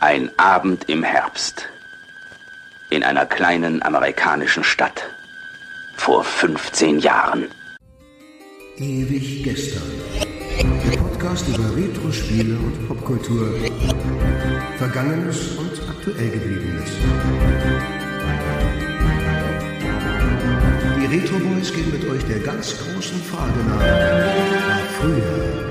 Ein Abend im Herbst. In einer kleinen amerikanischen Stadt. Vor 15 Jahren. Ewig gestern. Der Podcast über Retro-Spiele und Popkultur. Vergangenes und aktuell gebliebenes. Die Retro Boys gehen mit euch der ganz großen Frage nach. Früher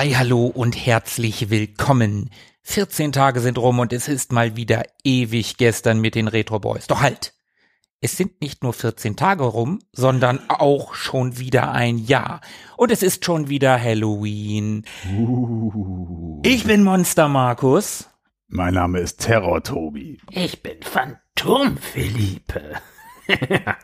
Hi, hallo und herzlich willkommen. 14 Tage sind rum und es ist mal wieder ewig gestern mit den Retro Boys. Doch halt. Es sind nicht nur 14 Tage rum, sondern auch schon wieder ein Jahr. Und es ist schon wieder Halloween. Ich bin Monster Markus. Mein Name ist Terror Tobi. Ich bin Phantom Philippe.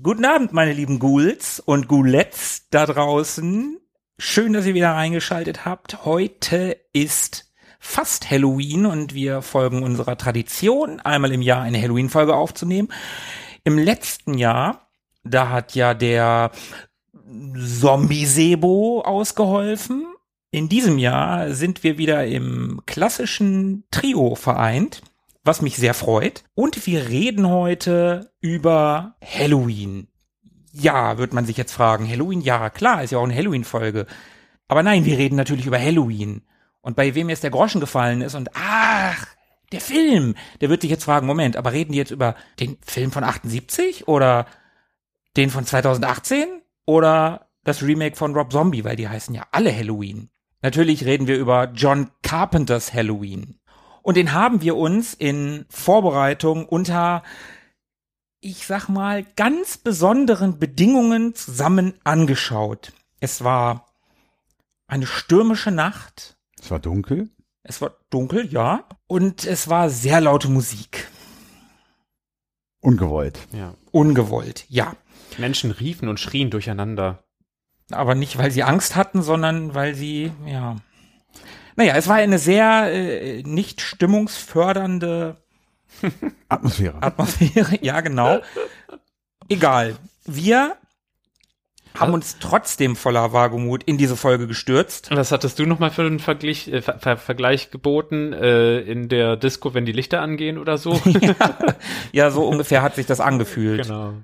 Guten Abend, meine lieben Ghouls und Ghoulettes da draußen. Schön, dass ihr wieder reingeschaltet habt. Heute ist fast Halloween und wir folgen unserer Tradition, einmal im Jahr eine Halloween-Folge aufzunehmen. Im letzten Jahr, da hat ja der Zombie-Sebo ausgeholfen. In diesem Jahr sind wir wieder im klassischen Trio vereint, was mich sehr freut. Und wir reden heute über Halloween. Ja, wird man sich jetzt fragen. Halloween, ja, klar, ist ja auch eine Halloween-Folge. Aber nein, wir reden natürlich über Halloween. Und bei wem jetzt der Groschen gefallen ist und ach, der Film, der wird sich jetzt fragen, Moment, aber reden die jetzt über den Film von 78 oder den von 2018 oder das Remake von Rob Zombie, weil die heißen ja alle Halloween. Natürlich reden wir über John Carpenters Halloween. Und den haben wir uns in Vorbereitung unter ich sag mal, ganz besonderen Bedingungen zusammen angeschaut. Es war eine stürmische Nacht. Es war dunkel. Es war dunkel, ja. Und es war sehr laute Musik. Ungewollt. Ja. Ungewollt, ja. Menschen riefen und schrien durcheinander. Aber nicht, weil sie Angst hatten, sondern weil sie, ja. Naja, es war eine sehr äh, nicht stimmungsfördernde Atmosphäre. Atmosphäre, ja, genau. Egal. Wir haben uns trotzdem voller Wagemut in diese Folge gestürzt. Was hattest du nochmal für einen Vergleich, äh, Ver Ver Vergleich geboten äh, in der Disco, wenn die Lichter angehen oder so? ja, so ungefähr hat sich das angefühlt. genau.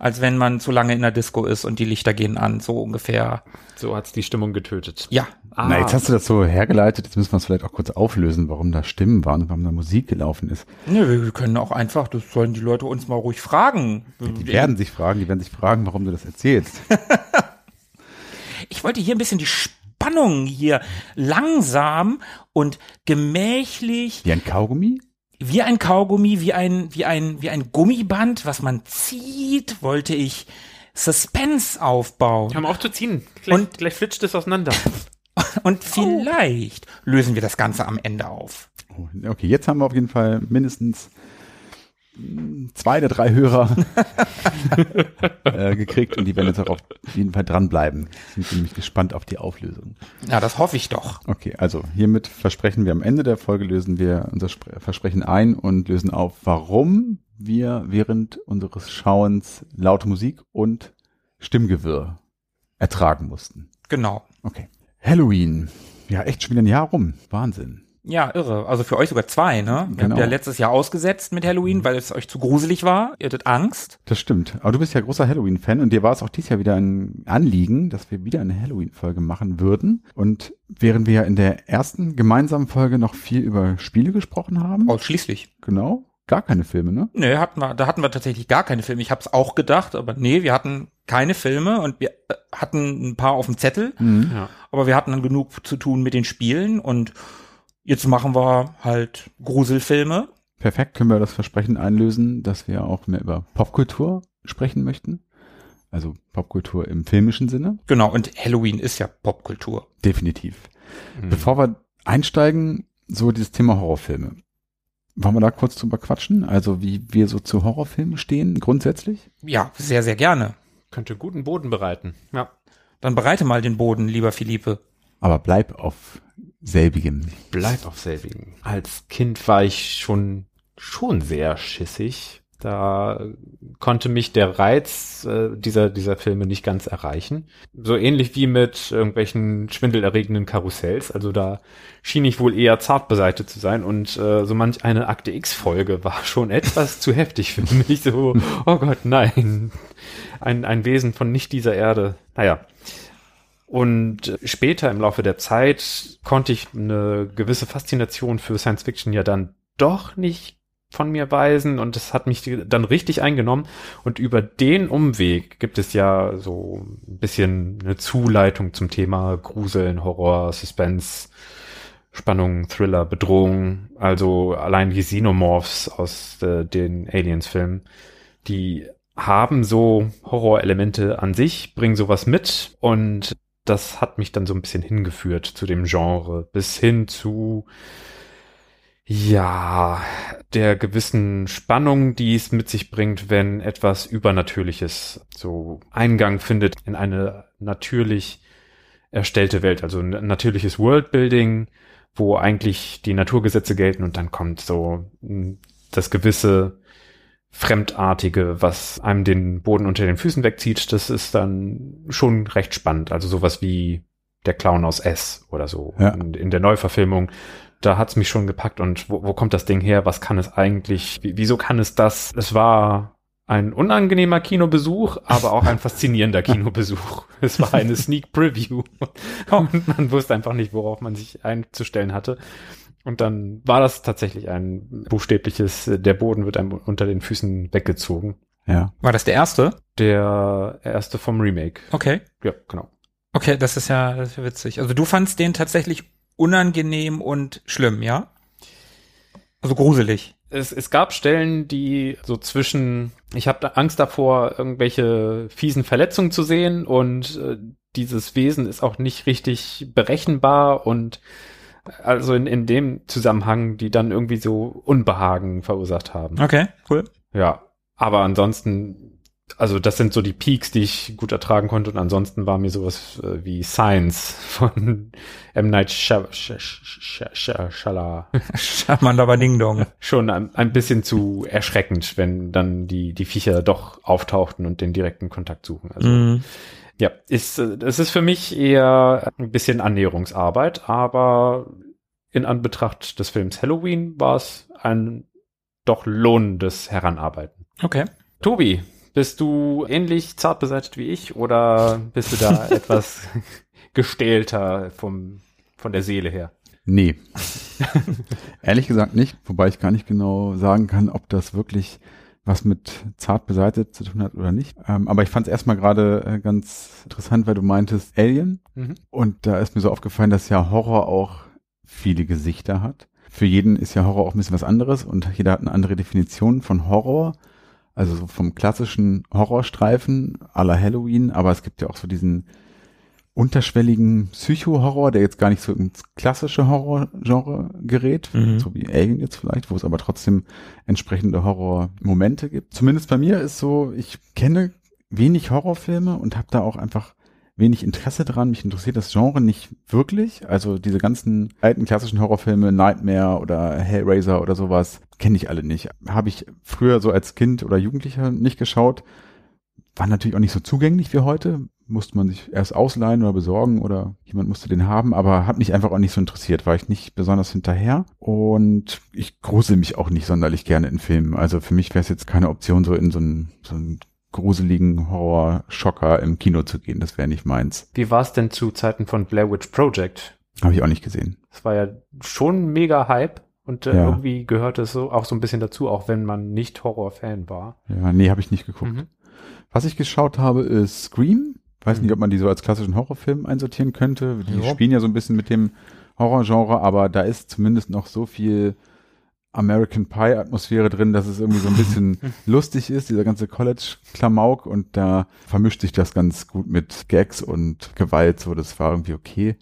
Als wenn man zu lange in der Disco ist und die Lichter gehen an, so ungefähr. So hat's die Stimmung getötet. Ja, Ah, Na, jetzt hast du das so hergeleitet, jetzt müssen wir es vielleicht auch kurz auflösen, warum da Stimmen waren und warum da Musik gelaufen ist. ne, wir können auch einfach, das sollen die Leute uns mal ruhig fragen. Die werden sich fragen, die werden sich fragen, warum du das erzählst. Ich wollte hier ein bisschen die Spannung hier langsam und gemächlich Wie ein Kaugummi? Wie ein Kaugummi, wie ein, wie ein, wie ein Gummiband, was man zieht, wollte ich Suspense aufbauen. Mal auf zu ziehen. Gleich, Und- gleich flitscht es auseinander. Und vielleicht lösen wir das Ganze am Ende auf. Oh, Okay, jetzt haben wir auf jeden Fall mindestens zwei der drei Hörer äh, gekriegt und die werden jetzt auch auf jeden Fall dranbleiben. Sind nämlich gespannt auf die Auflösung. Ja, das hoffe ich doch. Okay, also hiermit versprechen wir am Ende der Folge lösen wir unser Spre Versprechen ein und lösen auf, warum wir während unseres Schauens laute Musik und Stimmgewirr ertragen mussten. Genau. Okay. Halloween. Ja, echt schon wieder ein Jahr rum. Wahnsinn. Ja, irre. Also für euch sogar zwei, ne? Ihr Genau. habt ja letztes Jahr ausgesetzt mit Halloween, weil es euch zu gruselig war. Ihr hattet Angst. Das stimmt. Aber du bist ja großer Halloween-Fan und dir war es auch dieses Jahr wieder ein Anliegen, dass wir wieder eine Halloween-Folge machen würden. Und während wir ja in der ersten gemeinsamen Folge noch viel über Spiele gesprochen haben, Ausschließlich. genau, gar keine Filme, ne? Nee, hatten wir, da hatten wir tatsächlich gar keine Filme. Ich habe es auch gedacht, aber nee, wir hatten keine Filme und wir äh, hatten ein paar auf dem Zettel, Mhm. Ja. aber wir hatten dann genug zu tun mit den Spielen und jetzt machen wir halt Gruselfilme. Perfekt, können wir das Versprechen einlösen, dass wir auch mehr über Popkultur sprechen möchten. Also Popkultur im filmischen Sinne. Genau, und Halloween ist ja Popkultur. Definitiv. Mhm. Bevor wir einsteigen, so dieses Thema Horrorfilme. Wollen wir da kurz drüber quatschen? Also wie wir so zu Horrorfilmen stehen, grundsätzlich? Ja, sehr, sehr gerne. Könnte guten Boden bereiten. Ja. Dann bereite mal den Boden, lieber Philippe. Aber bleib auf selbigem. Bleib auf selbigen. Als Kind war ich schon, schon sehr schissig. Da konnte mich der Reiz äh, dieser, dieser Filme nicht ganz erreichen. So ähnlich wie mit irgendwelchen schwindelerregenden Karussells. Also da schien ich wohl eher zart beseitet zu sein und äh, so manch eine Akte X-Folge war schon etwas zu heftig für mich. So, oh Gott, nein. Ein, ein Wesen von nicht dieser Erde. Naja. Und später im Laufe der Zeit konnte ich eine gewisse Faszination für Science Fiction ja dann doch nicht von mir weisen und es hat mich dann richtig eingenommen. Und über den Umweg gibt es ja so ein bisschen eine Zuleitung zum Thema Gruseln, Horror, Suspense, Spannung, Thriller, Bedrohung, also allein die Xenomorphs aus äh, den Aliens-Filmen, die haben so Horrorelemente an sich, bringen sowas mit. Und das hat mich dann so ein bisschen hingeführt zu dem Genre, bis hin zu ja, der gewissen Spannung, die es mit sich bringt, wenn etwas Übernatürliches so Eingang findet in eine natürlich erstellte Welt, also ein natürliches Worldbuilding, wo eigentlich die Naturgesetze gelten und dann kommt so mh, das gewisse Fremdartige, was einem den Boden unter den Füßen wegzieht, das ist dann schon recht spannend. Also sowas wie der Clown aus S oder so Ja. in, in der Neuverfilmung. Da hat's mich schon gepackt und wo, wo kommt das Ding her? Was kann es eigentlich? Wie, wieso kann es das? Es war ein unangenehmer Kinobesuch, aber auch ein faszinierender Kinobesuch. Es war eine Sneak Preview und man wusste einfach nicht, worauf man sich einzustellen hatte. Und dann war das tatsächlich ein buchstäbliches, der Boden wird einem unter den Füßen weggezogen. Ja. War das der erste? Der erste vom Remake. Okay. Ja, genau. Okay, das ist ja, das ist ja witzig. Also du fandst den tatsächlich unangenehm und schlimm, ja? Also gruselig. Es, es gab Stellen, die so zwischen, ich habe Angst davor, irgendwelche fiesen Verletzungen zu sehen und äh, dieses Wesen ist auch nicht richtig berechenbar und also in, in dem Zusammenhang, die dann irgendwie so Unbehagen verursacht haben. Okay, cool. Ja, aber ansonsten, also das sind so die Peaks, die ich gut ertragen konnte und ansonsten war mir sowas äh, wie Science von M. Night Shy- Shy- Shy- Shy- Shyamalan Schamandaba Ding Dong. schon ein, ein bisschen zu erschreckend, wenn dann die, die Viecher doch auftauchten und den direkten Kontakt suchen. Also Mhm. Ja, ist, es ist für mich eher ein bisschen Annäherungsarbeit, aber in Anbetracht des Films Halloween war es ein doch lohnendes Heranarbeiten. Okay. Tobi, bist du ähnlich zart beseitigt wie ich oder bist du da etwas gestählter vom, von der Seele her? Nee. Ehrlich gesagt nicht, wobei ich gar nicht genau sagen kann, ob das wirklich was mit zart beseitigt zu tun hat oder nicht. Ähm, aber ich fand es erstmal gerade äh, ganz interessant, weil du meintest Alien. Mhm. Und da ist mir so aufgefallen, dass ja Horror auch viele Gesichter hat. Für jeden ist ja Horror auch ein bisschen was anderes und jeder hat eine andere Definition von Horror. Also so vom klassischen Horrorstreifen la Halloween, aber es gibt ja auch so diesen unterschwelligen Psycho-Horror, der jetzt gar nicht so ins klassische Horror-Genre gerät, Mhm. so wie Alien jetzt vielleicht, wo es aber trotzdem entsprechende Horror-Momente gibt. Zumindest bei mir ist so, ich kenne wenig Horrorfilme und habe da auch einfach wenig Interesse dran. Mich interessiert das Genre nicht wirklich. Also diese ganzen alten klassischen Horrorfilme, Nightmare oder Hellraiser oder sowas, kenne ich alle nicht. Habe ich früher so als Kind oder Jugendlicher nicht geschaut. War natürlich auch nicht so zugänglich wie heute. Musste man sich erst ausleihen oder besorgen oder jemand musste den haben, aber hat mich einfach auch nicht so interessiert, war ich nicht besonders hinterher und ich grusel mich auch nicht sonderlich gerne in Filmen. Also für mich wäre es jetzt keine Option, so in so einen, so einen gruseligen Horror-Schocker im Kino zu gehen. Das wäre nicht meins. Wie war es denn zu Zeiten von Blair Witch Project? Habe ich auch nicht gesehen. Das war ja schon mega Hype Und äh, Ja. irgendwie gehört es so auch so ein bisschen dazu, auch wenn man nicht Horrorfan war. Ja, nee, habe ich nicht geguckt. Mhm. Was ich geschaut habe, ist Scream. Weiß nicht, ob man die so als klassischen Horrorfilm einsortieren könnte. Die Ja. spielen ja so ein bisschen mit dem Horrorgenre, aber da ist zumindest noch so viel American Pie Atmosphäre drin, dass es irgendwie so ein bisschen lustig ist, dieser ganze College-Klamauk und da vermischt sich das ganz gut mit Gags und Gewalt, so das war irgendwie okay.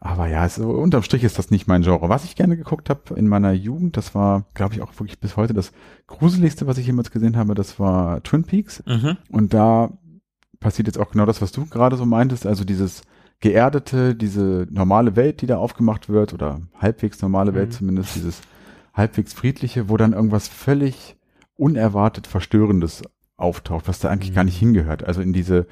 Aber ja, es, unterm Strich ist das nicht mein Genre. Was ich gerne geguckt habe in meiner Jugend, das war, glaube ich, auch wirklich bis heute das gruseligste, was ich jemals gesehen habe, das war Twin Peaks. Mhm. Und da passiert jetzt auch genau das, was du gerade so meintest, also dieses geerdete, diese normale Welt, die da aufgemacht wird, oder halbwegs normale Welt Mhm. zumindest, dieses halbwegs friedliche, wo dann irgendwas völlig unerwartet Verstörendes auftaucht, was da eigentlich Mhm. gar nicht hingehört. Also in diese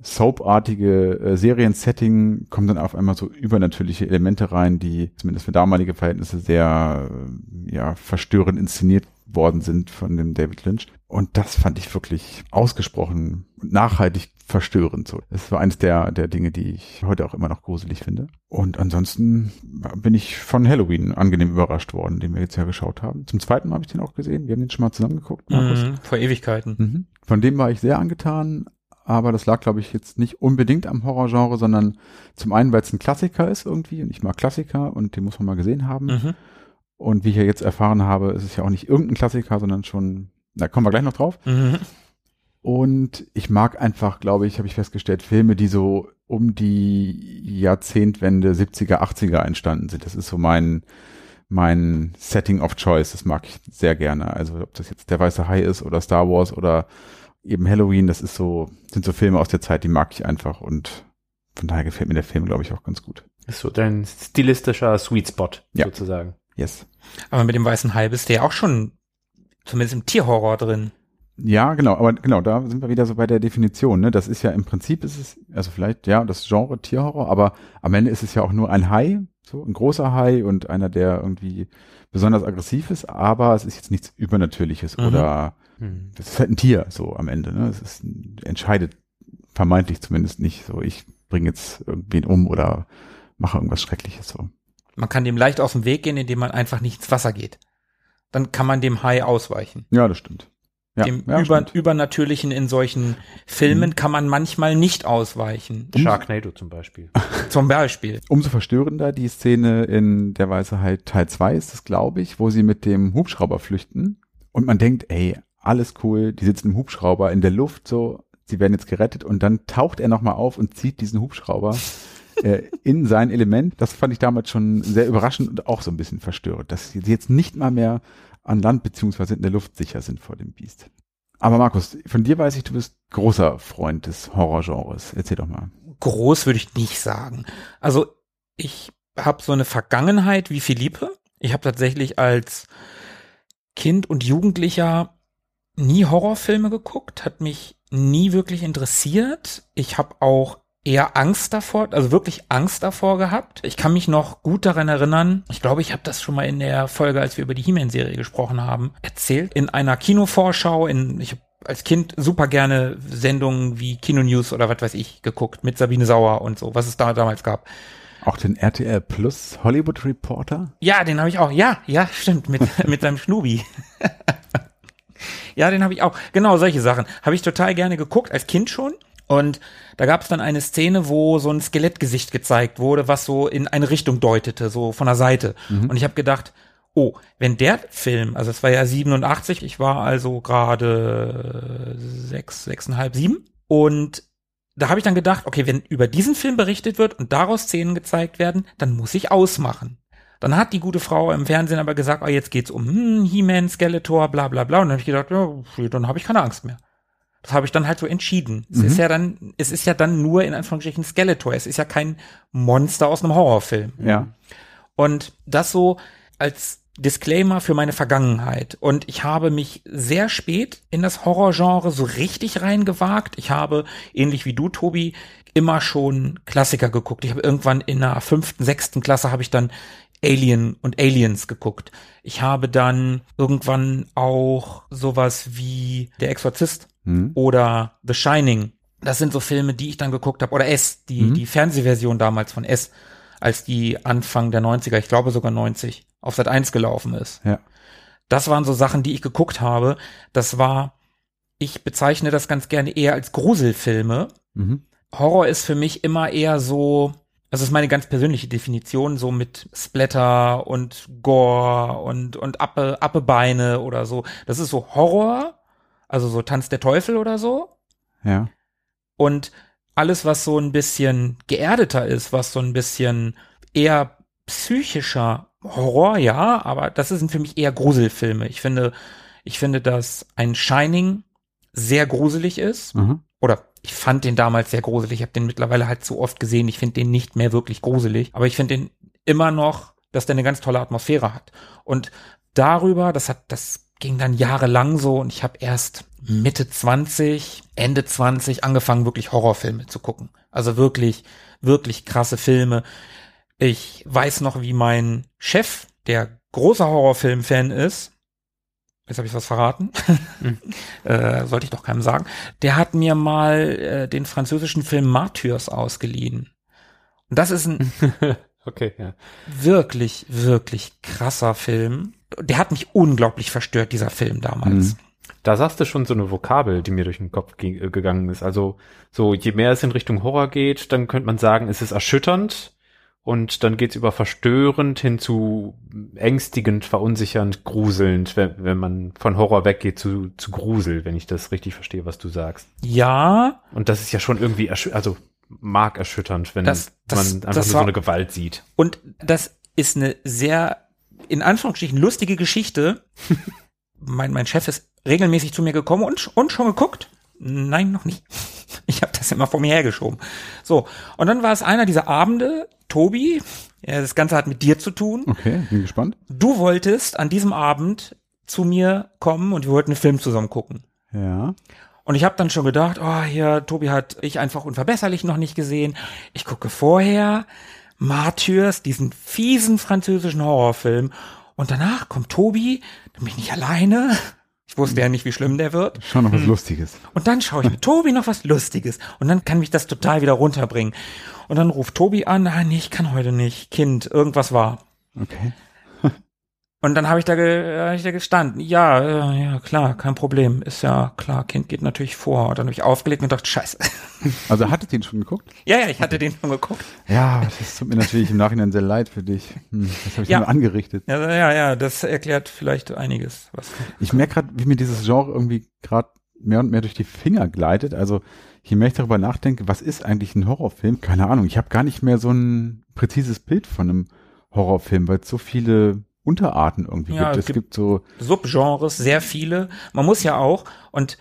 soapartige äh, Serien-Setting kommen dann auf einmal so übernatürliche Elemente rein, die zumindest für damalige Verhältnisse sehr äh, ja, verstörend inszeniert worden sind von dem David Lynch. Und das fand ich wirklich ausgesprochen nachhaltig verstörend. So, es war eines der, der Dinge, die ich heute auch immer noch gruselig finde. Und ansonsten bin ich von Halloween angenehm überrascht worden, den wir jetzt ja geschaut haben. Zum zweiten Mal habe ich den auch gesehen. Wir haben den schon mal zusammen geguckt, Markus. Mhm. Vor Ewigkeiten. Mhm. Von dem war ich sehr angetan, aber das lag, glaube ich, jetzt nicht unbedingt am Horrorgenre, sondern zum einen, weil es ein Klassiker ist irgendwie und ich mag Klassiker und den muss man mal gesehen haben. Mhm. Und wie ich ja jetzt erfahren habe, ist es ja auch nicht irgendein Klassiker, sondern schon, da kommen wir gleich noch drauf. Mhm. Und ich mag einfach, glaube ich, habe ich festgestellt, Filme, die so um die Jahrzehntwende 70er, 80er entstanden sind. Das ist so mein, mein Setting of Choice. Das mag ich sehr gerne. Also ob das jetzt Der Weiße Hai ist oder Star Wars oder eben Halloween, das ist so, sind so Filme aus der Zeit, die mag ich einfach und von daher gefällt mir der Film, glaube ich, auch ganz gut. Ist so dein stilistischer Sweet Spot, Ja. sozusagen. Yes. Aber mit dem weißen Hai bist du ja auch schon zumindest im Tierhorror drin. Ja, genau, aber genau, da sind wir wieder so bei der Definition, ne? Das ist ja im Prinzip ist es, also vielleicht, ja, das Genre Tierhorror, aber am Ende ist es ja auch nur ein Hai, so ein großer Hai und einer, der irgendwie besonders aggressiv ist, aber es ist jetzt nichts Übernatürliches Mhm. oder Hm. das ist halt ein Tier, so am Ende, ne? Es ist, entscheidet vermeintlich zumindest nicht so, ich bringe jetzt irgendwen um oder mache irgendwas Schreckliches so. Man kann dem leicht aus dem Weg gehen, indem man einfach nicht ins Wasser geht. Dann kann man dem Hai ausweichen. Ja, das stimmt. Ja, dem ja, Über stimmt. Übernatürlichen in solchen Filmen kann man manchmal nicht ausweichen. Sharknado zum Beispiel. Zum Beispiel. Umso verstörender die Szene in Der Weiße Hai Teil 2 ist es, glaube ich, wo sie mit dem Hubschrauber flüchten und man denkt, ey, alles cool, die sitzen im Hubschrauber in der Luft so, sie werden jetzt gerettet und dann taucht er nochmal auf und zieht diesen Hubschrauber äh, in sein Element. Das fand ich damals schon sehr überraschend und auch so ein bisschen verstörend, dass sie jetzt nicht mal mehr an Land beziehungsweise in der Luft sicher sind vor dem Biest. Aber Markus, von dir weiß ich, du bist großer Freund des Horrorgenres. Erzähl doch mal. Groß würde ich nicht sagen. Also ich habe so eine Vergangenheit wie Philippe. Ich habe tatsächlich als Kind und Jugendlicher nie Horrorfilme geguckt, hat mich nie wirklich interessiert. Ich habe auch eher Angst davor, also wirklich Angst davor gehabt. Ich kann mich noch gut daran erinnern, ich glaube, ich habe das schon mal in der Folge, als wir über die He-Man-Serie gesprochen haben, erzählt. In einer Kinovorschau, in, ich habe als Kind super gerne Sendungen wie Kino News oder was weiß ich geguckt, mit Sabine Sauer und so, was es da damals gab. Auch den RTL Plus Hollywood Reporter? Ja, den habe ich auch. Ja, ja, stimmt, mit, mit seinem Schnubi. Ja, den habe ich auch. Genau, solche Sachen. Habe ich total gerne geguckt, als Kind schon. Und da gab es dann eine Szene, wo so ein Skelettgesicht gezeigt wurde, was so in eine Richtung deutete, so von der Seite. Und ich habe gedacht, oh, wenn der Film, also es war ja 87, ich war also gerade sechs, sechseinhalb, sieben. Und da habe ich dann gedacht, okay, wenn über diesen Film berichtet wird und daraus Szenen gezeigt werden, dann muss ich ausmachen. Dann hat die gute Frau im Fernsehen aber gesagt, oh, jetzt geht's um hm, He-Man, Skeletor, bla bla bla. Und dann habe ich gedacht, ja, dann habe ich keine Angst mehr. Das habe ich dann halt so entschieden. Es ist ja dann, es ist ja dann nur in Anführungsstrichen Skeletor. Es ist ja kein Monster aus einem Horrorfilm. Ja. Und das so als Disclaimer für meine Vergangenheit. Und ich habe mich sehr spät in das Horrorgenre so richtig reingewagt. Ich habe, ähnlich wie du, Tobi, immer schon Klassiker geguckt. Ich habe irgendwann in der fünften, sechsten Klasse habe ich dann Alien und Aliens geguckt. Ich habe dann irgendwann auch sowas wie Der Exorzist Hm. oder The Shining. Das sind so Filme, die ich dann geguckt habe. Oder S, die, Mhm. die Fernsehversion damals von S, als die Anfang der 90er, ich glaube sogar 90 auf Sat 1 gelaufen ist. Ja. Das waren so Sachen, die ich geguckt habe. Das war, ich bezeichne das ganz gerne eher als Gruselfilme. Mhm. Horror ist für mich immer eher so, das ist meine ganz persönliche Definition, so mit Splatter und Gore und, und Appe, Appebeine oder so. Das ist so Horror, also so Tanz der Teufel oder so. Ja. Und alles, was so ein bisschen geerdeter ist, was so ein bisschen eher psychischer Horror, ja, aber das sind für mich eher Gruselfilme. Ich finde, ich finde, dass ein Shining sehr gruselig ist. Mhm. Oder ich fand den damals sehr gruselig. Ich habe den mittlerweile halt zu oft gesehen. Ich finde den nicht mehr wirklich gruselig. Aber ich finde den immer noch, dass der eine ganz tolle Atmosphäre hat. Und darüber, das hat, das ging dann jahrelang so und ich habe erst Mitte 20, Ende 20 angefangen, wirklich Horrorfilme zu gucken. Also wirklich, wirklich krasse Filme. Ich weiß noch, wie mein Chef, der großer Horrorfilm-Fan ist, jetzt habe ich was verraten, äh, sollte ich doch keinem sagen, der hat mir mal äh, den französischen Film Martyrs ausgeliehen. Und das ist ein Okay, ja. wirklich, wirklich krasser Film. Der hat mich unglaublich verstört, dieser Film damals. Mhm. Da sagst du schon so eine Vokabel, die mir durch den Kopf ge äh, gegangen ist. Also so, je mehr es in Richtung Horror geht, dann könnte man sagen, es ist erschütternd und dann geht's über verstörend hin zu ängstigend, verunsichernd, gruselnd, wenn, wenn man von Horror weggeht zu, zu Grusel, wenn ich das richtig verstehe, was du sagst. Ja, Und das ist ja schon irgendwie, also mark erschütternd, wenn Das- das- man einfach nur so eine Gewalt sieht. und das ist eine sehr, in Anführungsstrichen, lustige Geschichte. mein, mein Chef ist regelmäßig zu mir gekommen und, und schon geguckt. Nein, noch nicht. Ich habe das immer vor mir hergeschoben. So, und dann war es einer dieser Abende, Tobi, das Ganze hat mit dir zu tun. Okay, bin gespannt. Du wolltest an diesem Abend zu mir kommen und wir wollten einen Film zusammen gucken. Ja. Und ich habe dann schon gedacht, oh, hier, Tobi hat ich einfach unverbesserlich noch nicht gesehen. Ich gucke vorher Martyrs, diesen fiesen französischen Horrorfilm. Und danach kommt Tobi, dann bin ich nicht alleine. Ich wusste ja nicht, wie schlimm der wird. Schon noch was Lustiges. Und dann schaue ich mit Tobi noch was Lustiges. Und dann kann mich das total wieder runterbringen. Und dann ruft Tobi an, ah, nee, ich kann heute nicht. Kind, irgendwas war. Okay. Und dann habe ich da, ge, hab ich da gestanden. Ja, äh, ja, klar, kein Problem. Ist ja klar, Kind geht natürlich vor. Und dann habe ich aufgelegt und gedacht, scheiße. Also hattet ihr ihn schon geguckt? ja, ja, ich hatte den schon geguckt. Ja, das tut mir natürlich im Nachhinein sehr leid für dich. Hm, das habe ich Ja. nur angerichtet. Ja, ja, ja, das erklärt vielleicht einiges. Was. Ich merke gerade, wie mir dieses Genre irgendwie gerade mehr und mehr durch die Finger gleitet. Also je mehr ich darüber nachdenke, was ist eigentlich ein Horrorfilm? Keine Ahnung. Ich habe gar nicht mehr so ein präzises Bild von einem Horrorfilm, weil es so viele Unterarten irgendwie Ja, gibt. es Es gibt- gibt so, Subgenres, sehr viele. Man muss ja auch, und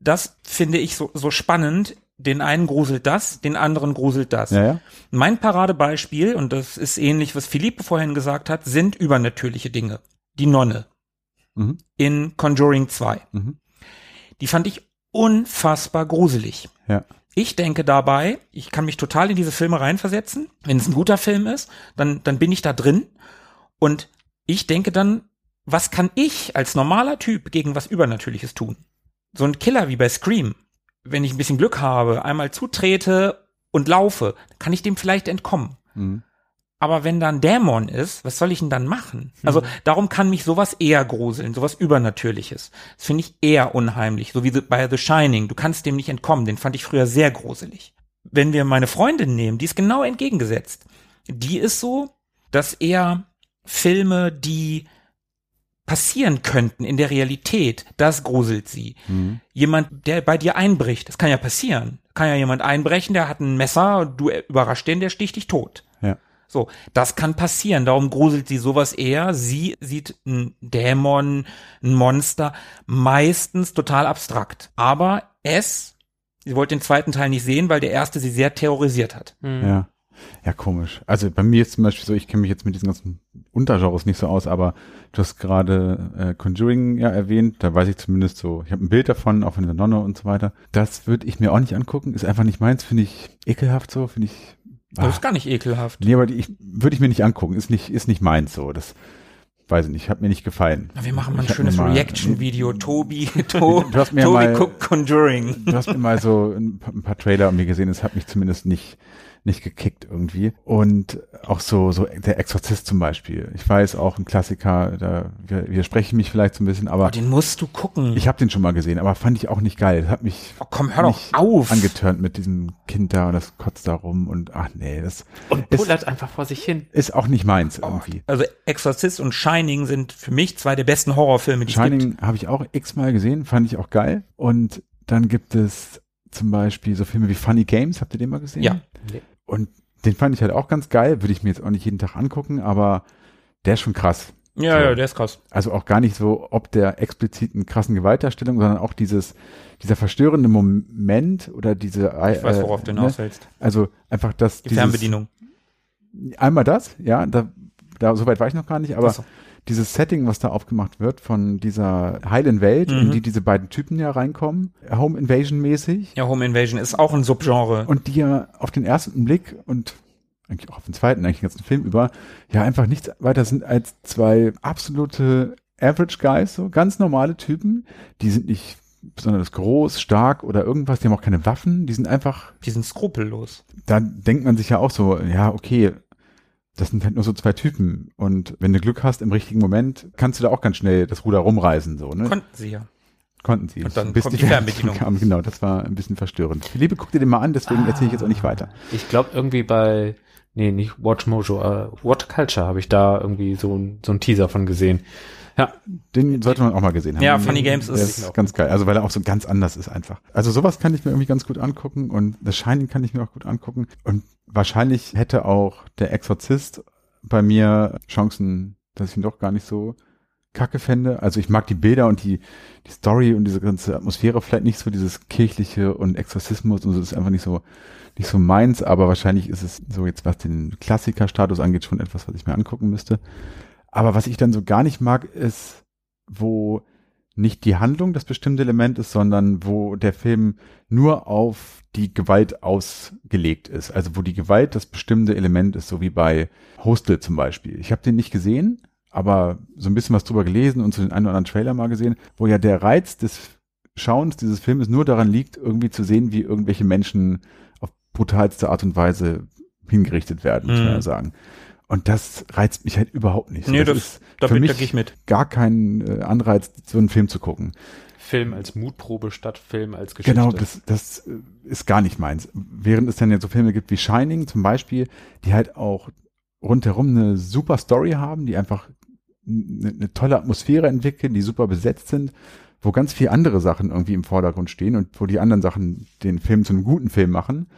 das finde ich so, so spannend, den einen gruselt das, den anderen gruselt das. ja, ja, Mein Paradebeispiel, und das ist ähnlich, was Philippe vorhin gesagt hat, sind übernatürliche Dinge. Die Nonne mhm, in Conjuring 2. mhm, Die fand ich unfassbar gruselig. ja, Ich denke dabei, ich kann mich total in diese Filme reinversetzen. Wenn es ein guter Film ist, dann, dann bin ich da drin. Und ich denke dann, was kann ich als normaler Typ gegen was Übernatürliches tun? So ein Killer wie bei Scream. Wenn ich ein bisschen Glück habe, einmal zutrete und laufe, kann ich dem vielleicht entkommen. mhm. Aber wenn da ein Dämon ist, was soll ich denn dann machen? Also darum kann mich sowas eher gruseln, sowas Übernatürliches. Das finde ich eher unheimlich, so wie bei The Shining. Du kannst dem nicht entkommen, den fand ich früher sehr gruselig. Wenn wir meine Freundin nehmen, die ist genau entgegengesetzt. Die ist so, dass eher Filme, die passieren könnten in der Realität, das gruselt sie. Mhm. Jemand, der bei dir einbricht, das kann ja passieren. Kann ja jemand einbrechen, der hat ein Messer, du überrascht den, der sticht dich tot. ja. So, das kann passieren. Darum gruselt sie sowas eher. Sie sieht einen Dämon, ein Monster, meistens total abstrakt. Aber es, sie wollte den zweiten Teil nicht sehen, weil der erste sie sehr terrorisiert hat. Ja. Ja, komisch. Also bei mir ist zum Beispiel so, ich kenne mich jetzt mit diesen ganzen Untergenres nicht so aus, aber du hast gerade äh, Conjuring ja erwähnt, da weiß ich zumindest so, ich habe ein Bild davon, auch von der Nonne und so weiter. Das würde ich mir auch nicht angucken, ist einfach nicht meins, finde ich ekelhaft so, finde ich. Das ah. ist gar nicht ekelhaft. Nee, aber ich würde ich mir nicht angucken, ist nicht, ist nicht meins so. Das weiß ich nicht, hat mir nicht gefallen. Wir machen mal ein Ich schönes Reaction-Video. Tobi, to, Du hast mir Tobi mal- guckt Conjuring. Du hast mir mal so ein, pa- ein paar Trailer an mir gesehen, es hat mich zumindest nicht, nicht gekickt irgendwie. Und auch so, so der Exorzist zum Beispiel. Ich weiß auch ein Klassiker, da widerspreche ich mich vielleicht so ein bisschen, aber Oh, den musst du gucken. ich habe den schon mal gesehen, aber fand ich auch nicht geil. Das hat mich oh, komm, hör doch auf. angetörnt mit diesem Kind da und das kotzt da rum und ach nee, das Und ist, pullert einfach vor sich hin. ist auch nicht meins irgendwie. Also Exorzist und Shining sind für mich zwei der besten Horrorfilme, die es gibt. Shining habe ich auch x-mal gesehen, fand ich auch geil. Und dann gibt es zum Beispiel so Filme wie Funny Games, habt ihr den mal gesehen? Ja. Und den fand ich halt auch ganz geil, würde ich mir jetzt auch nicht jeden Tag angucken, aber der ist schon krass. Ja, So. ja, der ist krass. Also auch gar nicht so ob der expliziten krassen Gewaltdarstellung, sondern auch dieses, dieser verstörende Moment oder diese, Ich weiß, worauf äh, du hinaus willst. Also einfach das, Die dieses, Fernbedienung. einmal das, ja, da, da so weit war ich noch gar nicht, aber Ach so. Dieses Setting, was da aufgemacht wird von dieser heilen Welt, Mhm. in die diese beiden Typen ja reinkommen, Home Invasion mäßig, Ja, Home Invasion ist auch ein Subgenre. und die ja auf den ersten Blick und eigentlich auch auf den zweiten, eigentlich den ganzen Film über, ja einfach nichts weiter sind als zwei absolute Average Guys, so ganz normale Typen, die sind nicht besonders groß, stark oder irgendwas, die haben auch keine Waffen, die sind einfach Die sind skrupellos. da denkt man sich ja auch so, ja, okay, das sind halt nur so zwei Typen. Und wenn du Glück hast im richtigen Moment, kannst du da auch ganz schnell das Ruder rumreißen, so, ne? Konnten sie ja. Konnten sie. Und dann Bis kommt die Fernbedienung. Kam, genau, das war ein bisschen verstörend. Liebe, guck dir den mal an, deswegen erzähle ich jetzt auch nicht weiter. Ich glaube irgendwie bei, nee, nicht Watch Mojo, äh, What Culture habe ich da irgendwie so ein, so ein Teaser von gesehen. Ja, Den sollte man auch mal gesehen haben. Ja, Funny Games Der ist- ist ganz geil. Also weil er auch so ganz anders ist einfach. Also sowas kann ich mir irgendwie ganz gut angucken und The Shining kann ich mir auch gut angucken. Und wahrscheinlich hätte auch der Exorzist bei mir Chancen, dass ich ihn doch gar nicht so kacke fände. Also ich mag die Bilder und die, die Story und diese ganze Atmosphäre vielleicht nicht so dieses kirchliche und Exorzismus und so das ist einfach nicht so nicht so meins, aber wahrscheinlich ist es so jetzt, was den Klassikerstatus angeht, schon etwas, was ich mir angucken müsste. Aber was ich dann so gar nicht mag, ist, wo nicht die Handlung das bestimmte Element ist, sondern wo der Film nur auf die Gewalt ausgelegt ist. Also wo die Gewalt das bestimmte Element ist, so wie bei Hostel zum Beispiel. Ich habe den nicht gesehen, aber so ein bisschen was drüber gelesen und so den einen oder anderen Trailer mal gesehen, wo ja der Reiz des Schauens dieses Filmes nur daran liegt, irgendwie zu sehen, wie irgendwelche Menschen auf brutalste Art und Weise hingerichtet werden, muss man Mhm. ja sagen. Und das reizt mich halt überhaupt nicht. Nee, das, ist da, für bin- mich da ich mit. gar kein äh, Anreiz, so einen Film zu gucken. Film als Mutprobe statt Film als Geschichte. Genau, das, das äh, ist gar nicht meins. Während es dann ja so Filme gibt wie Shining zum Beispiel, die halt auch rundherum eine super Story haben, die einfach eine, eine tolle Atmosphäre entwickeln, die super besetzt sind, wo ganz viele andere Sachen irgendwie im Vordergrund stehen und wo die anderen Sachen den Film zu einem guten Film machen,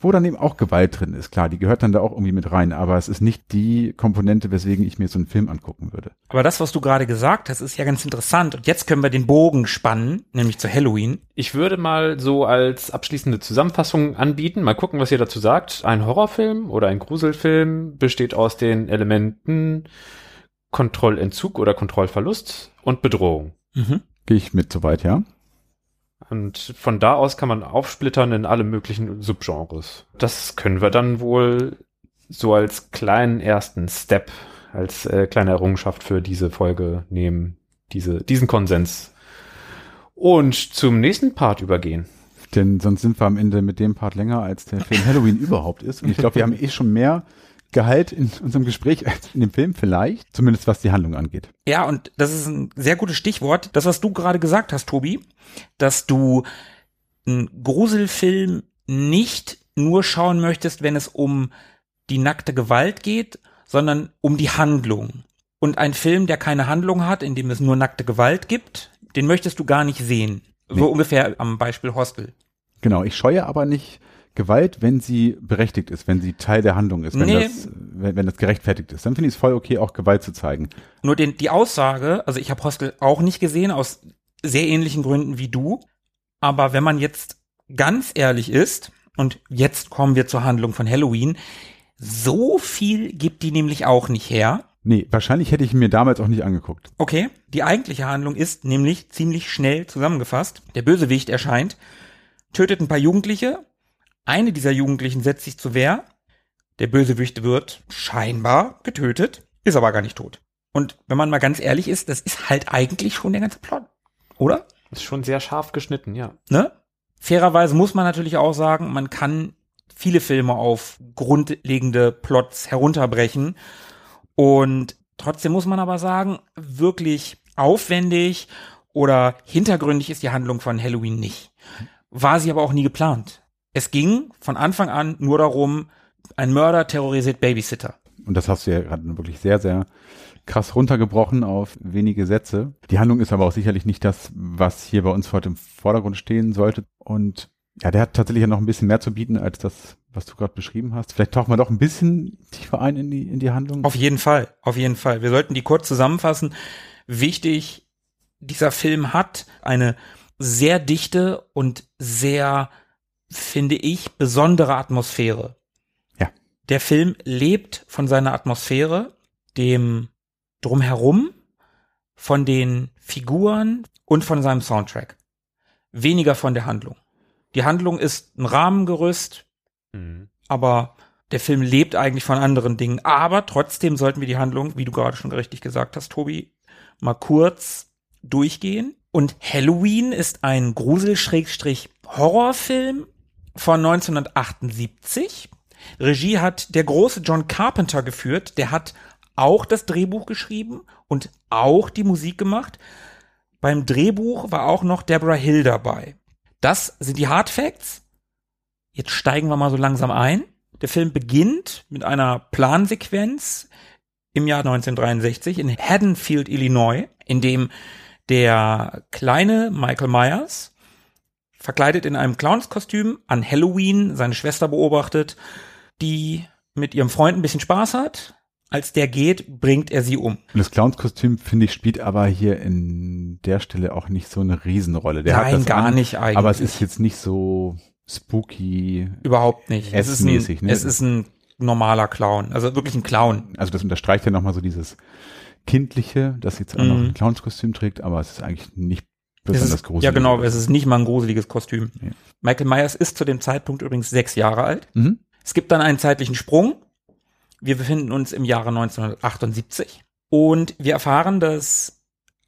wo dann eben auch Gewalt drin ist. Klar, die gehört dann da auch irgendwie mit rein, aber es ist nicht die Komponente, weswegen ich mir so einen Film angucken würde. Aber das, was du gerade gesagt hast, ist ja ganz interessant. Und jetzt können wir den Bogen spannen, nämlich zu Halloween. Ich würde mal so als abschließende Zusammenfassung anbieten, mal gucken, was ihr dazu sagt. Ein Horrorfilm oder ein Gruselfilm besteht aus den Elementen Kontrollentzug oder Kontrollverlust und Bedrohung. Mhm. Gehe ich mit soweit, ja? Und von da aus kann man aufsplittern in alle möglichen Subgenres. Das können wir dann wohl so als kleinen ersten Step, als äh, kleine Errungenschaft für diese Folge nehmen, diese, diesen Konsens. Und zum nächsten Part übergehen. Denn sonst sind wir am Ende mit dem Part länger, als der Film Halloween überhaupt ist. Und ich glaube, wir haben eh schon mehr Gehalt in unserem Gespräch als in dem Film vielleicht. Zumindest was die Handlung angeht. Ja, und das ist ein sehr gutes Stichwort. Das, was du gerade gesagt hast, Tobi, dass du einen Gruselfilm nicht nur schauen möchtest, wenn es um die nackte Gewalt geht, sondern um die Handlung. Und ein Film, der keine Handlung hat, in dem es nur nackte Gewalt gibt, den möchtest du gar nicht sehen. Nee. So ungefähr am Beispiel Hostel. Genau, ich scheue aber nicht Gewalt, wenn sie berechtigt ist, wenn sie Teil der Handlung ist, wenn, Nee. das, wenn, wenn das gerechtfertigt ist. Dann finde ich es voll okay, auch Gewalt zu zeigen. Nur den, die Aussage, also ich habe Hostel auch nicht gesehen, aus sehr ähnlichen Gründen wie du. Aber wenn man jetzt ganz ehrlich ist, und jetzt kommen wir zur Handlung von Halloween, so viel gibt die nämlich auch nicht her. Nee, wahrscheinlich hätte ich mir damals auch nicht angeguckt. Okay, die eigentliche Handlung ist nämlich ziemlich schnell zusammengefasst. Der Bösewicht erscheint, tötet ein paar Jugendliche. Eine dieser Jugendlichen setzt sich zur Wehr. Der Bösewicht wird scheinbar getötet, ist aber gar nicht tot. Und wenn man mal ganz ehrlich ist, das ist halt eigentlich schon der ganze Plot. Oder? Ist schon sehr scharf geschnitten, ja. Ne? Fairerweise muss man natürlich auch sagen, man kann viele Filme auf grundlegende Plots herunterbrechen. Und trotzdem muss man aber sagen, wirklich aufwendig oder hintergründig ist die Handlung von Halloween nicht. War sie aber auch nie geplant. Es ging von Anfang an nur darum, ein Mörder terrorisiert Babysitter. Und das hast du ja gerade wirklich sehr, sehr krass runtergebrochen auf wenige Sätze. Die Handlung ist aber auch sicherlich nicht das, was hier bei uns heute im Vordergrund stehen sollte. Und ja, der hat tatsächlich ja noch ein bisschen mehr zu bieten als das, was du gerade beschrieben hast. Vielleicht tauchen wir doch ein bisschen tiefer ein in die, in die Handlung. Auf jeden Fall, auf jeden Fall. Wir sollten die kurz zusammenfassen. Wichtig, dieser Film hat eine sehr dichte und sehr, finde ich, besondere Atmosphäre. Ja. Der Film lebt von seiner Atmosphäre, dem drumherum, von den Figuren und von seinem Soundtrack. Weniger von der Handlung. Die Handlung ist ein Rahmengerüst, Mhm. aber der Film lebt eigentlich von anderen Dingen. Aber trotzdem sollten wir die Handlung, wie du gerade schon richtig gesagt hast, Tobi, mal kurz durchgehen. Und Halloween ist ein Grusel-Horrorfilm von 1978. Regie hat der große John Carpenter geführt. Der hat auch das Drehbuch geschrieben und auch die Musik gemacht. Beim Drehbuch war auch noch Deborah Hill dabei. Das sind die Hard Facts. Jetzt steigen wir mal so langsam ein. Der Film beginnt mit einer Plansequenz im Jahr 1963 in Haddonfield, Illinois, in dem der kleine Michael Myers verkleidet in einem Clownskostüm an Halloween seine Schwester beobachtet, die mit ihrem Freund ein bisschen Spaß hat. Als der geht, bringt er sie um. Und das Clownskostüm, finde ich, spielt aber hier in der Stelle auch nicht so eine Riesenrolle. Der hat Nein, das gar an, nicht eigentlich. Aber es ist jetzt nicht so spooky. Überhaupt nicht. Es ist, ein, ne? es ist ein normaler Clown. Also wirklich ein Clown. Also das unterstreicht ja nochmal so dieses Kindliche, das jetzt auch noch Mhm. ein Clownskostüm trägt, aber es ist eigentlich nicht besonders ist, gruselig. ja, genau. Es ist nicht mal ein gruseliges Kostüm. Nee. Michael Myers ist zu dem Zeitpunkt übrigens sechs Jahre alt. Mhm. Es gibt dann einen zeitlichen Sprung. Wir befinden uns im Jahre 1978 und wir erfahren, dass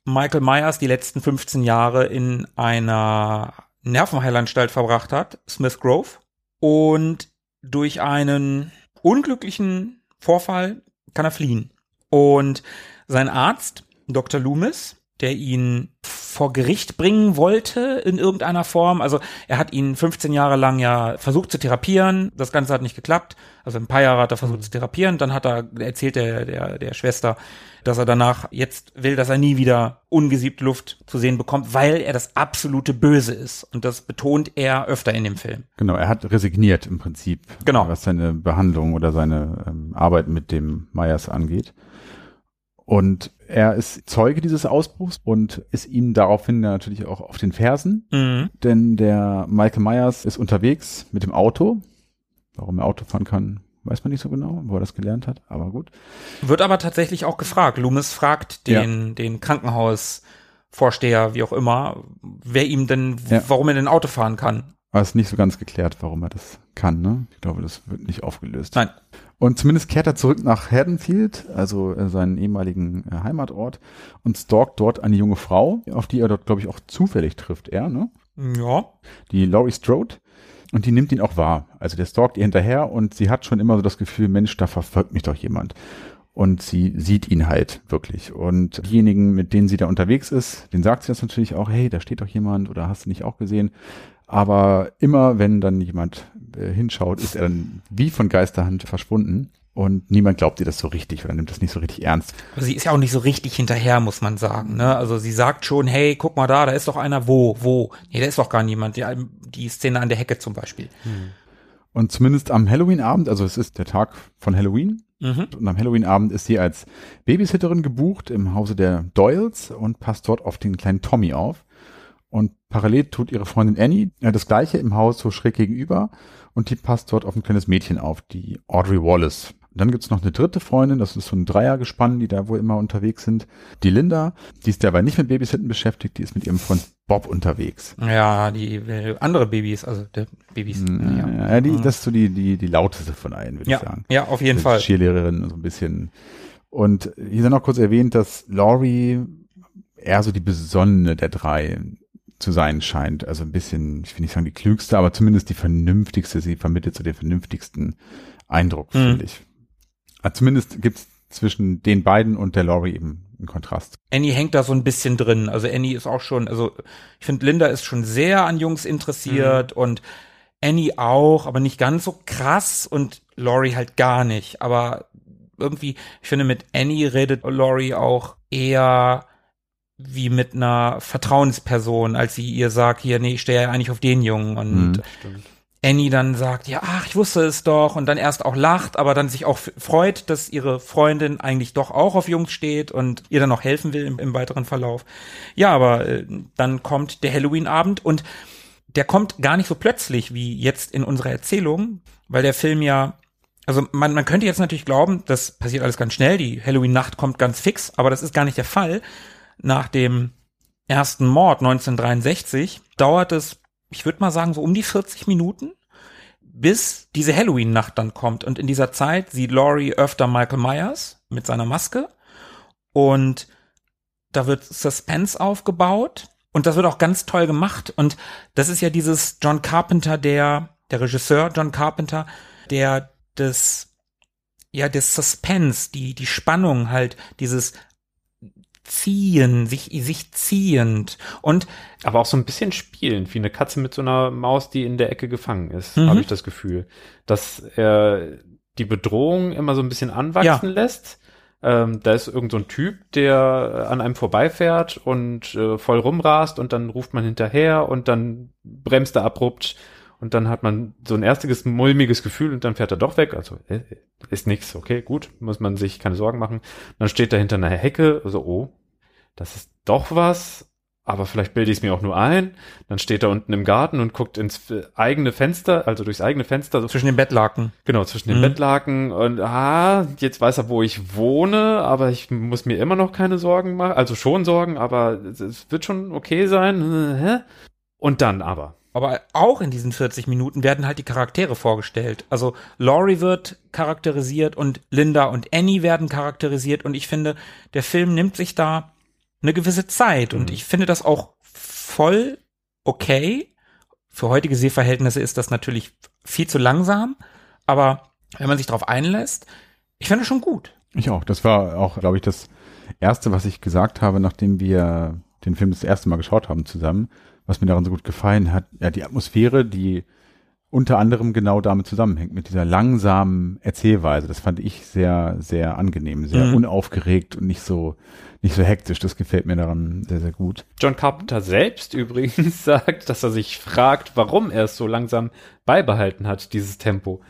Michael Myers die letzten 15 Jahre in einer Nervenheilanstalt verbracht hat, Smith Grove, und durch einen unglücklichen Vorfall kann er fliehen. Und sein Arzt, Dr. Loomis, der ihn vor Gericht bringen wollte in irgendeiner Form. Also er hat ihn 15 Jahre lang ja versucht zu therapieren. Das Ganze hat nicht geklappt. Also ein paar Jahre hat er versucht zu therapieren. Dann hat er erzählt der, der, der Schwester, dass er danach jetzt will, dass er nie wieder ungesiebte Luft zu sehen bekommt, weil er das absolute Böse ist. Und das betont er öfter in dem Film. Genau, er hat resigniert im Prinzip, Genau. was seine Behandlung oder seine ähm, Arbeit mit dem Myers angeht. Und er ist Zeuge dieses Ausbruchs und ist ihm daraufhin natürlich auch auf den Fersen, Mhm. denn der Michael Myers ist unterwegs mit dem Auto. Warum er Auto fahren kann, weiß man nicht so genau, wo er das gelernt hat, aber gut. Wird aber tatsächlich auch gefragt. Loomis fragt den, den Krankenhausvorsteher, wie auch immer, wer ihm denn, Ja. warum er denn Auto fahren kann. Aber es ist nicht so ganz geklärt, warum er das kann, ne? Ich glaube, das wird nicht aufgelöst. Nein. Und zumindest kehrt er zurück nach Haddonfield, also äh, seinen ehemaligen äh, Heimatort, und stalkt dort eine junge Frau, auf die er dort, glaube ich, auch zufällig trifft, er, ne? Ja. Die Laurie Strode. Und die nimmt ihn auch wahr. Also der stalkt ihr hinterher und sie hat schon immer so das Gefühl, Mensch, da verfolgt mich doch jemand. Und sie sieht ihn halt wirklich. Und diejenigen, mit denen sie da unterwegs ist, denen sagt sie das natürlich auch, hey, da steht doch jemand oder hast du nicht auch gesehen. Aber immer, wenn dann jemand äh, hinschaut, ist er dann wie von Geisterhand verschwunden. Und niemand glaubt ihr das so richtig oder nimmt das nicht so richtig ernst. Aber sie ist ja auch nicht so richtig hinterher, muss man sagen. Ne? Also sie sagt schon, hey, guck mal da, da ist doch einer, wo, wo? Nee, da ist doch gar niemand. Die, die Szene an der Hecke zum Beispiel. Und zumindest am Halloween-Abend, also es ist der Tag von Halloween, Mhm. Und am Halloween-Abend ist sie als Babysitterin gebucht im Hause der Doyles und passt dort auf den kleinen Tommy auf. Und parallel tut ihre Freundin Annie äh, das gleiche im Haus so schräg gegenüber und die passt dort auf ein kleines Mädchen auf, die Audrey Wallace. Und dann gibt's noch eine dritte Freundin, das ist so ein Dreiergespann, die da wohl immer unterwegs sind. Die Linda, die ist dabei nicht mit Babysitten beschäftigt, die ist mit ihrem Freund Bob unterwegs. Ja, die äh, andere Babys, also der Babys. Ja, ja. ja, die, das ist so die, die, die lauteste von allen, würde ich ja, sagen. ja, auf jeden als Fall. Cheerleaderin so ein bisschen. Und hier sei noch kurz erwähnt, dass Laurie eher so die besonnene der drei zu sein scheint. Also ein bisschen, ich will nicht sagen die klügste, aber zumindest die vernünftigste. Sie vermittelt so den vernünftigsten Eindruck, Mhm. finde ich. Also zumindest gibt's zwischen den beiden und der Laurie eben einen Kontrast. Annie hängt da so ein bisschen drin. Also Annie ist auch schon, also ich finde, Linda ist schon sehr an Jungs interessiert und Annie auch, aber nicht ganz so krass und Laurie halt gar nicht. Aber irgendwie, ich finde, mit Annie redet Laurie auch eher wie mit einer Vertrauensperson, als sie ihr sagt, hier, nee, ich stehe ja eigentlich auf den Jungen und Mhm. Annie dann sagt, ja, ach, ich wusste es doch und dann erst auch lacht, aber dann sich auch freut, dass ihre Freundin eigentlich doch auch auf Jungs steht und ihr dann auch helfen will im, im weiteren Verlauf. Ja, aber äh, dann kommt der Halloween-Abend und der kommt gar nicht so plötzlich wie jetzt in unserer Erzählung, weil der Film ja, also man, man könnte jetzt natürlich glauben, das passiert alles ganz schnell, die Halloween-Nacht kommt ganz fix, aber das ist gar nicht der Fall. Nach dem ersten Mord 1963 dauert es ich würde mal sagen, so um die 40 Minuten, bis diese Halloween-Nacht dann kommt. Und in dieser Zeit sieht Laurie öfter Michael Myers mit seiner Maske. Und da wird Suspense aufgebaut. Und das wird auch ganz toll gemacht. Und das ist ja dieses John Carpenter, der, der Regisseur John Carpenter, der das, ja, das Suspense, die, die Spannung halt, dieses Ziehen, sich, sich ziehend. Und Aber auch so ein bisschen spielend, wie eine Katze mit so einer Maus, die in der Ecke gefangen ist, Mhm. habe ich das Gefühl. Dass er die Bedrohung immer so ein bisschen anwachsen lässt. Ähm, da ist irgend so ein Typ, der an einem vorbeifährt und äh, voll rumrast und dann ruft man hinterher und dann bremst er abrupt und dann hat man so ein erstiges mulmiges Gefühl und dann fährt er doch weg. Also äh, ist nix, okay, gut, muss man sich keine Sorgen machen. Dann steht er hinter einer Hecke, so, oh, das ist doch was, aber vielleicht bilde ich es mir auch nur ein. Dann steht er unten im Garten und guckt ins äh, eigene Fenster, also durchs eigene Fenster, zwischen den Bettlaken. Genau, zwischen den Mhm. Bettlaken und ah, jetzt weiß er, wo ich wohne, aber ich muss mir immer noch keine Sorgen machen. Also schon Sorgen, aber es, wird schon okay sein. Und dann aber. Aber auch in diesen 40 Minuten werden halt die Charaktere vorgestellt. Also Laurie wird charakterisiert und Linda und Annie werden charakterisiert und ich finde, der Film nimmt sich da eine gewisse Zeit und Mhm. ich finde das auch voll okay. Für heutige Sehverhältnisse ist das natürlich viel zu langsam, aber wenn man sich darauf einlässt, ich finde es schon gut. Ich auch. Das war auch, glaube ich, das erste, was ich gesagt habe, nachdem wir den Film das erste Mal geschaut haben zusammen, was mir daran so gut gefallen hat. Ja, die Atmosphäre, die unter anderem genau damit zusammenhängt, mit dieser langsamen Erzählweise. Das fand ich sehr, sehr angenehm, sehr Mhm. unaufgeregt und nicht so, nicht so hektisch. Das gefällt mir daran sehr, sehr gut. John Carpenter selbst übrigens sagt, dass er sich fragt, warum er es so langsam beibehalten hat, dieses Tempo.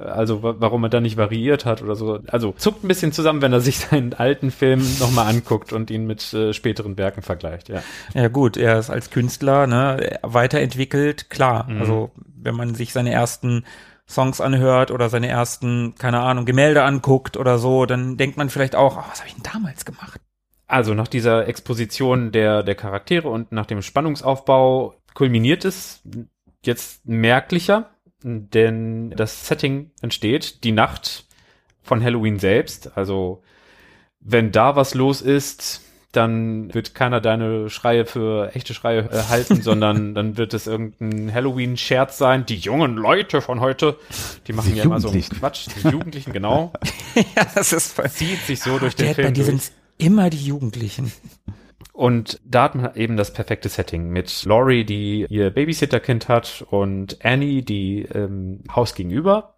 Also wa- warum er da nicht variiert hat oder so. Also zuckt ein bisschen zusammen, wenn er sich seinen alten Film nochmal anguckt und ihn mit äh, späteren Werken vergleicht. Ja. Ja gut, er ist als Künstler ne, weiterentwickelt, klar. Mhm. Also wenn man sich seine ersten Songs anhört oder seine ersten, keine Ahnung, Gemälde anguckt oder so, dann denkt man vielleicht auch, oh, was habe ich denn damals gemacht? Also nach dieser Exposition der, der Charaktere und nach dem Spannungsaufbau kulminiert es jetzt merklicher, denn das Setting entsteht, die Nacht von Halloween selbst. Also wenn da was los ist, dann wird keiner deine Schreie für echte Schreie äh, halten, sondern dann wird es irgendein Halloween-Scherz sein. Die jungen Leute von heute, die machen Die ja immer so einen. Quatsch. Die Jugendlichen, genau. ja, das ist voll. Zieht sich so durch den bei Film durch. sind immer die Jugendlichen. Und da hat man eben das perfekte Setting mit Laurie, die ihr Babysitterkind hat und Annie, die ähm, Haus gegenüber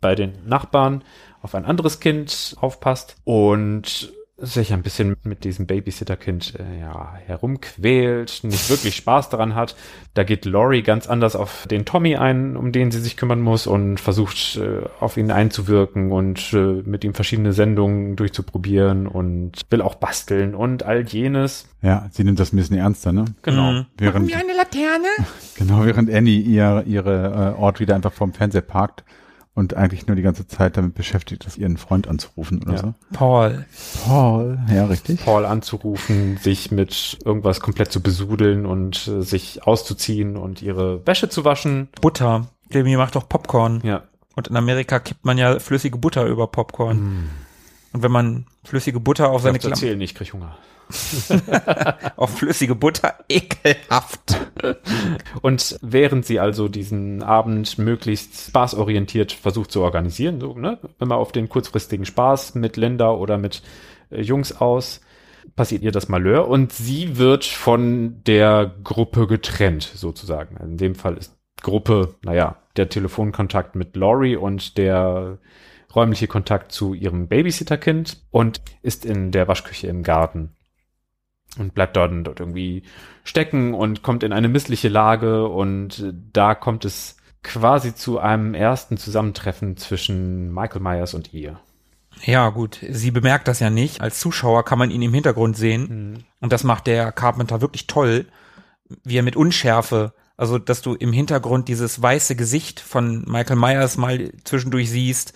bei den Nachbarn auf ein anderes Kind aufpasst. Und sich ein bisschen mit diesem Babysitterkind äh, ja, herumquält, nicht wirklich Spaß daran hat. Da geht Laurie ganz anders auf den Tommy ein, um den sie sich kümmern muss und versucht äh, auf ihn einzuwirken und äh, mit ihm verschiedene Sendungen durchzuprobieren und will auch basteln und all jenes. Ja, sie nimmt das ein bisschen ernster, ne? Genau. Mhm. Während, eine Laterne? genau, während Annie ihr, ihre äh, Ort wieder einfach vorm Fernseher parkt und eigentlich nur die ganze Zeit damit beschäftigt ist, ihren Freund anzurufen oder Ja. so. Paul. Paul, ja, richtig. Paul anzurufen, sich mit irgendwas komplett zu besudeln und äh, sich auszuziehen und ihre Wäsche zu waschen. Butter. Jamie macht doch Popcorn. Ja. Und in Amerika kippt man ja flüssige Butter über Popcorn. Und wenn man flüssige Butter auf seine Ich Klamotten, erzählen, ich krieg Hunger. auf flüssige Butter, ekelhaft. Und während sie also diesen Abend möglichst spaßorientiert versucht zu organisieren, so, ne, man auf den kurzfristigen Spaß mit Linda oder mit äh, Jungs aus, passiert ihr das Malheur und sie wird von der Gruppe getrennt, sozusagen. In dem Fall ist Gruppe, naja, der Telefonkontakt mit Laurie und der räumliche Kontakt zu ihrem Babysitterkind und ist in der Waschküche im Garten und bleibt dort, dort irgendwie stecken und kommt in eine missliche Lage und da kommt es quasi zu einem ersten Zusammentreffen zwischen Michael Myers und ihr. Ja, gut. Sie bemerkt das ja nicht. Als Zuschauer kann man ihn im Hintergrund sehen. Und das macht der Carpenter wirklich toll, wie er mit Unschärfe, also dass du im Hintergrund dieses weiße Gesicht von Michael Myers mal zwischendurch siehst.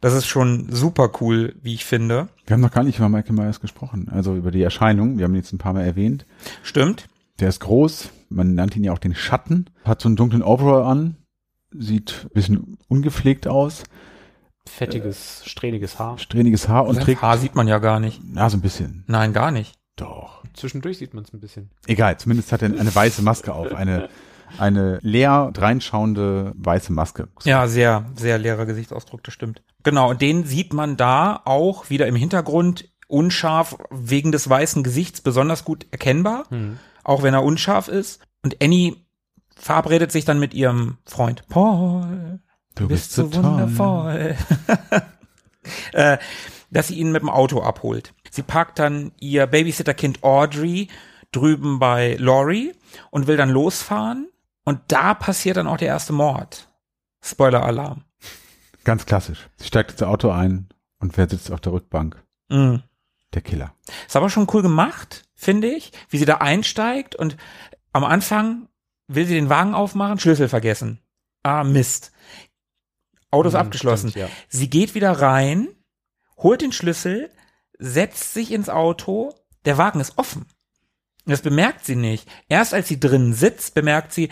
Das ist schon super cool, wie ich finde. Wir haben noch gar nicht über Michael Myers gesprochen, also über die Erscheinung. Wir haben ihn jetzt ein paar Mal erwähnt. Stimmt. Der ist groß, man nannte ihn ja auch den Schatten, hat so einen dunklen Overall an, sieht ein bisschen ungepflegt aus, Fettiges, strähniges Haar. strähniges Haar und Sein trägt, Haar sieht man ja gar nicht. na, so ein bisschen. Nein, gar nicht. Doch. Zwischendurch sieht man es ein bisschen. Egal, zumindest hat er eine weiße Maske auf, eine, eine leer reinschauende weiße Maske. Ja, sehr, sehr leerer Gesichtsausdruck, das stimmt. Genau, und den sieht man da auch wieder im Hintergrund unscharf wegen des weißen Gesichts besonders gut erkennbar, auch wenn er unscharf ist. Und Annie verabredet sich dann mit ihrem Freund Paul. Du bist so wundervoll. äh, dass sie ihn mit dem Auto abholt. Sie parkt dann ihr Babysitterkind Audrey drüben bei Laurie und will dann losfahren. Und da passiert dann auch der erste Mord. Spoiler-Alarm. Ganz klassisch. Sie steigt ins Auto ein und wer sitzt auf der Rückbank? Mhm. Der Killer. Ist aber schon cool gemacht, finde ich, wie sie da einsteigt und am Anfang will sie den Wagen aufmachen, Schlüssel vergessen. Ah, Mist. Auto ist Hm, abgeschlossen. stimmt, ja. Sie geht wieder rein, holt den Schlüssel, setzt sich ins Auto, der Wagen ist offen. Und Das bemerkt sie nicht. Erst als sie drin sitzt, bemerkt sie,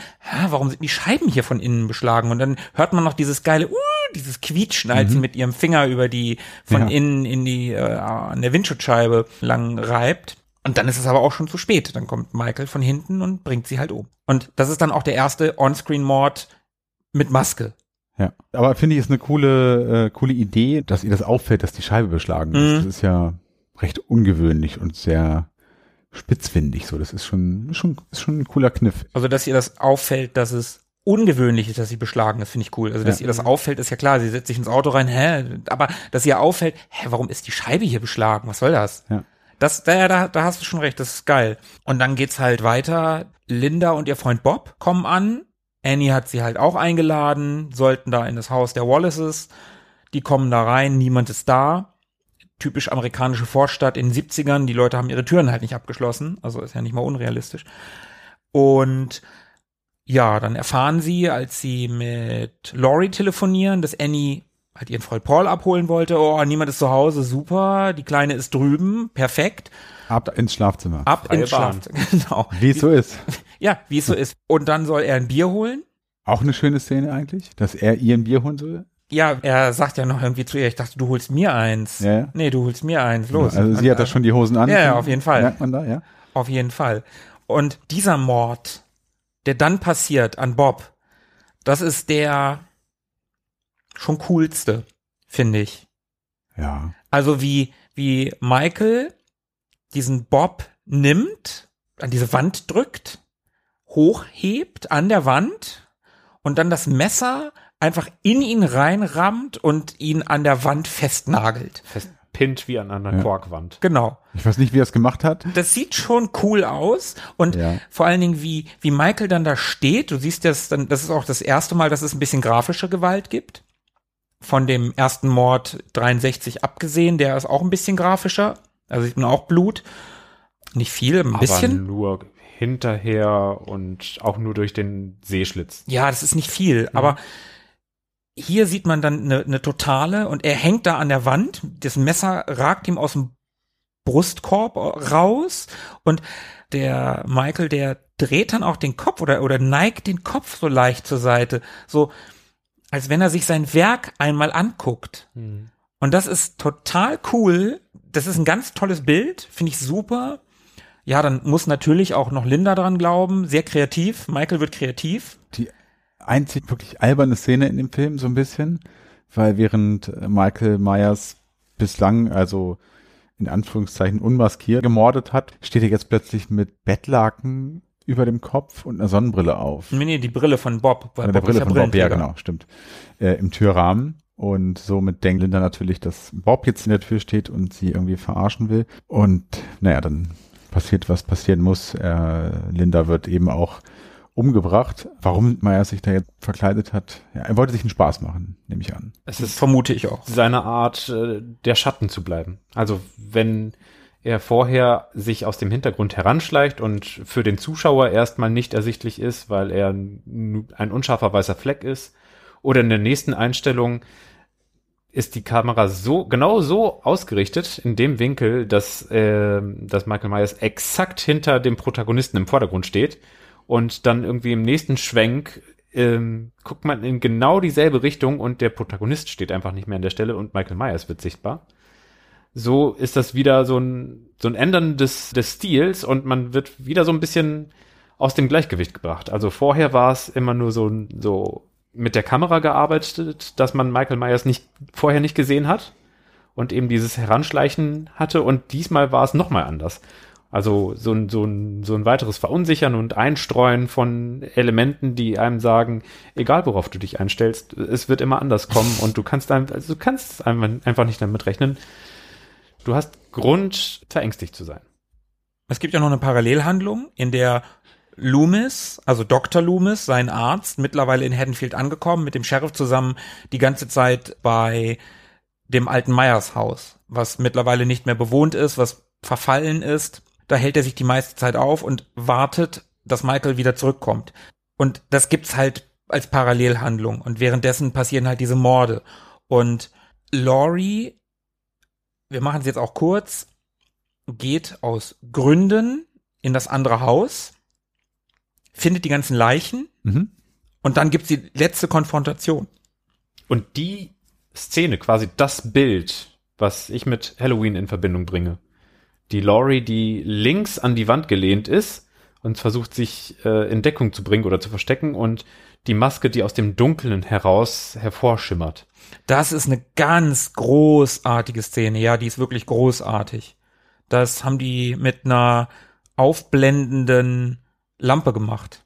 warum sind die Scheiben hier von innen beschlagen? Und dann hört man noch dieses geile, uh, dieses Quietschen, als sie mit ihrem Finger über die, von Ja. innen in die, äh, an der Windschutzscheibe lang reibt. Und dann ist es aber auch schon zu spät. Dann kommt Michael von hinten und bringt sie halt um. Und das ist dann auch der erste On-Screen-Mord mit Maske. Ja. Aber finde ich, ist eine coole, äh, coole Idee, dass ihr das auffällt, dass die Scheibe beschlagen ist. Mhm. Das ist ja recht ungewöhnlich und sehr spitzfindig. So, das ist schon, schon, ist schon ein cooler Kniff. Also, dass ihr das auffällt, dass es ungewöhnlich ist, dass sie beschlagen ist, finde ich cool. Also, dass Ja. ihr das auffällt, ist ja klar. Sie setzt sich ins Auto rein, hä? Aber dass ihr auffällt, hä, warum ist die Scheibe hier beschlagen? Was soll das? Ja. Das, da, da, da hast du schon recht, das ist geil. Und dann geht's halt weiter. Linda und ihr Freund Bob kommen an. Annie hat sie halt auch eingeladen, sollten da in das Haus der Wallaces. Die kommen da rein, niemand ist da. Typisch amerikanische Vorstadt in den 70ern. Die Leute haben ihre Türen halt nicht abgeschlossen. Also ist ja nicht mal unrealistisch. Und ja, dann erfahren sie, als sie mit Laurie telefonieren, dass Annie halt ihren Freund Paul abholen wollte. Oh, niemand ist zu Hause, super. Die Kleine ist drüben, perfekt. Ab ins Schlafzimmer. Ab Freie ins Bahn. Schlafzimmer. Genau. Wie es so ist. Ja, wie es so ist. Und dann soll er ein Bier holen. Auch eine schöne Szene eigentlich, dass er ihr ein Bier holen soll. Ja, er sagt ja noch irgendwie zu ihr, ich dachte, du holst mir eins. Ja, ja. Nee, du holst mir eins, los. Also sie Und, hat da schon die Hosen an. Ja, ja, auf jeden Fall. Merkt man da, ja. Auf jeden Fall. Und dieser Mord, der dann passiert an Bob, das ist der schon coolste, finde ich. Ja. Also wie, wie Michael diesen Bob nimmt, an diese Wand drückt, hochhebt an der Wand und dann das Messer einfach in ihn reinrammt und ihn an der Wand festnagelt. Festpinnt wie an einer Ja. Korkwand. Genau. Ich weiß nicht, wie er es gemacht hat. Das sieht schon cool aus und Ja. vor allen Dingen wie wie Michael dann da steht. Du siehst das dann, das ist auch das erste Mal, dass es ein bisschen grafische Gewalt gibt. Von dem ersten Mord 63 abgesehen, der ist auch ein bisschen grafischer. Also sieht man auch Blut. Nicht viel, ein Aber bisschen. nur hinterher und auch nur durch den Seeschlitz. Ja, das ist nicht viel, aber hier sieht man dann eine, eine totale und er hängt da an der Wand, das Messer ragt ihm aus dem Brustkorb raus und der Michael, der dreht dann auch den Kopf oder, oder neigt den Kopf so leicht zur Seite, so als wenn er sich sein Werk einmal anguckt. Und das ist total cool. Das ist ein ganz tolles Bild, finde ich super. Ja, dann muss natürlich auch noch Linda dran glauben. Sehr kreativ. Michael wird kreativ. Die einzig wirklich alberne Szene in dem Film, so ein bisschen, weil während Michael Myers bislang, also in Anführungszeichen unmaskiert, gemordet hat, steht er jetzt plötzlich mit Bettlaken über dem Kopf und einer Sonnenbrille auf. Nee, nee, die Brille von Bob. Weil der Bob ist Brille von Bob, ja genau, stimmt. Äh, Im Türrahmen. Und somit denkt Linda natürlich, dass Bob jetzt in der Tür steht und sie irgendwie verarschen will. Und naja, dann passiert, was passieren muss. Äh, Linda wird eben auch umgebracht. Warum Meyer sich da jetzt verkleidet hat, ja, er wollte sich einen Spaß machen, nehme ich an. Es ist Vermute ich auch. seine Art, äh, der Schatten zu bleiben. Also wenn er vorher sich aus dem Hintergrund heranschleicht und für den Zuschauer erstmal nicht ersichtlich ist, weil er ein unscharfer weißer Fleck ist, oder in der nächsten Einstellung ist die Kamera so genau so ausgerichtet in dem Winkel, dass, äh, dass Michael Myers exakt hinter dem Protagonisten im Vordergrund steht und dann irgendwie im nächsten Schwenk ähm, guckt man in genau dieselbe Richtung und der Protagonist steht einfach nicht mehr an der Stelle und Michael Myers wird sichtbar. So ist das wieder so ein, so ein Ändern des, des Stils und man wird wieder so ein bisschen aus dem Gleichgewicht gebracht. Also vorher war es immer nur so, so mit der Kamera gearbeitet, dass man Michael Myers nicht, vorher nicht gesehen hat und eben dieses Heranschleichen hatte und diesmal war es nochmal anders. Also so ein, so, ein, so ein weiteres Verunsichern und Einstreuen von Elementen, die einem sagen, egal worauf du dich einstellst, es wird immer anders kommen und du kannst einem, also du kannst einfach, nicht damit rechnen. Du hast Grund, verängstigt zu sein. Es gibt ja noch eine Parallelhandlung, in der Loomis, also Dr. Loomis, sein Arzt, mittlerweile in Haddonfield angekommen, mit dem Sheriff zusammen die ganze Zeit bei dem alten Meyers Haus, was mittlerweile nicht mehr bewohnt ist, was verfallen ist. Da hält er sich die meiste Zeit auf und wartet, dass Michael wieder zurückkommt. Und das gibt's halt als Parallelhandlung. Und währenddessen passieren halt diese Morde. Und Laurie, wir machen es jetzt auch kurz, geht aus Gründen in das andere Haus, findet die ganzen Leichen Mhm. und dann gibt's die letzte Konfrontation. Und die Szene, quasi das Bild, was ich mit Halloween in Verbindung bringe. Die Laurie, die links an die Wand gelehnt ist und versucht sich äh, in Deckung zu bringen oder zu verstecken und die Maske, die aus dem Dunkeln heraus hervorschimmert. Das ist eine ganz großartige Szene. Ja, die ist wirklich großartig. Das haben die mit einer aufblendenden Lampe gemacht.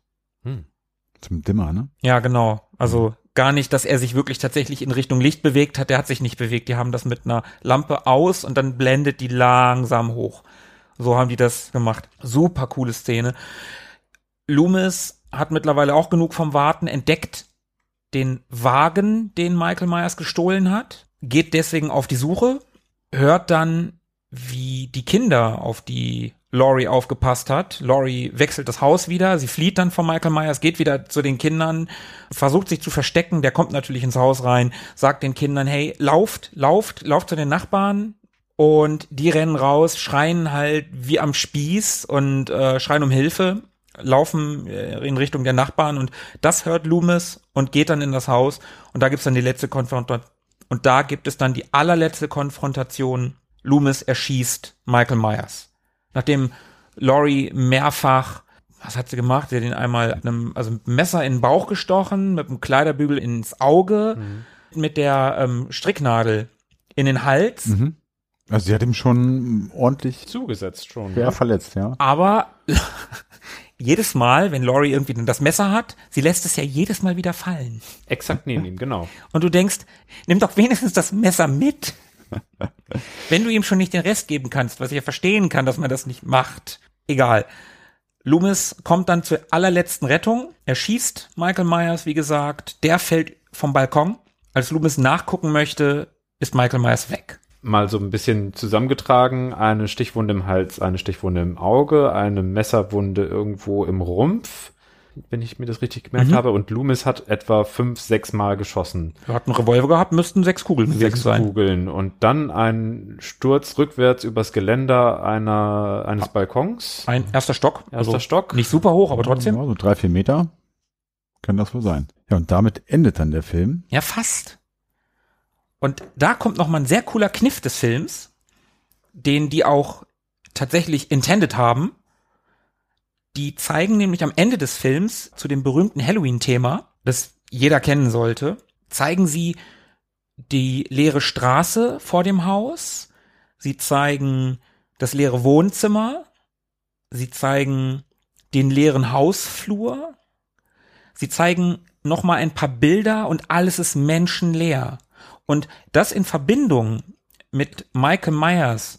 Zum Dimmer, ne? Ja, genau. Also gar nicht, dass er sich wirklich tatsächlich in Richtung Licht bewegt hat. Der hat sich nicht bewegt. Die haben das mit einer Lampe aus und dann blendet die langsam hoch. So haben die das gemacht. Super coole Szene. Loomis hat mittlerweile auch genug vom Warten entdeckt den Wagen, den Michael Myers gestohlen hat, geht deswegen auf die Suche, hört dann, wie die Kinder auf die Laurie aufgepasst hat. Laurie wechselt das Haus wieder, sie flieht dann von Michael Myers, geht wieder zu den Kindern, versucht sich zu verstecken, der kommt natürlich ins Haus rein, sagt den Kindern, hey, lauft, lauft, lauft zu den Nachbarn, und die rennen raus, schreien halt wie am Spieß und äh, schreien um Hilfe, laufen äh, in Richtung der Nachbarn und das hört Loomis und geht dann in das Haus und da gibt's dann die letzte Konfrontation und da gibt es dann die allerletzte Konfrontation. Loomis erschießt Michael Myers. Nachdem Laurie mehrfach, was hat sie gemacht? Sie hat ihn einmal mit einem, also mit einem Messer in den Bauch gestochen, mit einem Kleiderbügel ins Auge, mit der ähm, Stricknadel in den Hals. Mhm. Also sie hat ihm schon ordentlich Zugesetzt schon. schwer ne? verletzt, ja. Aber jedes Mal, wenn Laurie irgendwie dann das Messer hat, sie lässt es ja jedes Mal wieder fallen. Exakt neben ihm, genau. Und du denkst, nimm doch wenigstens das Messer mit. wenn du ihm schon nicht den Rest geben kannst, was ich ja verstehen kann, dass man das nicht macht. Egal. Loomis kommt dann zur allerletzten Rettung. Er schießt Michael Myers, wie gesagt. Der fällt vom Balkon. Als Loomis nachgucken möchte, ist Michael Myers weg. Mal so ein bisschen zusammengetragen. Eine Stichwunde im Hals, eine Stichwunde im Auge, eine Messerwunde irgendwo im Rumpf, wenn ich mir das richtig gemerkt Mhm. habe. Und Loomis hat etwa fünf, sechs Mal geschossen. Er hat einen Revolver gehabt, müssten sechs Kugeln gewesen Sechs sein. Kugeln. Und dann ein Sturz rückwärts übers Geländer einer, eines Balkons. Ein erster Stock. Erster Stock. Nicht super hoch, aber trotzdem. Ja, so drei, vier Meter kann das wohl sein. Ja, und damit endet dann der Film. Ja, fast. Und da kommt noch mal ein sehr cooler Kniff des Films, den die auch tatsächlich intended haben. Die zeigen nämlich am Ende des Films zu dem berühmten Halloween-Thema, das jeder kennen sollte, zeigen sie die leere Straße vor dem Haus, sie zeigen das leere Wohnzimmer, sie zeigen den leeren Hausflur, sie zeigen noch mal ein paar Bilder und alles ist menschenleer. Und das in Verbindung mit Michael Myers,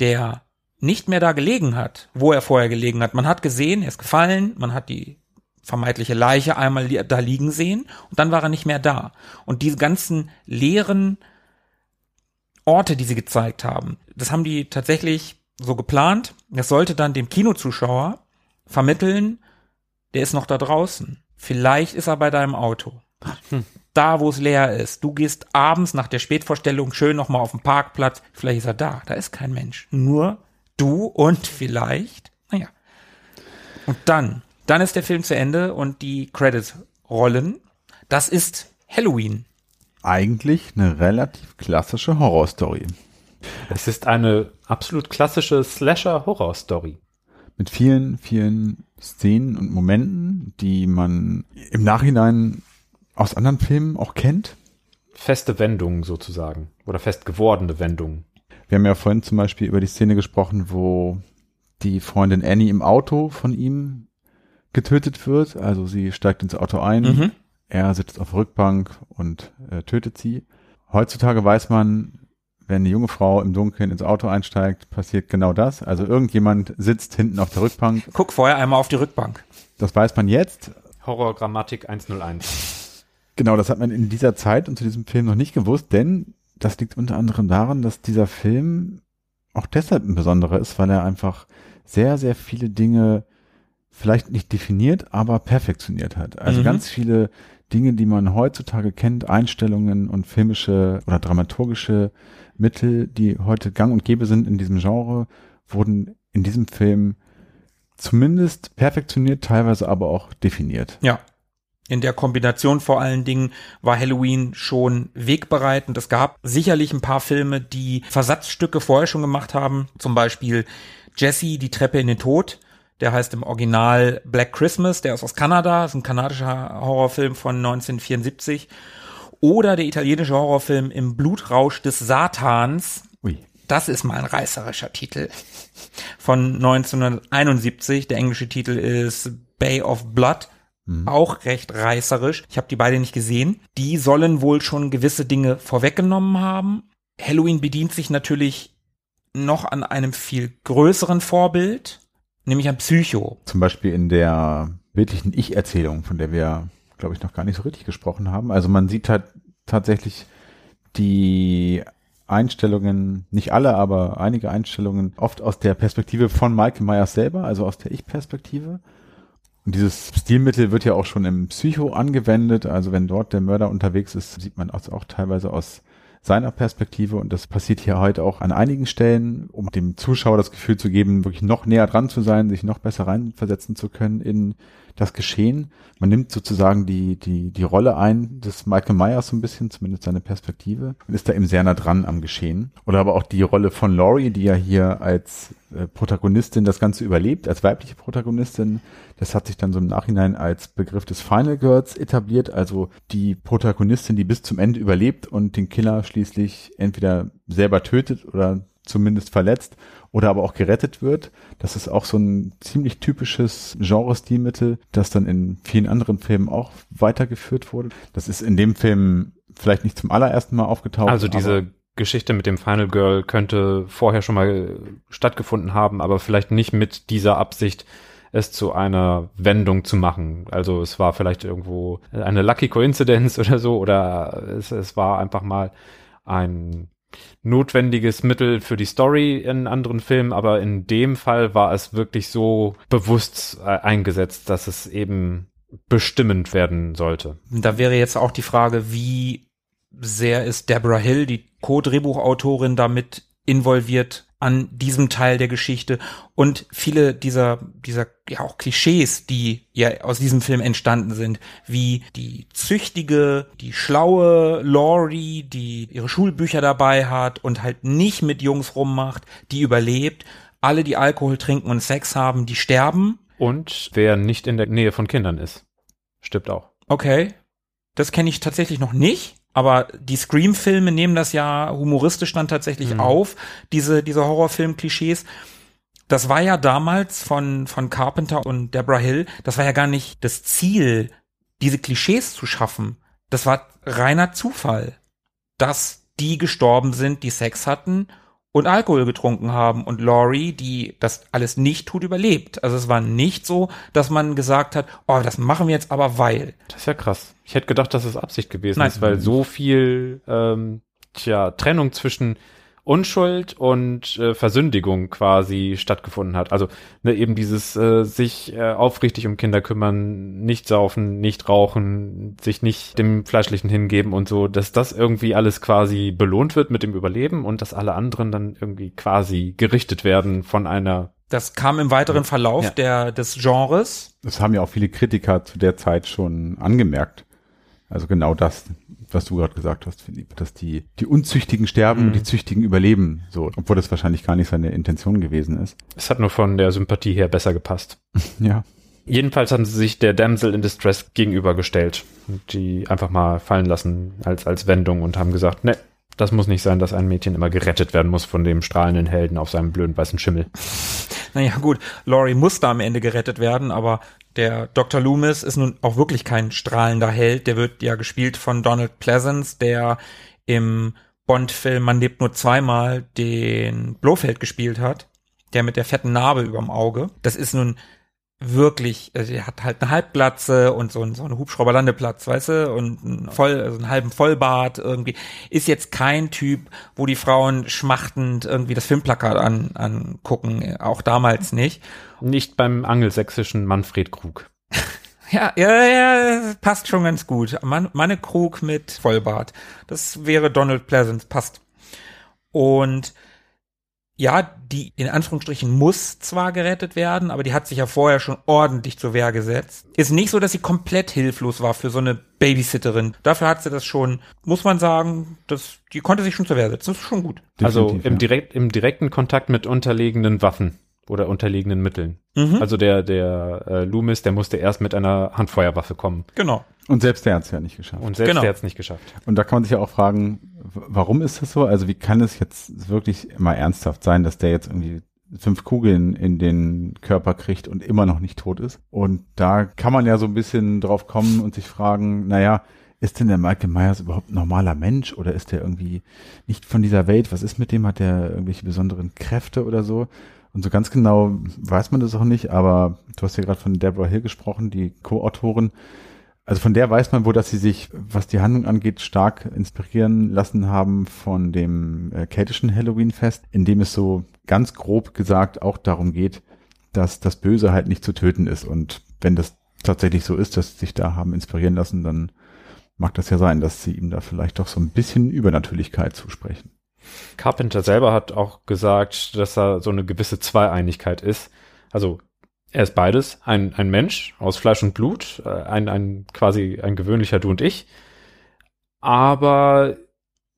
der nicht mehr da gelegen hat, wo er vorher gelegen hat. Man hat gesehen, er ist gefallen, man hat die vermeintliche Leiche einmal da liegen sehen und dann war er nicht mehr da. Und diese ganzen leeren Orte, die sie gezeigt haben, das haben die tatsächlich so geplant. Das sollte dann dem Kinozuschauer vermitteln, der ist noch da draußen. Vielleicht ist er bei deinem Auto. Hm. Da, wo es leer ist. Du gehst abends nach der Spätvorstellung schön nochmal auf den Parkplatz. Vielleicht ist er da. Da ist kein Mensch. Nur du und vielleicht, naja. Und dann, dann ist der Film zu Ende und die Credits rollen. Das ist Halloween. Eigentlich eine relativ klassische Horrorstory. Es ist eine absolut klassische Slasher-Horror-Story. Mit vielen, vielen Szenen und Momenten, die man im Nachhinein aus anderen Filmen auch kennt. Feste Wendungen sozusagen. Oder fest gewordene Wendungen. Wir haben ja vorhin zum Beispiel über die Szene gesprochen, wo die Freundin Annie im Auto von ihm getötet wird. Also sie steigt ins Auto ein, mhm. er sitzt auf der Rückbank und äh, tötet sie. Heutzutage weiß man, wenn eine junge Frau im Dunkeln ins Auto einsteigt, passiert genau das. Also irgendjemand sitzt hinten auf der Rückbank. Guck vorher einmal auf die Rückbank. Das weiß man jetzt. Horrorgrammatik 101. Genau, das hat man in dieser Zeit und zu diesem Film noch nicht gewusst, denn das liegt unter anderem daran, dass dieser Film auch deshalb ein besonderer ist, weil er einfach sehr, sehr viele Dinge vielleicht nicht definiert, aber perfektioniert hat. Also mhm. ganz viele Dinge, die man heutzutage kennt, Einstellungen und filmische oder dramaturgische Mittel, die heute gang und gäbe sind in diesem Genre, wurden in diesem Film zumindest perfektioniert, teilweise aber auch definiert. Ja. In der Kombination vor allen Dingen war Halloween schon wegbereitend. Es gab sicherlich ein paar Filme, die Versatzstücke vorher schon gemacht haben. Zum Beispiel Jesse, die Treppe in den Tod. Der heißt im Original Black Christmas. Der ist aus Kanada. Das ist ein kanadischer Horrorfilm von 1974. Oder der italienische Horrorfilm Im Blutrausch des Satans. Ui. Das ist mal ein reißerischer Titel. Von 1971. Der englische Titel ist Bay of Blood. Mhm. Auch recht reißerisch. Ich habe die beide nicht gesehen. Die sollen wohl schon gewisse Dinge vorweggenommen haben. Halloween bedient sich natürlich noch an einem viel größeren Vorbild, nämlich an Psycho. Zum Beispiel in der bildlichen Ich-Erzählung, von der wir glaube ich, noch gar nicht so richtig gesprochen haben. Also man sieht halt tatsächlich die Einstellungen, nicht alle, aber einige Einstellungen oft aus der Perspektive von Michael Myers selber, also aus der Ich-Perspektive. Und dieses Stilmittel wird ja auch schon im Psycho angewendet. Also wenn dort der Mörder unterwegs ist, sieht man auch, auch teilweise aus seiner Perspektive. Und das passiert hier heute auch an einigen Stellen, um dem Zuschauer das Gefühl zu geben, wirklich noch näher dran zu sein, sich noch besser reinversetzen zu können in das Geschehen. Man nimmt sozusagen die, die, die Rolle ein des Michael Myers so ein bisschen, zumindest seine Perspektive, und ist da eben sehr nah dran am Geschehen. Oder aber auch die Rolle von Laurie, die ja hier als äh, Protagonistin das Ganze überlebt, als weibliche Protagonistin. Das hat sich dann so im Nachhinein als Begriff des Final Girls etabliert, also die Protagonistin, die bis zum Ende überlebt und den Killer schließlich entweder selber tötet oder zumindest verletzt oder aber auch gerettet wird. Das ist auch so ein ziemlich typisches Genre-Stilmittel, das dann in vielen anderen Filmen auch weitergeführt wurde. Das ist in dem Film vielleicht nicht zum allerersten Mal aufgetaucht. Also diese Geschichte mit dem Final Girl könnte vorher schon mal stattgefunden haben, aber vielleicht nicht mit dieser Absicht, es zu einer Wendung zu machen. Also es war vielleicht irgendwo eine Lucky Coincidence oder so, oder es, es war einfach mal ein notwendiges Mittel für die Story in anderen Filmen, aber in dem Fall war es wirklich so bewusst äh, eingesetzt, dass es eben bestimmend werden sollte. Da wäre jetzt auch die Frage, wie sehr ist Deborah Hill, die Co-Drehbuchautorin, damit involviert an diesem Teil der Geschichte und viele dieser, dieser, ja auch Klischees, die ja aus diesem Film entstanden sind, wie die züchtige, die schlaue Laurie, die ihre Schulbücher dabei hat und halt nicht mit Jungs rummacht, die überlebt. Alle, die Alkohol trinken und Sex haben, die sterben. Und wer nicht in der Nähe von Kindern ist, stirbt auch. Okay. Das kenne ich tatsächlich noch nicht. Aber die Scream-Filme nehmen das ja humoristisch dann tatsächlich Mhm. auf, diese, diese Horrorfilm-Klischees. Das war ja damals von, von Carpenter und Deborah Hill, das war ja gar nicht das Ziel, diese Klischees zu schaffen. Das war reiner Zufall, dass die gestorben sind, die Sex hatten und Alkohol getrunken haben und Laurie, die das alles nicht tut, überlebt. Also es war nicht so, dass man gesagt hat, oh, das machen wir jetzt aber weil. Das ist ja krass. Ich hätte gedacht, dass es Absicht gewesen Nein. ist, weil so viel ähm, tja, Trennung zwischen Unschuld und äh, Versündigung quasi stattgefunden hat. Also ne, eben dieses äh, sich äh, aufrichtig um Kinder kümmern, nicht saufen, nicht rauchen, sich nicht dem Fleischlichen hingeben und so, dass das irgendwie alles quasi belohnt wird mit dem Überleben und dass alle anderen dann irgendwie quasi gerichtet werden von einer Das kam im weiteren Verlauf Ja. der, des Genres. Das haben ja auch viele Kritiker zu der Zeit schon angemerkt. Also genau das, was du gerade gesagt hast, Philipp, dass die, die Unzüchtigen sterben und die Züchtigen überleben. So, obwohl das wahrscheinlich gar nicht seine Intention gewesen ist. es hat nur von der Sympathie her besser gepasst. Ja. Jedenfalls haben sie sich der Damsel in Distress gegenübergestellt und die einfach mal fallen lassen als, als Wendung und haben gesagt, ne, das muss nicht sein, dass ein Mädchen immer gerettet werden muss von dem strahlenden Helden auf seinem blöden weißen Schimmel. Naja, gut, Laurie musste am Ende gerettet werden, aber der Dr. Loomis ist nun auch wirklich kein strahlender Held. Der wird ja gespielt von Donald Pleasance, der im Bond-Film Man lebt nur zweimal den Blofeld gespielt hat. Der mit der fetten Narbe überm Auge. Das ist nun wirklich, also er hat halt eine Halbglatze und so, so einen Hubschrauberlandeplatz, weißt du, und einen, voll, also einen halben Vollbart irgendwie. Ist jetzt kein Typ, wo die Frauen schmachtend irgendwie das Filmplakat an, angucken, auch damals nicht. Nicht beim angelsächsischen Manfred Krug. Ja, ja, ja, passt schon ganz gut. Man, Manne Krug mit Vollbart. Das wäre Donald Pleasance, passt. Und ja, die in Anführungsstrichen muss zwar gerettet werden, aber die hat sich ja vorher schon ordentlich zur Wehr gesetzt. Ist nicht so, dass sie komplett hilflos war für so eine Babysitterin. Dafür hat sie das schon, muss man sagen, das, die konnte sich schon zur Wehr setzen. Das ist schon gut. also Definitiv, im, ja. direkt, im direkten Kontakt mit unterlegenen Waffen oder unterlegenen Mitteln. Mhm. Also der, der äh, Loomis, der musste erst mit einer Handfeuerwaffe kommen. Genau. Und selbst der hat es ja nicht geschafft. Und selbst Genau. der hat es nicht geschafft. Und da kann man sich ja auch fragen, warum ist das so? Also wie kann es jetzt wirklich immer ernsthaft sein, dass der jetzt irgendwie fünf Kugeln in den Körper kriegt und immer noch nicht tot ist? Und da kann man ja so ein bisschen drauf kommen und sich fragen, naja, ist denn der Michael Myers überhaupt ein normaler Mensch oder ist der irgendwie nicht von dieser Welt? Was ist mit dem? Hat der irgendwelche besonderen Kräfte oder so? Und so ganz genau weiß man das auch nicht, aber du hast ja gerade von Deborah Hill gesprochen, die Co-Autorin. Also von der weiß man wohl, dass sie sich, was die Handlung angeht, stark inspirieren lassen haben von dem äh, keltischen Halloween-Fest, in dem es so ganz grob gesagt auch darum geht, dass das Böse halt nicht zu töten ist. Und wenn das tatsächlich so ist, dass sie sich da haben inspirieren lassen, dann mag das ja sein, dass sie ihm da vielleicht doch so ein bisschen Übernatürlichkeit zusprechen. Carpenter selber hat auch gesagt, dass da so eine gewisse Zweieinigkeit ist. Also er ist beides, ein, ein Mensch aus Fleisch und Blut, äh, ein, ein quasi ein gewöhnlicher Du und ich, aber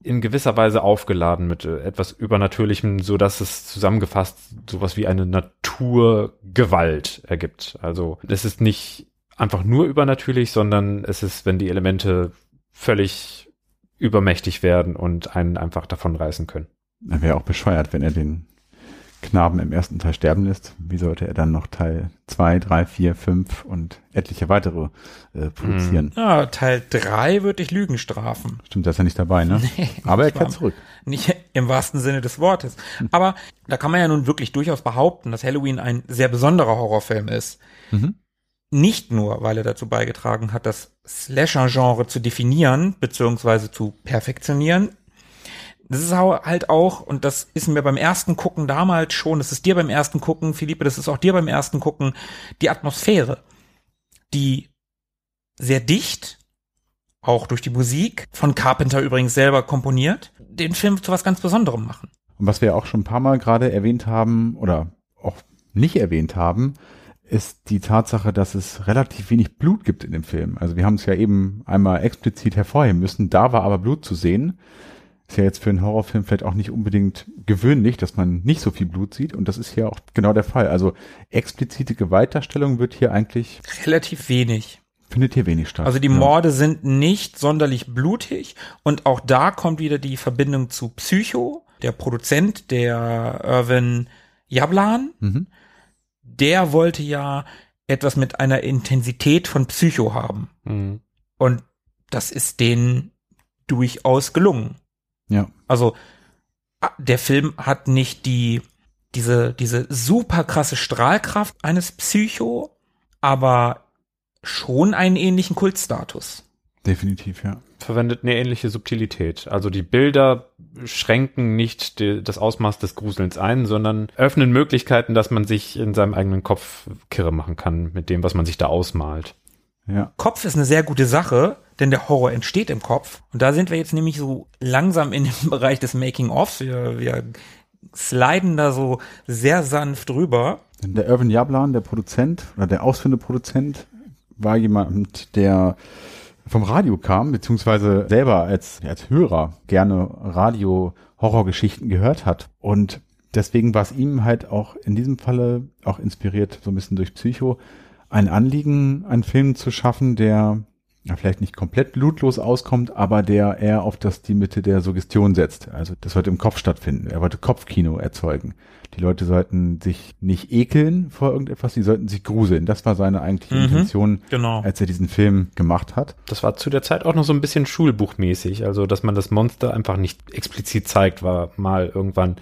in gewisser Weise aufgeladen mit äh, etwas Übernatürlichem, so dass es zusammengefasst sowas wie eine Naturgewalt ergibt. Also es ist nicht einfach nur übernatürlich, sondern es ist, wenn die Elemente völlig übermächtig werden und einen einfach davonreißen können. Er wäre auch bescheuert, wenn er den Knaben im ersten Teil sterben lässt. Wie sollte er dann noch Teil zwei, drei, vier, fünf und etliche weitere äh, produzieren? Ja, Teil drei würde ich Lügen strafen. Stimmt, da ist er nicht dabei, ne? Aber er kehrt zurück. Nicht im wahrsten Sinne des Wortes. Aber da kann man ja nun wirklich durchaus behaupten, dass Halloween ein sehr besonderer Horrorfilm ist. Mhm. Nicht nur, weil er dazu beigetragen hat, das Slasher-Genre zu definieren bzw. zu perfektionieren. Das ist halt auch, und das ist mir beim ersten Gucken damals schon, das ist dir beim ersten Gucken, Philippe, das ist auch dir beim ersten Gucken, die Atmosphäre, die sehr dicht, auch durch die Musik, von Carpenter übrigens selber komponiert, den Film zu was ganz Besonderem machen. Und was wir auch schon ein paar Mal gerade erwähnt haben oder auch nicht erwähnt haben, ist die Tatsache, dass es relativ wenig Blut gibt in dem Film. Also wir haben es ja eben einmal explizit hervorheben müssen, da war aber Blut zu sehen. Ist ja jetzt für einen Horrorfilm vielleicht auch nicht unbedingt gewöhnlich, dass man nicht so viel Blut sieht und das ist hier auch genau der Fall. Also explizite Gewaltdarstellung wird hier eigentlich Relativ wenig. findet hier wenig statt. Also die Ja. Morde sind nicht sonderlich blutig und auch da kommt wieder die Verbindung zu Psycho, der Produzent, der Irvin Jablan, Mhm. der wollte ja etwas mit einer Intensität von Psycho haben. Mhm. Und das ist denen durchaus gelungen. Ja. Also ah, der Film hat nicht die diese diese super krasse Strahlkraft eines Psycho, aber schon einen ähnlichen Kultstatus. Definitiv, ja. verwendet eine ähnliche Subtilität. Also die Bilder schränken nicht die, das Ausmaß des Gruselns ein, sondern öffnen Möglichkeiten, dass man sich in seinem eigenen Kopf kirre machen kann mit dem, was man sich da ausmalt. Ja. Kopf ist eine sehr gute Sache, denn der Horror entsteht im Kopf. Und da sind wir jetzt nämlich so langsam in dem Bereich des Making-ofs. Wir, wir sliden da so sehr sanft rüber. Der Irvin Jablan, der Produzent oder der ausführende Produzent, war jemand, der vom Radio kam, beziehungsweise selber als, als Hörer gerne Radio-Horrorgeschichten gehört hat. Und deswegen war es ihm halt auch in diesem Falle auch inspiriert, so ein bisschen durch Psycho, ein Anliegen, einen Film zu schaffen, der ja, vielleicht nicht komplett blutlos auskommt, aber der eher auf das die Mitte der Suggestion setzt. Also das sollte im Kopf stattfinden. Er wollte Kopfkino erzeugen. Die Leute sollten sich nicht ekeln vor irgendetwas, sie sollten sich gruseln. Das war seine eigentliche Mhm. Intention, Genau. als er diesen Film gemacht hat. Das war zu der Zeit auch noch so ein bisschen schulbuchmäßig. Also, dass man das Monster einfach nicht explizit zeigt, war mal irgendwann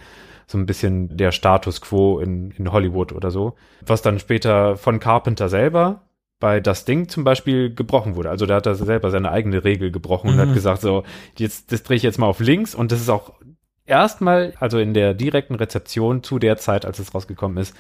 so ein bisschen der Status quo in, in Hollywood oder so. Was dann später von Carpenter selber bei das Ding zum Beispiel gebrochen wurde. Also da hat er selber seine eigene Regel gebrochen und Mhm. hat gesagt, so, jetzt, das drehe ich jetzt mal auf links und das ist auch erstmal, also in der direkten Rezeption zu der Zeit, als es rausgekommen ist,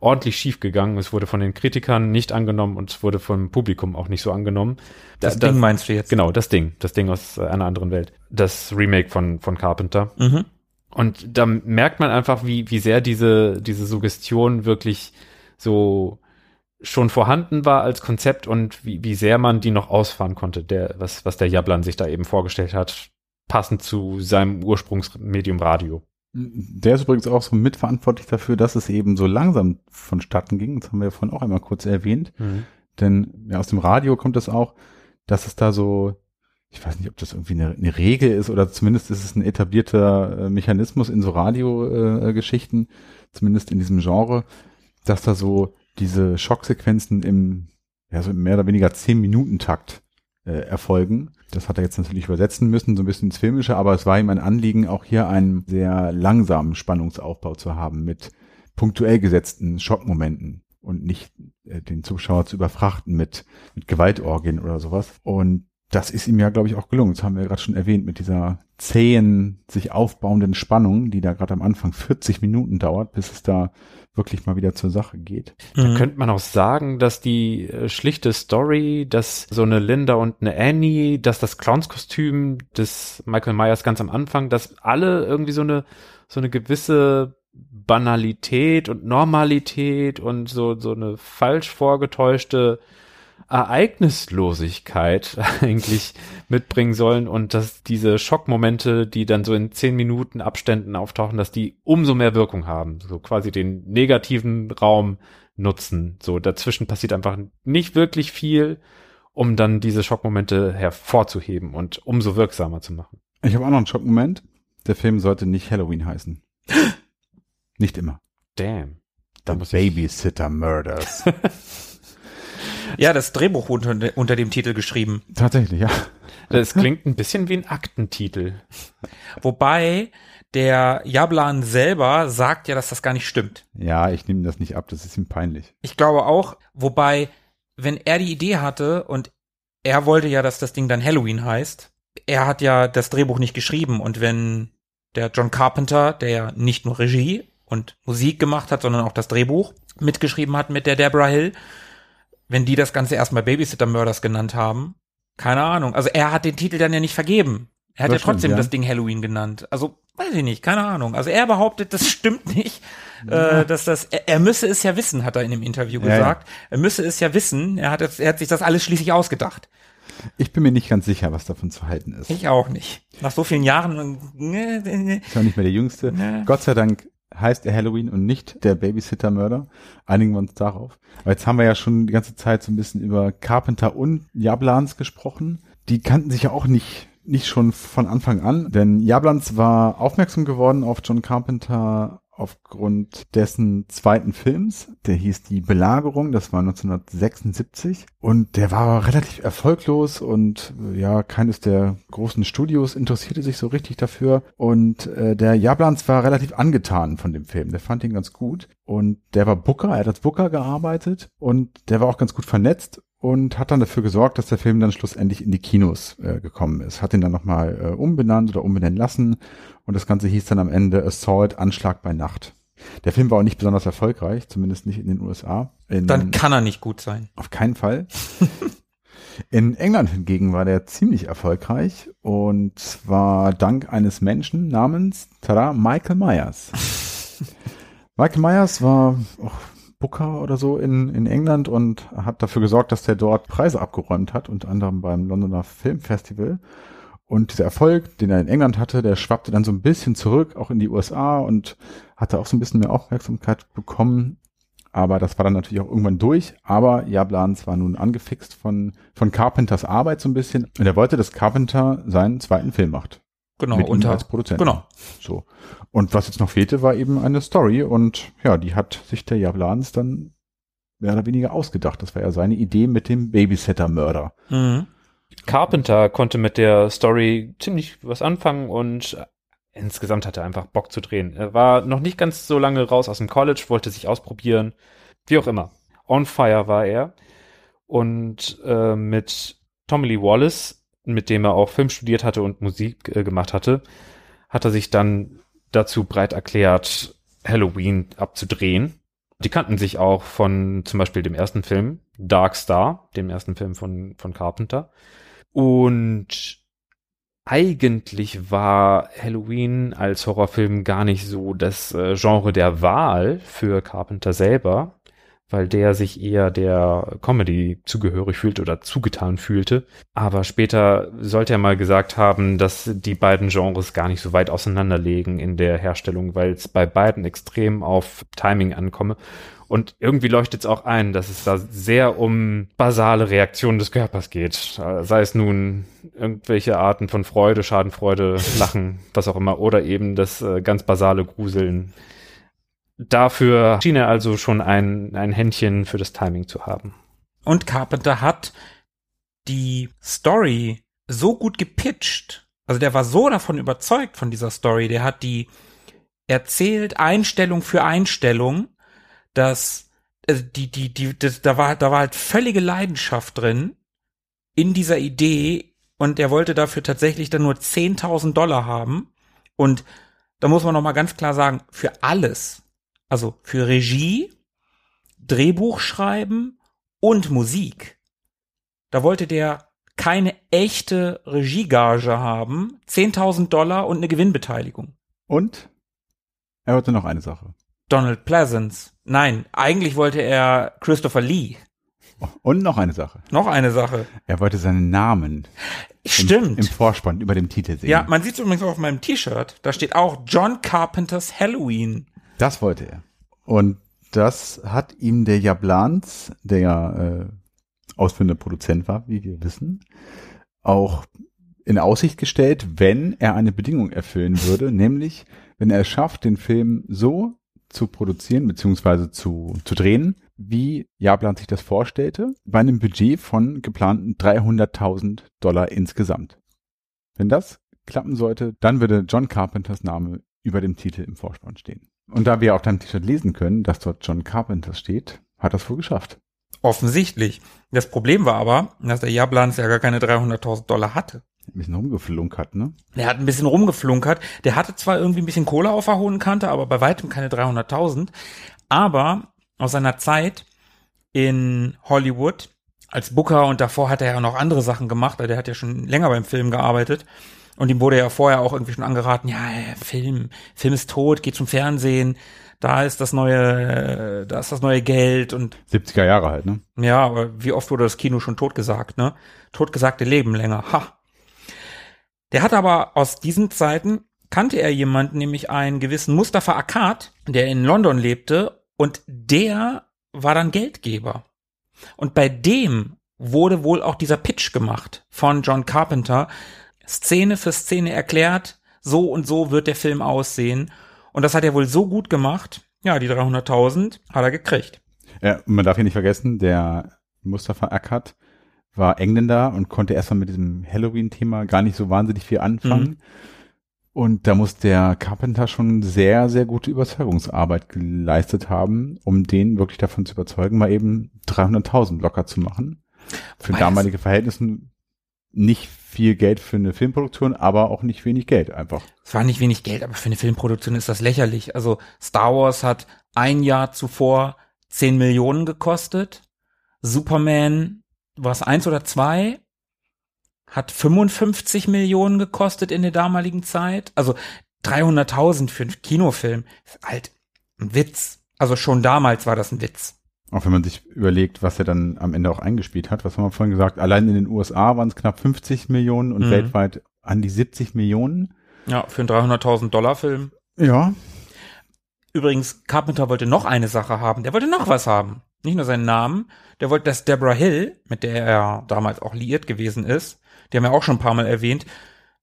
ordentlich schief gegangen. Es wurde von den Kritikern nicht angenommen und es wurde vom Publikum auch nicht so angenommen. Das Da- Ding meinst du jetzt? Genau, das Ding. Das Ding aus äh, einer anderen Welt. Das Remake von, von Carpenter. Mhm. Und da merkt man einfach, wie, wie sehr diese, diese Suggestion wirklich so schon vorhanden war als Konzept und wie, wie sehr man die noch ausfahren konnte, der, was, was der Jablan sich da eben vorgestellt hat, passend zu seinem Ursprungsmedium Radio. Der ist übrigens auch so mitverantwortlich dafür, dass es eben so langsam vonstatten ging. Das haben wir ja vorhin auch einmal kurz erwähnt. Denn ja, aus dem Radio kommt es auch, dass es da so, ich weiß nicht, ob das irgendwie eine, eine Regel ist oder zumindest ist es ein etablierter äh, Mechanismus in so Radiogeschichten, Geschichten, zumindest in diesem Genre, dass da so diese Schocksequenzen im, ja, so mehr oder weniger 10-Minuten-Takt äh, erfolgen. Das hat er jetzt natürlich übersetzen müssen, so ein bisschen ins Filmische, aber es war ihm ein Anliegen, auch hier einen sehr langsamen Spannungsaufbau zu haben mit punktuell gesetzten Schockmomenten und nicht äh, den Zuschauer zu überfrachten mit, mit Gewaltorgien oder sowas. Und das ist ihm ja, glaube ich, auch gelungen. Das haben wir gerade schon erwähnt mit dieser zähen, sich aufbauenden Spannung, die da gerade am Anfang 40 Minuten dauert, bis es da wirklich mal wieder zur Sache geht. Da Mhm. könnte man auch sagen, dass die äh, schlichte Story, dass so eine Linda und eine Annie, dass das Clownskostüm des Michael Myers ganz am Anfang, dass alle irgendwie so eine, so eine gewisse Banalität und Normalität und so, so eine falsch vorgetäuschte Ereignislosigkeit eigentlich mitbringen sollen und dass diese Schockmomente, die dann so in zehn Minuten Abständen auftauchen, dass die umso mehr Wirkung haben, so quasi den negativen Raum nutzen. So dazwischen passiert einfach nicht wirklich viel, um dann diese Schockmomente hervorzuheben und umso wirksamer zu machen. Ich habe auch noch einen Schockmoment. Der Film sollte nicht Halloween heißen. nicht immer. Damn. Da The Babysitter Murders. Ja, das Drehbuch wurde unter, unter dem Titel geschrieben. Tatsächlich, ja. Das klingt ein bisschen wie ein Aktentitel. Wobei der Jablan selber sagt ja, dass das gar nicht stimmt. Ja, ich nehme das nicht ab, das ist ihm peinlich. Ich glaube auch, wobei, wenn er die Idee hatte und er wollte ja, dass das Ding dann Halloween heißt, er hat ja das Drehbuch nicht geschrieben und wenn der John Carpenter, der ja nicht nur Regie und Musik gemacht hat, sondern auch das Drehbuch mitgeschrieben hat mit der Deborah Hill, wenn die das Ganze erstmal Babysitter Murders genannt haben, keine Ahnung. Also er hat den Titel dann ja nicht vergeben. Er hat Das ja stimmt, trotzdem ja. das Ding Halloween genannt. Also, weiß ich nicht, keine Ahnung. Also er behauptet, das stimmt nicht, äh, dass das, er, er müsse es ja wissen, hat er in dem Interview Ja, ja. gesagt. Er müsse es ja wissen. Er hat, es- er hat sich das alles schließlich ausgedacht. Ich bin mir nicht ganz sicher, was davon zu halten ist. Ich auch nicht. Nach so vielen Jahren, ne, ne. Ist ja nicht mehr der Jüngste. Gott sei Dank heißt er Halloween und nicht der Babysitter-Mörder. Einigen wir uns darauf. Aber jetzt haben wir ja schon die ganze Zeit so ein bisschen über Carpenter und Jablans gesprochen. Die kannten sich ja auch nicht, nicht schon von Anfang an, denn Jablans war aufmerksam geworden auf John Carpenter aufgrund dessen zweiten Films. Der hieß Die Belagerung, das war 1976. Und der war relativ erfolglos und äh, ja, keines der großen Studios interessierte sich so richtig dafür. Und äh, der Jablans war relativ angetan von dem Film. Der fand ihn ganz gut. Und der war Booker, er hat als Booker gearbeitet und der war auch ganz gut vernetzt und hat dann dafür gesorgt, dass der Film dann schlussendlich in die Kinos äh, gekommen ist. Hat ihn dann nochmal äh, umbenannt oder umbenennen lassen und das Ganze hieß dann am Ende Assault, Anschlag bei Nacht. Der Film war auch nicht besonders erfolgreich, zumindest nicht in den USA. In, Dann kann er nicht gut sein. auf keinen Fall. In England hingegen war der ziemlich erfolgreich und zwar dank eines Menschen namens tada, Michael Myers. Michael Myers war auch Booker oder so in, in England und hat dafür gesorgt, dass der dort Preise abgeräumt hat, unter anderem beim Londoner Filmfestival. Und dieser Erfolg, den er in England hatte, der schwappte dann so ein bisschen zurück, auch in die USA und hatte auch so ein bisschen mehr Aufmerksamkeit bekommen. Aber das war dann natürlich auch irgendwann durch. Aber Jablans war nun angefixt von, von Carpenters Arbeit so ein bisschen. Und er wollte, dass Carpenter seinen zweiten Film macht. Genau, mit ihm unter, als Produzent. genau. So. Und was jetzt noch fehlte, war eben eine Story. Und ja, die hat sich der Jablans dann mehr oder weniger ausgedacht. Das war ja seine Idee mit dem Babysitter-Mörder. Mhm. Carpenter konnte mit der Story ziemlich was anfangen und insgesamt hatte er einfach Bock zu drehen. Er war noch nicht ganz so lange raus aus dem College, wollte sich ausprobieren, wie auch immer. On fire war er und äh, mit Tommy Lee Wallace, mit dem er auch Film studiert hatte und Musik äh, gemacht hatte, hat er sich dann dazu breit erklärt, Halloween abzudrehen. Die kannten sich auch von zum Beispiel dem ersten Film, Dark Star, dem ersten Film von, von Carpenter. Und eigentlich war Halloween als Horrorfilm gar nicht so das äh, Genre der Wahl für Carpenter selber, weil der sich eher der Comedy zugehörig fühlte oder zugetan fühlte. Aber später sollte er mal gesagt haben, dass die beiden Genres gar nicht so weit auseinanderlegen in der Herstellung, weil es bei beiden extrem auf Timing ankomme. Und irgendwie leuchtet es auch ein, dass es da sehr um basale Reaktionen des Körpers geht. Sei es nun irgendwelche Arten von Freude, Schadenfreude, Lachen, was auch immer, oder eben das äh, ganz basale Gruseln. Dafür schien er also schon ein, ein Händchen für das Timing zu haben. Und Carpenter hat die Story so gut gepitcht. Also der war so davon überzeugt von dieser Story. Der hat die erzählt Einstellung für Einstellung, dass also die die die das, da war da war halt völlige Leidenschaft drin in dieser Idee und er wollte dafür tatsächlich dann nur 10.000 Dollar haben und da muss man noch mal ganz klar sagen für alles also für Regie Drehbuch schreiben und Musik. Da wollte der keine echte Regiegage haben, 10.000 Dollar und eine Gewinnbeteiligung. Und er wollte noch eine Sache. Donald Pleasance. Nein, eigentlich wollte er Christopher Lee. Und noch eine Sache. Noch eine Sache. Er wollte seinen Namen im, Stimmt. im Vorspann über dem Titel sehen. ja, man sieht es übrigens auch auf meinem T-Shirt. Da steht auch John Carpenters Halloween. Das wollte er. Und das hat ihm der Jablans, der ja äh, ausführender Produzent war, wie wir wissen, auch in Aussicht gestellt, wenn er eine Bedingung erfüllen würde, nämlich wenn er es schafft, den Film so zu produzieren beziehungsweise zu, zu drehen, wie Jablan sich das vorstellte, bei einem Budget von geplanten 300.000 Dollar insgesamt. Wenn das klappen sollte, dann würde John Carpenters Name über dem Titel im Vorspann stehen. Und da wir auf deinem T-Shirt lesen können, dass dort John Carpenter steht, hat das wohl geschafft. Offensichtlich. Das Problem war aber, dass der Jablans ja gar keine 300.000 Dollar hatte. Ein bisschen rumgeflunkert, ne? Der hat ein bisschen rumgeflunkert. Der hatte zwar irgendwie ein bisschen Kohle auf der hohen Kante, aber bei weitem keine 300.000. Aber aus seiner Zeit in Hollywood als Booker und davor hat er ja noch andere Sachen gemacht. Der hat ja schon länger beim Film gearbeitet. Und ihm wurde ja vorher auch irgendwie schon angeraten, ja, Film, Film ist tot, geht zum Fernsehen, da ist das neue, äh, da ist das neue Geld und 70er Jahre halt, ne? ja, aber wie oft wurde das Kino schon totgesagt, ne? Totgesagte leben länger. Ha. Der hat aber aus diesen Zeiten kannte er jemanden, nämlich einen gewissen Mustafa Akkad, der in London lebte und der war dann Geldgeber. Und bei dem wurde wohl auch dieser Pitch gemacht von John Carpenter, Szene für Szene erklärt, so und so wird der Film aussehen. Und das hat er wohl so gut gemacht, ja, die 300.000 hat er gekriegt. Ja, man darf hier nicht vergessen, der Mustafa Akkad war Engländer und konnte erstmal mit diesem Halloween-Thema gar nicht so wahnsinnig viel anfangen. Mhm. Und da muss der Carpenter schon sehr, sehr gute Überzeugungsarbeit geleistet haben, um den wirklich davon zu überzeugen, mal eben 300.000 locker zu machen. Für Wobei damalige Verhältnissen nicht viel Geld für eine Filmproduktion, aber auch nicht wenig Geld einfach. Es war nicht wenig Geld, aber für eine Filmproduktion ist das lächerlich. Also Star Wars hat ein Jahr zuvor 10 Millionen gekostet. Superman, war es eins oder zwei? Hat 55 Millionen gekostet in der damaligen Zeit. Also 300.000 für einen Kinofilm. Ist halt ein Witz. Also schon damals war das ein Witz. Auch wenn man sich überlegt, was er dann am Ende auch eingespielt hat. Was haben wir vorhin gesagt? Allein in den USA waren es knapp 50 Millionen und Mhm. weltweit an die 70 Millionen. Ja, für einen 300.000 Dollar Film. Ja. Übrigens, Carpenter wollte noch eine Sache haben. Der wollte noch was haben. Nicht nur seinen Namen. Der wollte, dass Deborah Hill, mit der er damals auch liiert gewesen ist, die haben wir auch schon ein paar Mal erwähnt,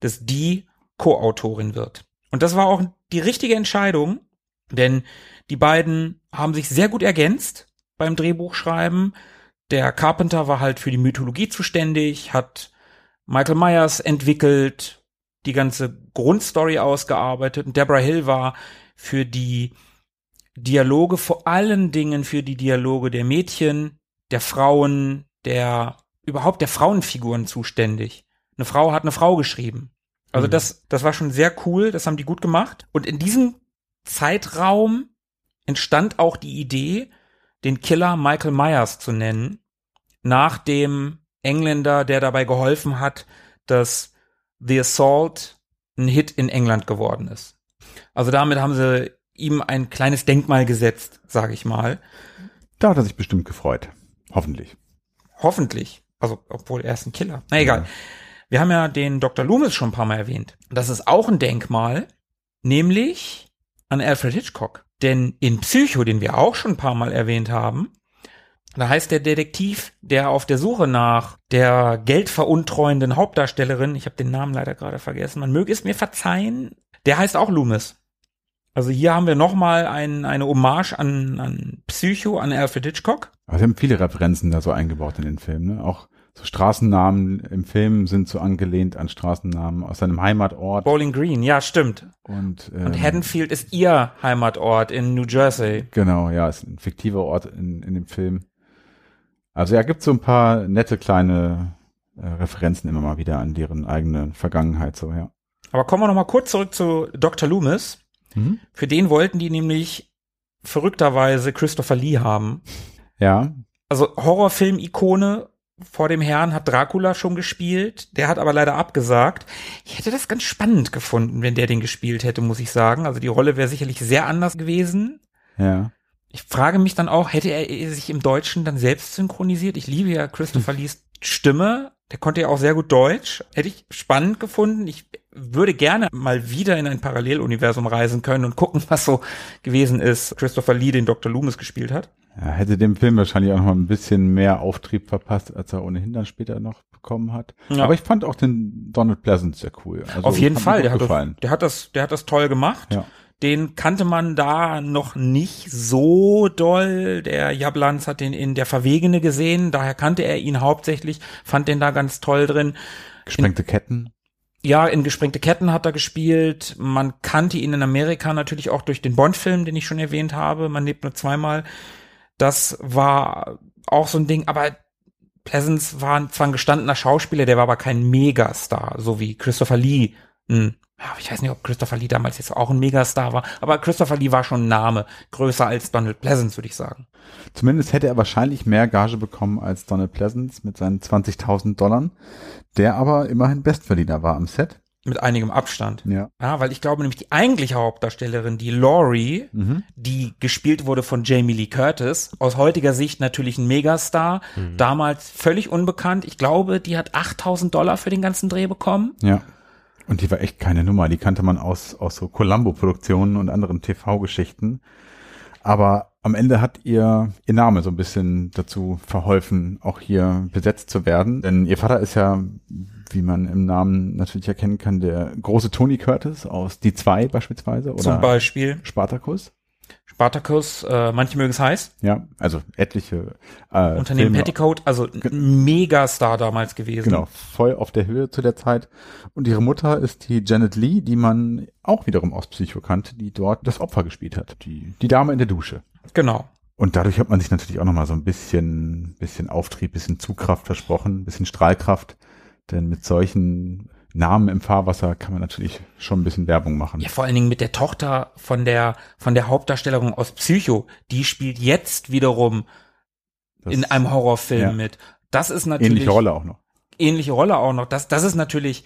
dass die Co-Autorin wird. Und das war auch die richtige Entscheidung, denn die beiden haben sich sehr gut ergänzt beim Drehbuchschreiben. Der Carpenter war halt für die Mythologie zuständig, hat Michael Myers entwickelt, die ganze Grundstory ausgearbeitet und Deborah Hill war für die Dialoge, vor allen Dingen für die Dialoge der Mädchen, der Frauen, der überhaupt der Frauenfiguren zuständig. Eine Frau hat eine Frau geschrieben. Also Mhm. das, das war schon sehr cool, das haben die gut gemacht. Und in diesem Zeitraum entstand auch die Idee, den Killer Michael Myers zu nennen, nach dem Engländer, der dabei geholfen hat, dass The Assault ein Hit in England geworden ist. Also damit haben sie ihm ein kleines Denkmal gesetzt, sage ich mal. Da hat er sich bestimmt gefreut. Hoffentlich. Hoffentlich. Also, obwohl er ist ein Killer. Na egal. Wir haben ja den Dr. Loomis schon ein paar Mal erwähnt. Das ist auch ein Denkmal, nämlich an Alfred Hitchcock. Denn in Psycho, den wir auch schon ein paar Mal erwähnt haben, da heißt der Detektiv, der auf der Suche nach der geldveruntreuenden Hauptdarstellerin, ich habe den Namen leider gerade vergessen, man möge es mir verzeihen, der heißt auch Loomis. Also hier haben wir nochmal ein, eine Hommage an, an Psycho, an Alfred Hitchcock. Aber sie haben viele Referenzen da so eingebaut in den Film. Ne? Auch so Straßennamen im Film sind so angelehnt an Straßennamen aus seinem Heimatort. Bowling Green, ja, stimmt. Und, ähm, Und Haddonfield ist ihr Heimatort in New Jersey. Genau, ja, ist ein fiktiver Ort in, in dem Film. Also ja, gibt so ein paar nette kleine äh, Referenzen immer mal wieder an deren eigene Vergangenheit, so, ja. Aber kommen wir noch mal kurz zurück zu Dr. Loomis. Mhm. Für den wollten die nämlich verrückterweise Christopher Lee haben. Ja, Also Horrorfilm-Ikone vor dem Herrn hat Dracula schon gespielt. Der hat aber leider abgesagt. Ich hätte das ganz spannend gefunden, wenn der den gespielt hätte, muss ich sagen. Also die Rolle wäre sicherlich sehr anders gewesen. ja. Ich frage mich dann auch, hätte er sich im Deutschen dann selbst synchronisiert? Ich liebe ja Christopher Lees Stimme. Der konnte ja auch sehr gut Deutsch. Hätte ich spannend gefunden. Ich würde gerne mal wieder in ein Paralleluniversum reisen können und gucken, was so gewesen ist. Christopher Lee den Dr. Loomis gespielt hat. Ja, hätte dem Film wahrscheinlich auch noch mal ein bisschen mehr Auftrieb verpasst, als er ohnehin dann später noch bekommen hat. Ja. Aber ich fand auch den Donald Pleasant sehr cool. Also, Auf jeden Fall. Der hat, das, der hat das, der hat das toll gemacht. Ja. Den kannte man da noch nicht so doll. Der Jablans hat den in Der Verwegene gesehen. Daher kannte er ihn hauptsächlich, fand den da ganz toll drin. Gesprengte Ketten. Ja, in Gesprengte Ketten hat er gespielt. Man kannte ihn in Amerika natürlich auch durch den Bond-Film, den ich schon erwähnt habe. Man lebt nur zweimal. Das war auch so ein Ding. Aber Pleasance war zwar ein gestandener Schauspieler, der war aber kein Megastar, so wie Christopher Lee. Ja, ich weiß nicht, ob Christopher Lee damals jetzt auch ein Megastar war, aber Christopher Lee war schon ein Name. Größer als Donald Pleasance, würde ich sagen. Zumindest hätte er wahrscheinlich mehr Gage bekommen als Donald Pleasance mit seinen 20.000 Dollar, der aber immerhin Bestverdiener war am Set. Mit einigem Abstand. Ja. Ja, weil ich glaube nämlich die eigentliche Hauptdarstellerin, die Laurie, Mhm. die gespielt wurde von Jamie Lee Curtis, aus heutiger Sicht natürlich ein Megastar, damals völlig unbekannt. Ich glaube, die hat 8000 Dollar für den ganzen Dreh bekommen. Ja. Und die war echt keine Nummer. Die kannte man aus, aus so Columbo-Produktionen und anderen TV-Geschichten. Aber am Ende hat ihr, ihr Name so ein bisschen dazu verholfen, auch hier besetzt zu werden. Denn ihr Vater ist ja, wie man im Namen natürlich erkennen kann, der große Tony Curtis aus Die Zwei beispielsweise oder Zum Beispiel Spartacus. Spartacus, äh, manche mögen es heiß. Ja, also etliche äh, Unternehmen Filme- Petticoat, also Megastar damals gewesen. Genau, voll auf der Höhe zu der Zeit. Und ihre Mutter ist die Janet Lee, die man auch wiederum aus Psycho kannte, die dort das Opfer gespielt hat. Die, die Dame in der Dusche. Genau. Und dadurch hat man sich natürlich auch nochmal so ein bisschen, bisschen Auftrieb, bisschen Zugkraft versprochen, bisschen Strahlkraft. Denn mit solchen Namen im Fahrwasser kann man natürlich schon ein bisschen Werbung machen. Ja, vor allen Dingen mit der Tochter von der, von der Hauptdarstellerin aus Psycho. Die spielt jetzt wiederum Das in einem Horrorfilm ja. mit. Das ist natürlich. ähnliche Rolle auch noch. ähnliche Rolle auch noch. Das, das ist natürlich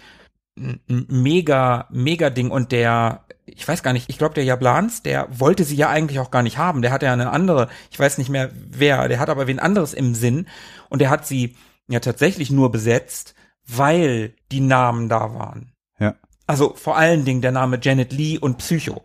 ein mega, mega Ding. Und der, ich weiß gar nicht, ich glaube, der Jablans, der wollte sie ja eigentlich auch gar nicht haben. Der hatte ja eine andere, ich weiß nicht mehr wer, der hat aber wen anderes im Sinn. Und der hat sie ja tatsächlich nur besetzt, weil die Namen da waren. Ja. Also vor allen Dingen der Name Janet Lee und Psycho.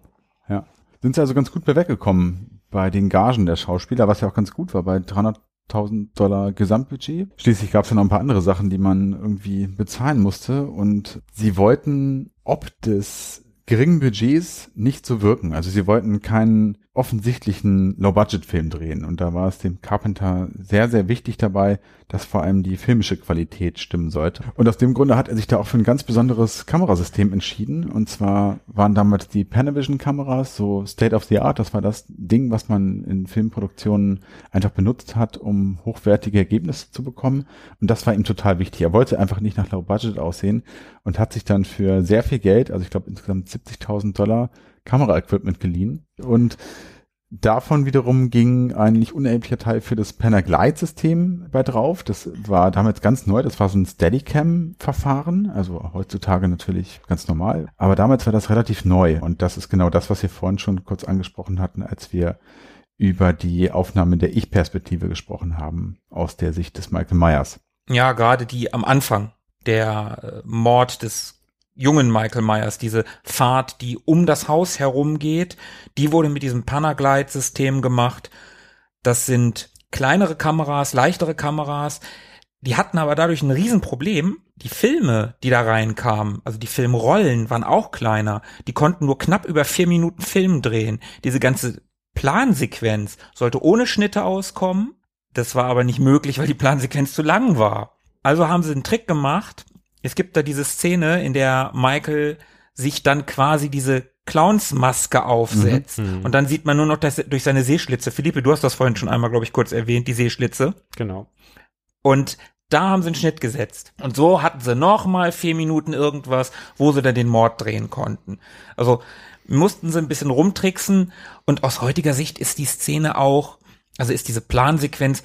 Ja. Sind sie also ganz gut bei weggekommen bei den Gagen der Schauspieler, was ja auch ganz gut war, bei 300.000 Dollar Gesamtbudget. Schließlich gab es ja noch ein paar andere Sachen, die man irgendwie bezahlen musste und sie wollten ob des geringen Budgets nicht so wirken. Also sie wollten keinen offensichtlichen Low-Budget-Film drehen und da war es dem Carpenter sehr, sehr wichtig dabei, dass vor allem die filmische Qualität stimmen sollte. Und aus dem Grunde hat er sich da auch für ein ganz besonderes Kamerasystem entschieden und zwar waren damals die Panavision-Kameras so State of the Art, das war das Ding, was man in Filmproduktionen einfach benutzt hat, um hochwertige Ergebnisse zu bekommen und das war ihm total wichtig. Er wollte einfach nicht nach Low-Budget aussehen und hat sich dann für sehr viel Geld, also ich glaube insgesamt 70.000 Dollar, Kameraequipment geliehen und Davon wiederum ging ein nicht unerheblicher Teil für das Panaglide-System bei drauf. Das war damals ganz neu. Das war so ein Steadicam-Verfahren. Also heutzutage natürlich ganz normal. Aber damals war das relativ neu. Und das ist genau das, was wir vorhin schon kurz angesprochen hatten, als wir über die Aufnahme der Ich-Perspektive gesprochen haben, aus der Sicht des Michael Myers. Ja, gerade die am Anfang, der äh, Mord des jungen Michael Myers, diese Fahrt, die um das Haus herum geht, die wurde mit diesem Panaglide-System gemacht. Das sind kleinere Kameras, leichtere Kameras. Die hatten aber dadurch ein Riesenproblem. Die Filme, die da reinkamen, also die Filmrollen, waren auch kleiner. Die konnten nur knapp über vier Minuten Film drehen. Diese ganze Plansequenz sollte ohne Schnitte auskommen. Das war aber nicht möglich, weil die Plansequenz zu lang war. Also haben sie einen Trick gemacht. Es gibt da diese Szene, in der Michael sich dann quasi diese Clownsmaske aufsetzt. Und dann sieht man nur noch das, durch seine Sehschlitze. Philippe, du hast das vorhin schon einmal, glaube ich, kurz erwähnt, die Sehschlitze. Genau. Und da haben sie einen Schnitt gesetzt. Und so hatten sie noch mal vier Minuten irgendwas, wo sie dann den Mord drehen konnten. Also mussten sie ein bisschen rumtricksen. Und aus heutiger Sicht ist die Szene auch, also ist diese Plansequenz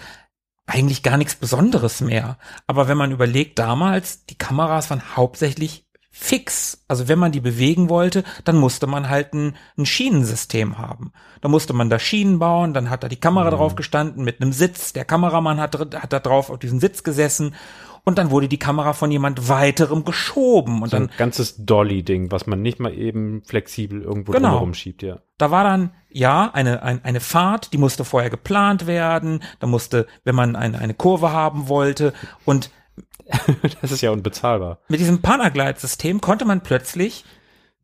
eigentlich gar nichts Besonderes mehr. Aber wenn man überlegt, damals, die Kameras waren hauptsächlich fix. Also wenn man die bewegen wollte, dann musste man halt ein, ein Schienensystem haben. Da musste man da Schienen bauen, dann hat da die Kamera drauf gestanden mit einem Sitz. Der Kameramann hat, hat da drauf auf diesem Sitz gesessen und dann wurde die Kamera von jemand weiterem geschoben und So dann ein ganzes Dolly-Ding, was man nicht mal eben flexibel irgendwo Genau. drumherum schiebt, ja. da war dann, ja, eine, ein, eine Fahrt, die musste vorher geplant werden, da musste, wenn man eine, eine Kurve haben wollte und Das ist ja unbezahlbar. mit diesem Panaglide-System konnte man plötzlich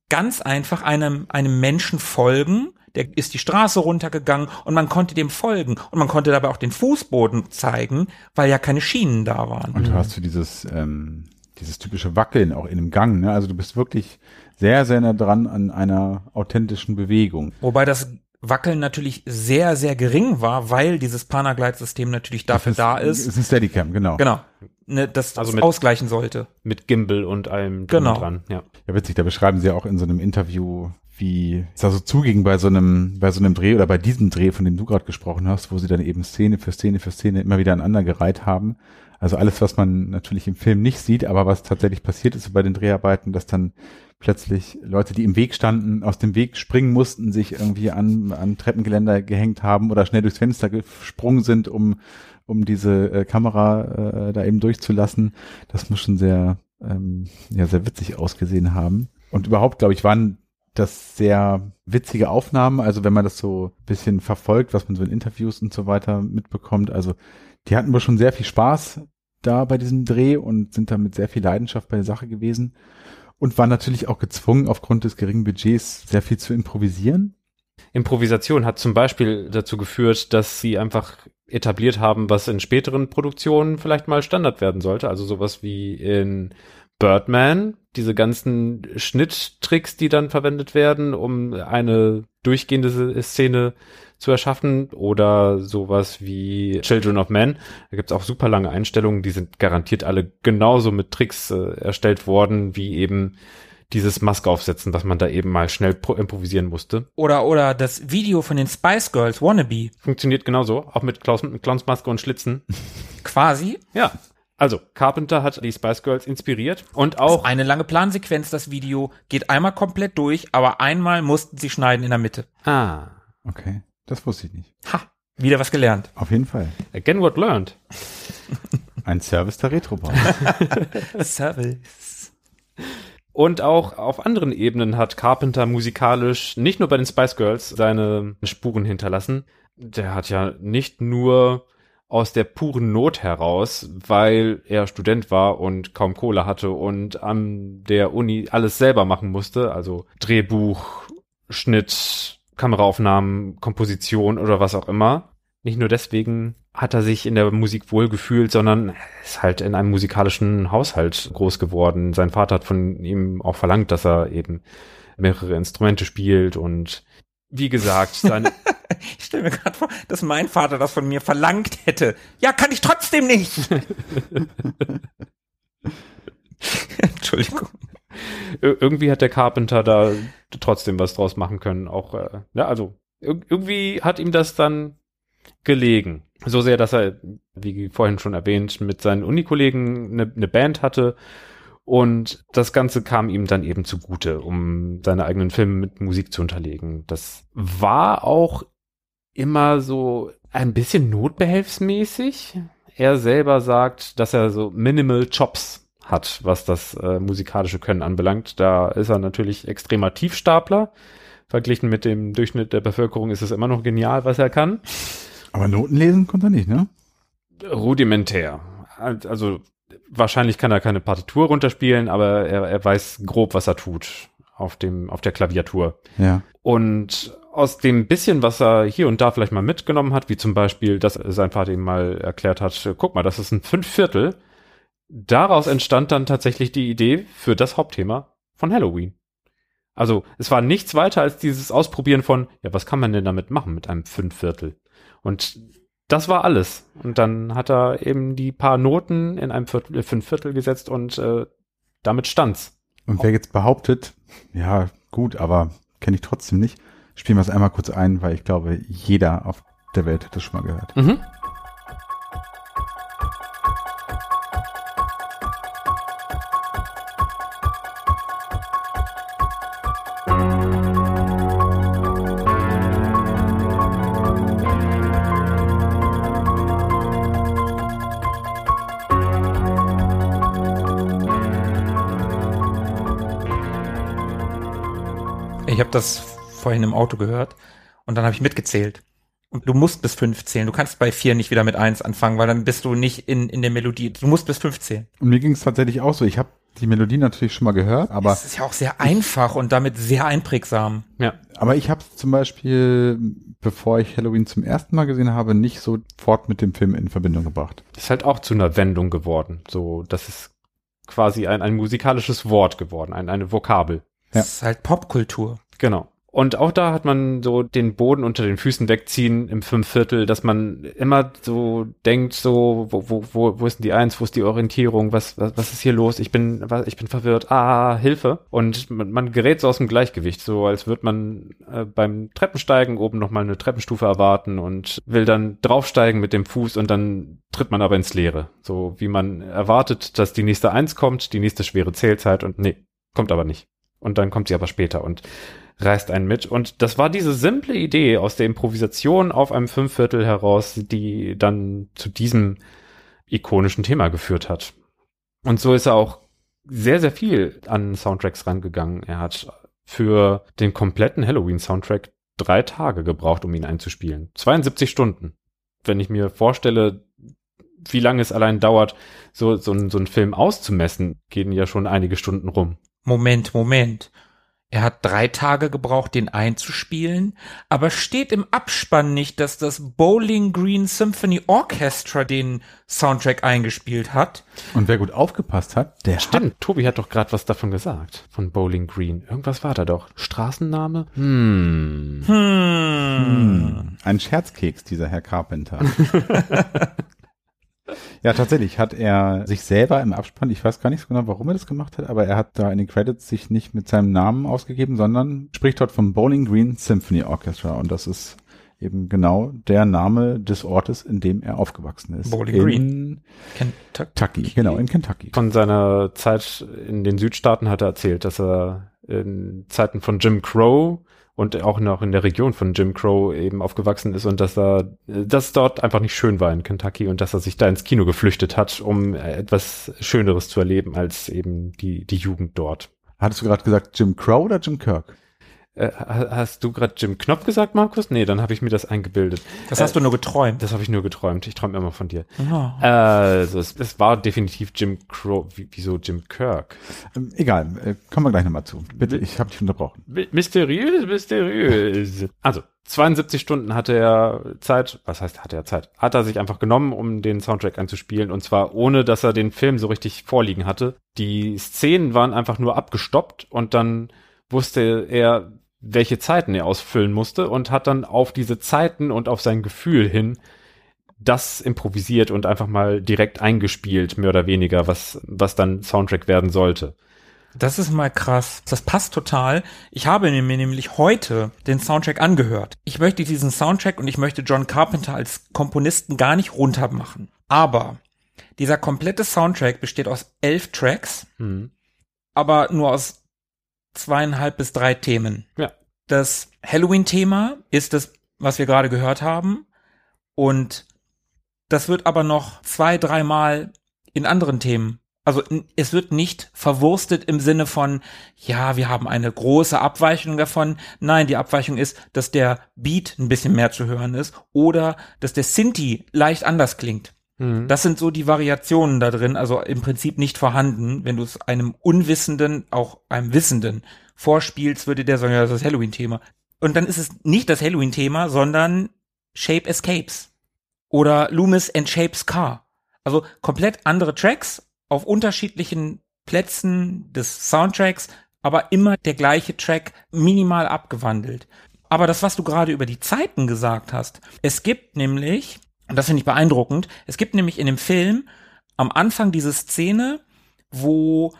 ganz einfach einem, einem Menschen folgen, der ist die Straße runtergegangen und man konnte dem folgen und man konnte dabei auch den Fußboden zeigen, weil ja keine Schienen da waren. Und du hast so dieses, ähm, dieses typische Wackeln auch in dem Gang. Ne? Also du bist wirklich sehr, sehr nah dran an einer authentischen Bewegung. Wobei das Wackeln natürlich sehr, sehr gering war, weil dieses Panaglide-System natürlich dafür Das da ist. ist ein Steadicam, genau. Genau. Ne, das Also mit- ausgleichen sollte. Mit Gimbal und allem Genau. dran, ja. Ja, witzig, da beschreiben sie auch in so einem Interview, wie es also zuging bei so einem, bei so einem Dreh oder bei diesem Dreh, von dem du gerade gesprochen hast, wo sie dann eben Szene für Szene für Szene immer wieder aneinandergereiht haben. Also alles, was man natürlich im Film nicht sieht, aber was tatsächlich passiert ist bei den Dreharbeiten, dass dann plötzlich Leute, die im Weg standen, aus dem Weg springen mussten, sich irgendwie an, an Treppengeländer gehängt haben oder schnell durchs Fenster gesprungen sind, um, um diese äh, Kamera äh, da eben durchzulassen. Das muss schon sehr, ähm, ja, sehr witzig ausgesehen haben. Und überhaupt, glaube ich, waren das sehr witzige Aufnahmen. Also wenn man das so ein bisschen verfolgt, was man so in Interviews und so weiter mitbekommt. Also die hatten wohl schon sehr viel Spaß da bei diesem Dreh und sind da mit sehr viel Leidenschaft bei der Sache gewesen und waren natürlich auch gezwungen, aufgrund des geringen Budgets sehr viel zu improvisieren. Improvisation hat zum Beispiel dazu geführt, dass sie einfach etabliert haben, was in späteren Produktionen vielleicht mal Standard werden sollte. Also sowas wie in Birdman, diese ganzen Schnitttricks, die dann verwendet werden, um eine durchgehende Szene zu erschaffen oder sowas wie Children of Men. Da gibt's auch super lange Einstellungen, die sind garantiert alle genauso mit Tricks äh, erstellt worden, wie eben dieses Maske aufsetzen, was man da eben mal schnell improvisieren musste. Oder, oder das Video von den Spice Girls, Wannabe. Funktioniert genauso, auch mit, Klaus, mit Clownsmaske und Schlitzen. Quasi. Ja. Also, Carpenter hat die Spice Girls inspiriert und auch. eine lange Plansequenz, das Video, geht einmal komplett durch, aber einmal mussten sie schneiden in der Mitte. Ah. Okay. Das wusste ich nicht. Ha, wieder was gelernt. Auf jeden Fall. Again what learned. Ein Service der Retrobahn. Service. Und auch auf anderen Ebenen hat Carpenter musikalisch nicht nur bei den Spice Girls seine Spuren hinterlassen. Der hat ja nicht nur aus der puren Not heraus, weil er Student war und kaum Kohle hatte und an der Uni alles selber machen musste, also Drehbuch, Schnitt, Kameraaufnahmen, Komposition oder was auch immer. Nicht nur deswegen hat er sich in der Musik wohlgefühlt, sondern ist halt in einem musikalischen Haushalt groß geworden. Sein Vater hat von ihm auch verlangt, dass er eben mehrere Instrumente spielt und wie gesagt, seine ich stelle mir gerade vor, dass mein Vater das von mir verlangt hätte. Ja, kann ich trotzdem nicht. Entschuldigung irgendwie hat der Carpenter da trotzdem was draus machen können. Auch, äh, ja, also irgendwie hat ihm das dann gelegen. So sehr, dass er, wie vorhin schon erwähnt, mit seinen Unikollegen eine, eine Band hatte. Und das Ganze kam ihm dann eben zugute, um seine eigenen Filme mit Musik zu unterlegen. Das war auch immer so ein bisschen notbehelfsmäßig. Er selber sagt, dass er so Minimal Chops hat, was das äh, musikalische Können anbelangt. Da ist er natürlich extremer Tiefstapler. Verglichen mit dem Durchschnitt der Bevölkerung ist es immer noch genial, was er kann. Aber Noten lesen konnte er nicht, ne? Rudimentär. Also wahrscheinlich kann er keine Partitur runterspielen, aber er, er weiß grob, was er tut auf dem auf der Klaviatur. Ja. Und aus dem bisschen, was er hier und da vielleicht mal mitgenommen hat, wie zum Beispiel, dass sein Vater ihm mal erklärt hat, guck mal, das ist ein Fünfviertel daraus entstand dann tatsächlich die Idee für das Hauptthema von Halloween. Also es war nichts weiter als dieses Ausprobieren von, ja, was kann man denn damit machen mit einem Fünfviertel? Und das war alles. Und dann hat er eben die paar Noten in einem Viertel, äh, Fünfviertel gesetzt und äh, damit stand's. Und wer jetzt behauptet, ja, gut, aber kenne ich trotzdem nicht, spielen wir es einmal kurz ein, weil ich glaube, jeder auf der Welt hat das schon mal gehört. Mhm. Ich habe das vorhin im Auto gehört und dann habe ich mitgezählt. Und du musst bis fünf zählen. Du kannst bei vier nicht wieder mit eins anfangen, weil dann bist du nicht in, in der Melodie. Du musst bis fünf zählen. Und mir ging es tatsächlich auch so. Ich habe die Melodie natürlich schon mal gehört, aber es ist ja auch sehr einfach und damit sehr einprägsam. Ja. Aber ich habe zum Beispiel, bevor ich Halloween zum ersten Mal gesehen habe, nicht sofort mit dem Film in Verbindung gebracht. Das ist halt auch zu einer Wendung geworden. So, das ist quasi ein, ein musikalisches Wort geworden, ein, eine Vokabel. Ja. Das ist halt Popkultur. Genau. Und auch da hat man so den Boden unter den Füßen wegziehen im Fünfviertel, dass man immer so denkt, so, wo, wo, wo, ist denn die Eins, wo ist die Orientierung, was, was, was ist hier los? Ich bin, was, ich bin verwirrt, ah, Hilfe. Und man, man gerät so aus dem Gleichgewicht, so als würde man äh, beim Treppensteigen oben nochmal eine Treppenstufe erwarten und will dann draufsteigen mit dem Fuß und dann tritt man aber ins Leere. So wie man erwartet, dass die nächste Eins kommt, die nächste schwere Zählzeit und nee, kommt aber nicht. Und dann kommt sie aber später und reißt einen mit. Und das war diese simple Idee aus der Improvisation auf einem Fünfviertel heraus, die dann zu diesem ikonischen Thema geführt hat. Und so ist er auch sehr, sehr viel an Soundtracks rangegangen. Er hat für den kompletten Halloween-Soundtrack drei Tage gebraucht, um ihn einzuspielen. 72 Stunden. Wenn ich mir vorstelle, wie lange es allein dauert, so, so, so einen Film auszumessen, gehen ja schon einige Stunden rum. Moment, Moment. Er hat drei Tage gebraucht, den einzuspielen, aber steht im Abspann nicht, dass das Bowling Green Symphony Orchestra den Soundtrack eingespielt hat. Und wer gut aufgepasst hat, der Stimmt, Tobi hat doch gerade was davon gesagt, von Bowling Green. Irgendwas war da doch. Straßenname? Hm. Hm. Hm, ein Scherzkeks, dieser Herr Carpenter. ja, tatsächlich hat er sich selber im Abspann, ich weiß gar nicht so genau, warum er das gemacht hat, aber er hat da in den Credits sich nicht mit seinem Namen ausgegeben, sondern spricht dort vom Bowling Green Symphony Orchestra und das ist eben genau der Name des Ortes, in dem er aufgewachsen ist. Bowling in Green. Kentucky. Kentucky, genau, in Kentucky. Von seiner Zeit in den Südstaaten hat er erzählt, dass er in Zeiten von Jim Crow und auch noch in der Region von Jim Crow eben aufgewachsen ist und dass er, dass dort einfach nicht schön war in Kentucky und dass er sich da ins Kino geflüchtet hat, um etwas Schöneres zu erleben als eben die, die Jugend dort. Hattest du gerade gesagt Jim Crow oder Jim Kirk? Äh, hast du gerade Jim Knopf gesagt, Markus? Nee, dann habe ich mir das eingebildet. Das hast äh, du nur geträumt. Das habe ich nur geträumt. Ich träume immer von dir. Ja. Also es, es war definitiv Jim Crow. Wie, wieso Jim Kirk? Ähm, egal, äh, kommen wir gleich nochmal zu. Bitte, ich habe dich unterbrochen. Mysteriös, mysteriös. Also 72 Stunden hatte er Zeit, was heißt hatte er Zeit? Hat er sich einfach genommen, um den Soundtrack einzuspielen und zwar ohne, dass er den Film so richtig vorliegen hatte. Die Szenen waren einfach nur abgestoppt und dann wusste er, welche Zeiten er ausfüllen musste und hat dann auf diese Zeiten und auf sein Gefühl hin das improvisiert und einfach mal direkt eingespielt, mehr oder weniger, was, was dann Soundtrack werden sollte. Das ist mal krass. Das passt total. Ich habe mir nämlich heute den Soundtrack angehört. Ich möchte diesen Soundtrack und ich möchte John Carpenter als Komponisten gar nicht runtermachen. Aber dieser komplette Soundtrack besteht aus elf Tracks, Mhm. aber nur aus zweieinhalb bis drei Themen. Ja. Das Halloween-Thema ist das, was wir gerade gehört haben. Und das wird aber noch zwei, dreimal in anderen Themen. Also es wird nicht verwurstet im Sinne von, ja, wir haben eine große Abweichung davon. Nein, die Abweichung ist, dass der Beat ein bisschen mehr zu hören ist oder dass der Sinti leicht anders klingt. Mhm. Das sind so die Variationen da drin, also im Prinzip nicht vorhanden. Wenn du es einem Unwissenden, auch einem Wissenden vorspielst, würde der sagen, ja, das ist das Halloween-Thema. Und dann ist es nicht das Halloween-Thema, sondern Shape Escapes oder Loomis and Shapes Car. Also komplett andere Tracks auf unterschiedlichen Plätzen des Soundtracks, aber immer der gleiche Track minimal abgewandelt. Aber das, was du gerade über die Zeiten gesagt hast, es gibt nämlich, und das finde ich beeindruckend, es gibt nämlich in dem Film am Anfang diese Szene, wo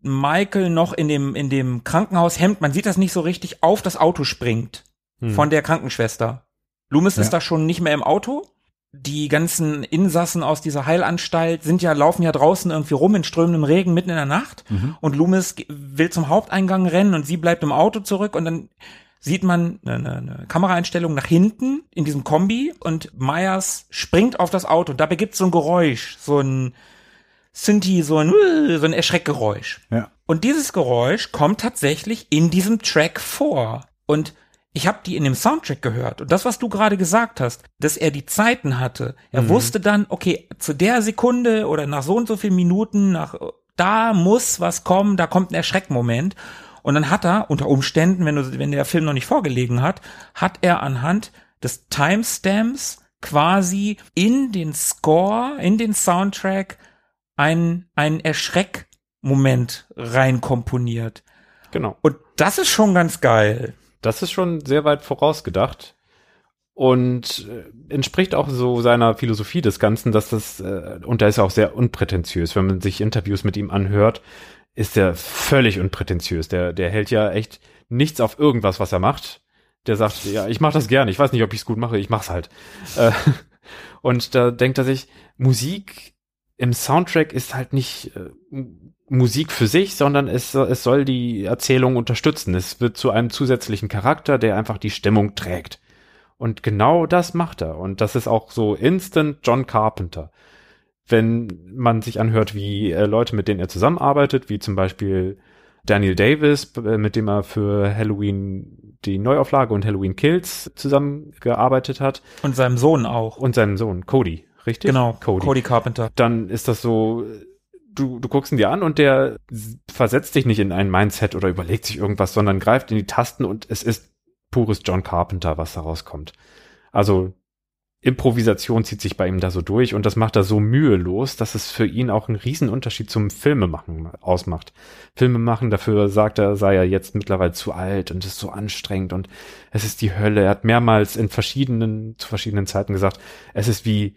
Michael noch in dem, in dem Krankenhaushemd, man sieht das nicht so richtig, auf das Auto springt Hm. von der Krankenschwester. Loomis Ja. ist da schon nicht mehr im Auto. Die ganzen Insassen aus dieser Heilanstalt sind ja, laufen ja draußen irgendwie rum in strömendem Regen mitten in der Nacht. Und Loomis will zum Haupteingang rennen und sie bleibt im Auto zurück und dann sieht man eine, eine, eine Kameraeinstellung nach hinten in diesem Kombi und Myers springt auf das Auto. Dabei gibt es so ein Geräusch, so ein Synthi, so ein, so ein Erschreckgeräusch. Ja. Und dieses Geräusch kommt tatsächlich in diesem Track vor. Und ich habe die in dem Soundtrack gehört. Und das, was du gerade gesagt hast, dass er die Zeiten hatte. Er wusste dann, okay, zu der Sekunde oder nach so und so vielen Minuten, nach da muss was kommen, da kommt ein Erschreckmoment. Und dann hat er unter Umständen, wenn, du, wenn der Film noch nicht vorgelegen hat, hat er anhand des Timestamps quasi in den Score, in den Soundtrack ein, ein Erschreckmoment reinkomponiert. Genau. Und das ist schon ganz geil. Das ist schon sehr weit vorausgedacht und äh, entspricht auch so seiner Philosophie des Ganzen, dass das, äh, und da ist er auch sehr unprätentiös. Wenn man sich Interviews mit ihm anhört, ist er völlig unprätentiös. Der, der hält ja echt nichts auf irgendwas, was er macht. Der sagt, ja, ich mache das gerne. Ich weiß nicht, ob ich es gut mache, ich mach's halt. Äh, und da denkt er sich, Musik im Soundtrack ist halt nicht äh, Musik für sich, sondern es, es soll die Erzählung unterstützen. Es wird zu einem zusätzlichen Charakter, der einfach die Stimmung trägt. Und genau das macht er. Und das ist auch so instant John Carpenter. Wenn man sich anhört, wie äh, Leute, mit denen er zusammenarbeitet, wie zum Beispiel Daniel Davis, äh, mit dem er für Halloween die Neuauflage und Halloween Kills zusammengearbeitet hat. Und seinem Sohn auch. Und seinem Sohn, Cody, richtig? Genau, Cody. Cody Carpenter. Dann ist das so, du, du guckst ihn dir an und der versetzt dich nicht in ein Mindset oder überlegt sich irgendwas, sondern greift in die Tasten und es ist pures John Carpenter, was da rauskommt. Also Improvisation zieht sich bei ihm da so durch und das macht er so mühelos, dass es für ihn auch einen riesen Unterschied zum Filmemachen ausmacht. Filmemachen, dafür sagt er, sei er jetzt mittlerweile zu alt und ist so anstrengend und es ist die Hölle. Er hat mehrmals in verschiedenen, zu verschiedenen Zeiten gesagt, es ist wie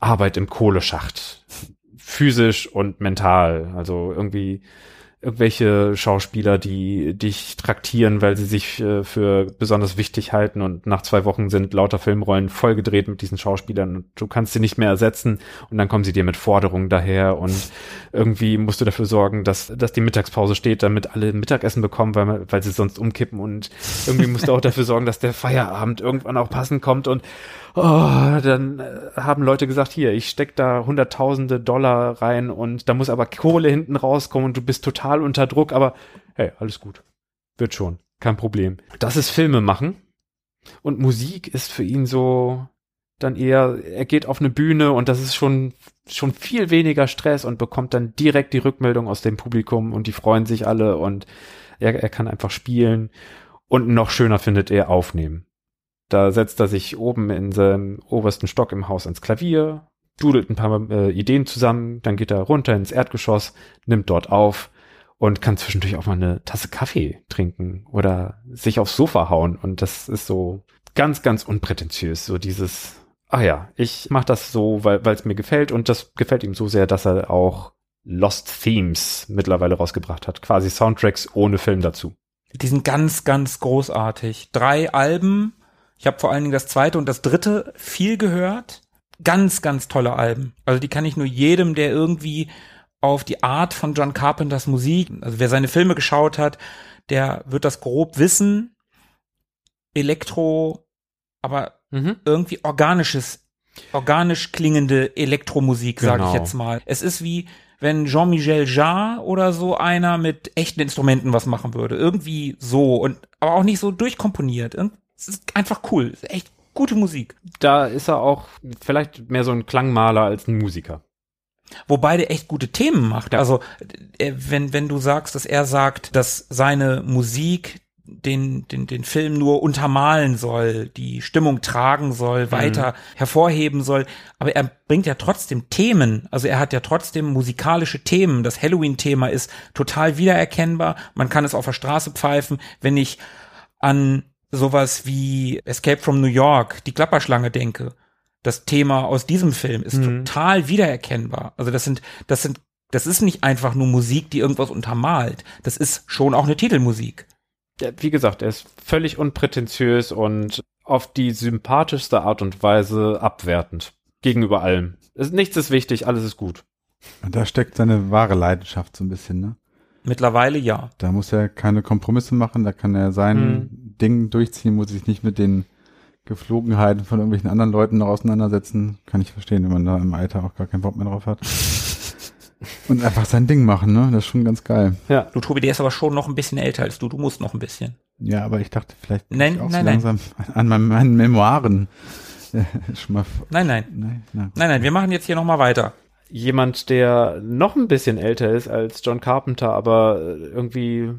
Arbeit im Kohleschacht. Physisch und mental. Also irgendwie irgendwelche Schauspieler, die dich traktieren, weil sie sich äh, für besonders wichtig halten und nach zwei Wochen sind lauter Filmrollen vollgedreht mit diesen Schauspielern und du kannst sie nicht mehr ersetzen und dann kommen sie dir mit Forderungen daher und irgendwie musst du dafür sorgen, dass, dass die Mittagspause steht, damit alle Mittagessen bekommen, weil, weil sie sonst umkippen und irgendwie musst du auch dafür sorgen, dass der Feierabend irgendwann auch passend kommt und oh, dann äh, haben Leute gesagt, hier, ich steck da hunderttausende Dollar rein und da muss aber Kohle hinten rauskommen und du bist total unter Druck, aber hey, alles gut. Wird schon. Kein Problem. Das ist Filme machen. Und Musik ist für ihn so dann eher, er geht auf eine Bühne und das ist schon, schon viel weniger Stress und bekommt dann direkt die Rückmeldung aus dem Publikum und die freuen sich alle und er, er kann einfach spielen. Und noch schöner findet er aufnehmen. Da setzt er sich oben in seinem obersten Stock im Haus ans Klavier, dudelt ein paar äh, Ideen zusammen, dann geht er runter ins Erdgeschoss, nimmt dort auf und kann zwischendurch auch mal eine Tasse Kaffee trinken oder sich aufs Sofa hauen. Und das ist so ganz, ganz unprätentiös, so dieses, ach ja, ich mache das so, weil es mir gefällt und das gefällt ihm so sehr, dass er auch Lost Themes mittlerweile rausgebracht hat, quasi Soundtracks ohne Film dazu. Die sind ganz, ganz großartig. Drei Alben ich habe vor allen Dingen das zweite und das dritte viel gehört. Ganz, ganz tolle Alben. Also die kann ich nur jedem, der irgendwie auf die Art von John Carpenters Musik, also wer seine Filme geschaut hat, der wird das grob wissen. Elektro, aber mhm. irgendwie organisches, organisch klingende Elektromusik, genau. sage ich jetzt mal. Es ist wie wenn Jean-Michel Jarre oder so einer mit echten Instrumenten was machen würde. Irgendwie so und aber auch nicht so durchkomponiert. Es ist einfach cool. Es ist echt gute Musik. Da ist er auch vielleicht mehr so ein Klangmaler als ein Musiker. Wobei der echt gute Themen macht. Also, äh, wenn, wenn du sagst, dass er sagt, dass seine Musik den, den, den Film nur untermalen soll, die Stimmung tragen soll, mhm. weiter hervorheben soll. Aber er bringt ja trotzdem Themen. Also er hat ja trotzdem musikalische Themen. Das Halloween-Thema ist total wiedererkennbar. Man kann es auf der Straße pfeifen. Wenn ich an sowas wie Escape from New York, die Klapperschlange denke, das Thema aus diesem Film ist mhm. total wiedererkennbar. Also das sind, das sind, das ist nicht einfach nur Musik, die irgendwas untermalt. Das ist schon auch eine Titelmusik. Ja, wie gesagt, er ist völlig unprätentiös und auf die sympathischste Art und Weise abwertend gegenüber allem. Nichts ist wichtig, alles ist gut. Da steckt seine wahre Leidenschaft so ein bisschen, ne? Mittlerweile ja. Da muss er keine Kompromisse machen, da kann er sein hm. Ding durchziehen, muss sich nicht mit den Geflogenheiten von irgendwelchen anderen Leuten noch auseinandersetzen. Kann ich verstehen, wenn man da im Alter auch gar keinen Bock mehr drauf hat. Und einfach sein Ding machen, ne? Das ist schon ganz geil. Ja, du Tobi, der ist aber schon noch ein bisschen älter als du. Du musst noch ein bisschen. Ja, aber ich dachte vielleicht nein, auch nein, so langsam nein. an meinen, meinen Memoiren äh, schon mal. Nein, nein. Nein, nein, nein, wir machen jetzt hier noch mal weiter jemand, der noch ein bisschen älter ist als John Carpenter, aber irgendwie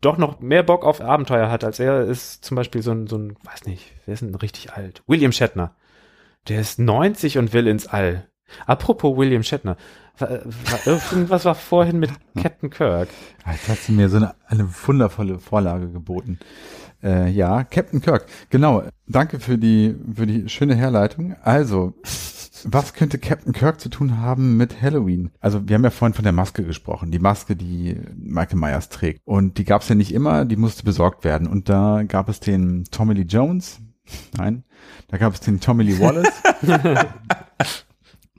doch noch mehr Bock auf Abenteuer hat als er, ist zum Beispiel so ein, so ein, weiß nicht, wer ist denn richtig alt? William Shatner. Der ist 90 und will ins All. Apropos William Shatner. Irgendwas war vorhin mit Captain Kirk. Jetzt hast du mir so eine, eine wundervolle Vorlage geboten. Äh, ja, Captain Kirk. Genau. Danke für die, für die schöne Herleitung. Also, was könnte Captain Kirk zu tun haben mit Halloween? Also wir haben ja vorhin von der Maske gesprochen, die Maske, die Michael Myers trägt. Und die gab es ja nicht immer, die musste besorgt werden. Und da gab es den Tommy Lee Jones. Nein, da gab es den Tommy Lee Wallace.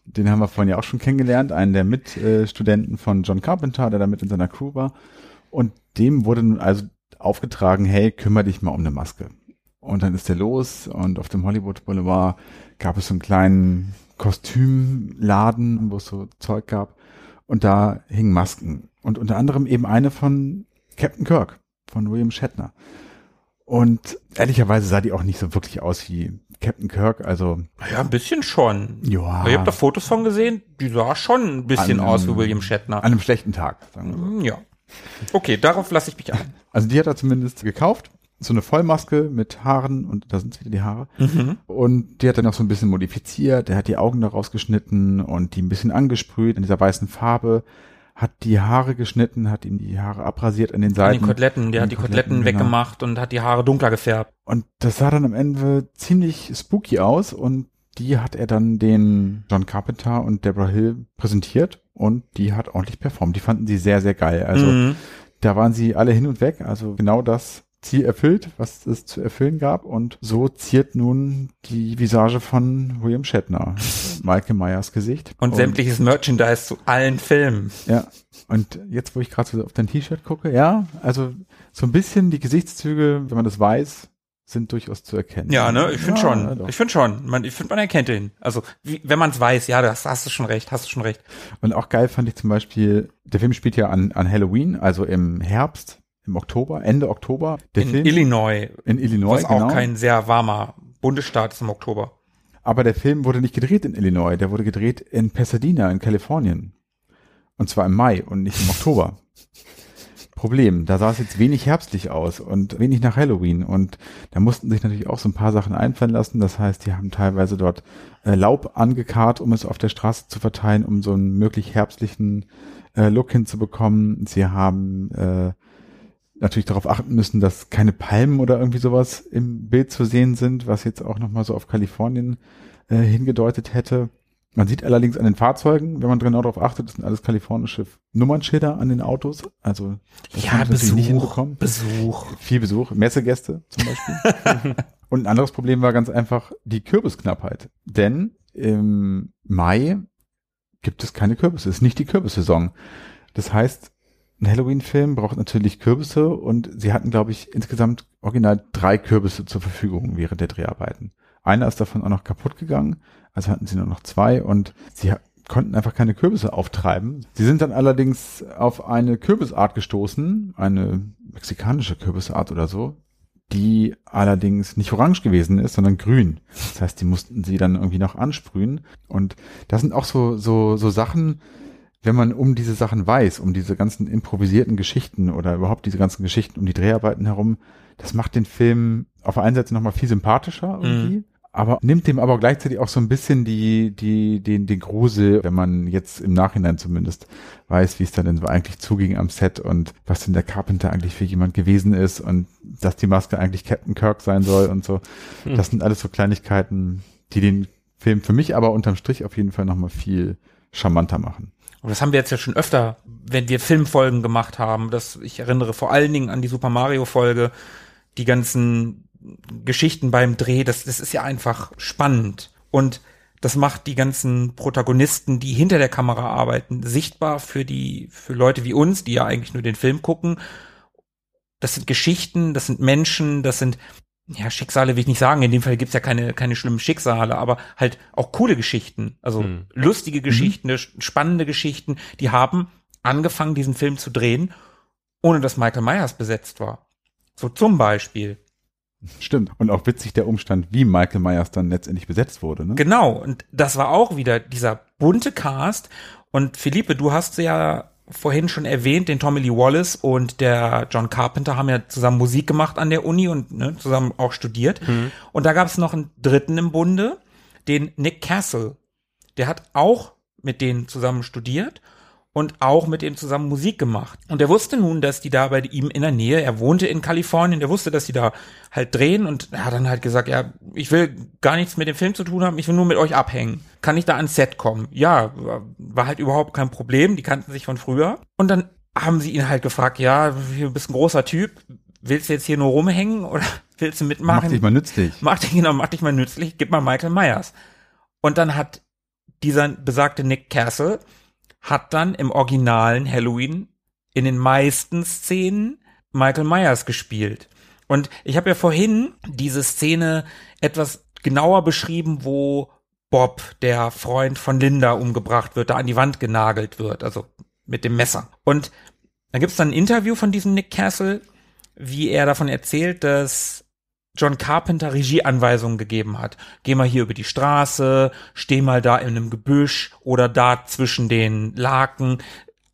den haben wir vorhin ja auch schon kennengelernt, einen der Mitstudenten von John Carpenter, der da mit in seiner Crew war. Und dem wurde nun also aufgetragen, hey, kümmere dich mal um eine Maske. Und dann ist der los und auf dem Hollywood Boulevard gab es so einen kleinen Kostümladen, wo es so Zeug gab. Und da hingen Masken. Und unter anderem eben eine von Captain Kirk, von William Shatner. Und ehrlicherweise sah die auch nicht so wirklich aus wie Captain Kirk, also. Ja, ein bisschen schon. Ja. Ich habe da Fotos von gesehen, die sah schon ein bisschen An aus wie William Shatner. An einem schlechten Tag, sagen wir so. Ja. Okay, darauf lasse ich mich ein. Also die hat er zumindest gekauft. So eine Vollmaske mit Haaren und da sind wieder die Haare. Und die hat er noch so ein bisschen modifiziert. Er hat die Augen daraus geschnitten und die ein bisschen angesprüht in dieser weißen Farbe. Hat die Haare geschnitten, hat ihm die Haare abrasiert an den An Seiten. die Koteletten, der An hat die Koteletten genau. weggemacht und hat die Haare dunkler gefärbt. Und das sah dann am Ende ziemlich spooky aus und die hat er dann den John Carpenter und Deborah Hill präsentiert und die hat ordentlich performt. Die fanden sie sehr, sehr geil. Also Mhm. da waren sie alle hin und weg. Also genau das Ziel erfüllt, was es zu erfüllen gab. Und so ziert nun die Visage von William Shatner, Michael Myers Gesicht. Und sämtliches Merchandise zu allen Filmen. Ja. Und jetzt, wo ich gerade so auf dein T-Shirt gucke, ja, also so ein bisschen die Gesichtszüge, wenn man das weiß, sind durchaus zu erkennen. Ja, ne? Ich finde Ja, schon. doch. Ich finde schon. Man, ich finde, man erkennt ihn. Also, wie, wenn man es weiß, ja, das hast du schon recht, hast du schon recht. Und auch geil fand ich zum Beispiel, der Film spielt ja an, an Halloween, also im Herbst, im Oktober, Ende Oktober. In Film Illinois, in Illinois, was auch genau. kein sehr warmer Bundesstaat ist im Oktober. Aber der Film wurde nicht gedreht in Illinois, der wurde gedreht in Pasadena in Kalifornien. Und zwar im Mai und nicht im Oktober. Problem, da sah es jetzt wenig herbstlich aus und wenig nach Halloween und da mussten sich natürlich auch so ein paar Sachen einfallen lassen. Das heißt, die haben teilweise dort äh, Laub angekarrt, um es auf der Straße zu verteilen, um so einen möglich herbstlichen äh, Look hinzubekommen. Sie haben äh, natürlich darauf achten müssen, dass keine Palmen oder irgendwie sowas im Bild zu sehen sind, was jetzt auch nochmal so auf Kalifornien äh, hingedeutet hätte. Man sieht allerdings an den Fahrzeugen, wenn man genau darauf achtet, das sind alles kalifornische Nummernschilder an den Autos. Also Ja, Besuch. Besuch. Viel Besuch, Messegäste zum Beispiel. Und ein anderes Problem war ganz einfach die Kürbisknappheit. Denn im Mai gibt es keine Kürbisse. Es ist nicht die Kürbissaison. Das heißt, ein Halloween-Film braucht natürlich Kürbisse und sie hatten, glaube ich, insgesamt original drei Kürbisse zur Verfügung während der Dreharbeiten. Einer ist davon auch noch kaputt gegangen, also hatten sie nur noch zwei und sie konnten einfach keine Kürbisse auftreiben. Sie sind dann allerdings auf eine Kürbisart gestoßen, eine mexikanische Kürbisart oder so, die allerdings nicht orange gewesen ist, sondern grün. Das heißt, die mussten sie dann irgendwie noch ansprühen. Und das sind auch so, so, so Sachen, wenn man um diese Sachen weiß, um diese ganzen improvisierten Geschichten oder überhaupt diese ganzen Geschichten um die Dreharbeiten herum, das macht den Film auf der einen Seite nochmal viel sympathischer irgendwie, aber nimmt dem aber gleichzeitig auch so ein bisschen die, die, den, den Grusel, wenn man jetzt im Nachhinein zumindest weiß, wie es dann denn so eigentlich zuging am Set und was denn der Carpenter eigentlich für jemand gewesen ist und dass die Maske eigentlich Captain Kirk sein soll und so. Das sind alles so Kleinigkeiten, die den Film für mich aber unterm Strich auf jeden Fall nochmal viel charmanter machen. Und das haben wir jetzt ja schon öfter, wenn wir Filmfolgen gemacht haben. Das, ich erinnere vor allen Dingen an die Super Mario Folge, die ganzen Geschichten beim Dreh, das, das ist ja einfach spannend. Und das macht die ganzen Protagonisten, die hinter der Kamera arbeiten, sichtbar für die, für Leute wie uns, die ja eigentlich nur den Film gucken. Das sind Geschichten, das sind Menschen, das sind, ja, Schicksale will ich nicht sagen. In dem Fall gibt's ja keine, keine schlimmen Schicksale, aber halt auch coole Geschichten. Also Hm. lustige Geschichten, spannende Geschichten, die haben angefangen, diesen Film zu drehen, ohne dass Michael Myers besetzt war. So zum Beispiel. Stimmt. Und auch witzig der Umstand, wie Michael Myers dann letztendlich besetzt wurde. Ne? Genau, und das war auch wieder dieser bunte Cast. Und Philippe, du hast ja vorhin schon erwähnt, den Tommy Lee Wallace und der John Carpenter haben ja zusammen Musik gemacht an der Uni und ne, zusammen auch studiert. Und da gab es noch einen dritten im Bunde, den Nick Castle. der hat auch mit denen zusammen studiert und auch mit ihm zusammen Musik gemacht. Und er wusste nun, dass die da bei ihm in der Nähe, er wohnte in Kalifornien, der wusste, dass die da halt drehen und er hat dann halt gesagt, ja, ich will gar nichts mit dem Film zu tun haben, ich will nur mit euch abhängen. Kann ich da ans Set kommen? Ja, war halt überhaupt kein Problem, die kannten sich von früher. Und dann haben sie ihn halt gefragt, ja, du bist ein großer Typ, willst du jetzt hier nur rumhängen oder willst du mitmachen? Mach dich mal nützlich. Mach dich, genau, mach dich mal nützlich, gib mal Michael Myers. Und dann hat dieser besagte Nick Castle hat dann im originalen Halloween in den meisten Szenen Michael Myers gespielt. Und ich habe ja vorhin diese Szene etwas genauer beschrieben, wo Bob, der Freund von Linda, umgebracht wird, da an die Wand genagelt wird, also mit dem Messer. Und da gibt's dann ein Interview von diesem Nick Castle, wie er davon erzählt, dass John Carpenter Regieanweisungen gegeben hat. Geh mal hier über die Straße, steh mal da in einem Gebüsch oder da zwischen den Laken.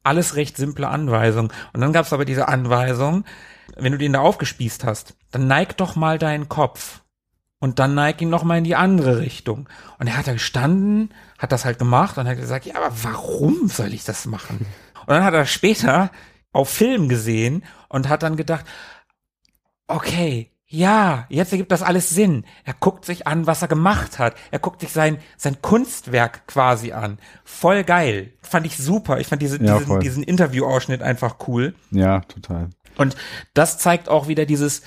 Alles recht simple Anweisungen. Und dann gab's aber diese Anweisung, wenn du den da aufgespießt hast, dann neig doch mal deinen Kopf. Und dann neig ihn noch mal in die andere Richtung. Und er hat da gestanden, hat das halt gemacht und hat gesagt, ja, aber warum soll ich das machen? Und dann hat er später auf Film gesehen und hat dann gedacht, okay, ja, jetzt ergibt das alles Sinn. Er guckt sich an, was er gemacht hat. Er guckt sich sein, sein Kunstwerk quasi an. Voll geil. Fand ich super. Ich fand diese, Ja, diesen, voll. diesen Interviewausschnitt einfach cool. Ja, total. Und das zeigt auch wieder dieses,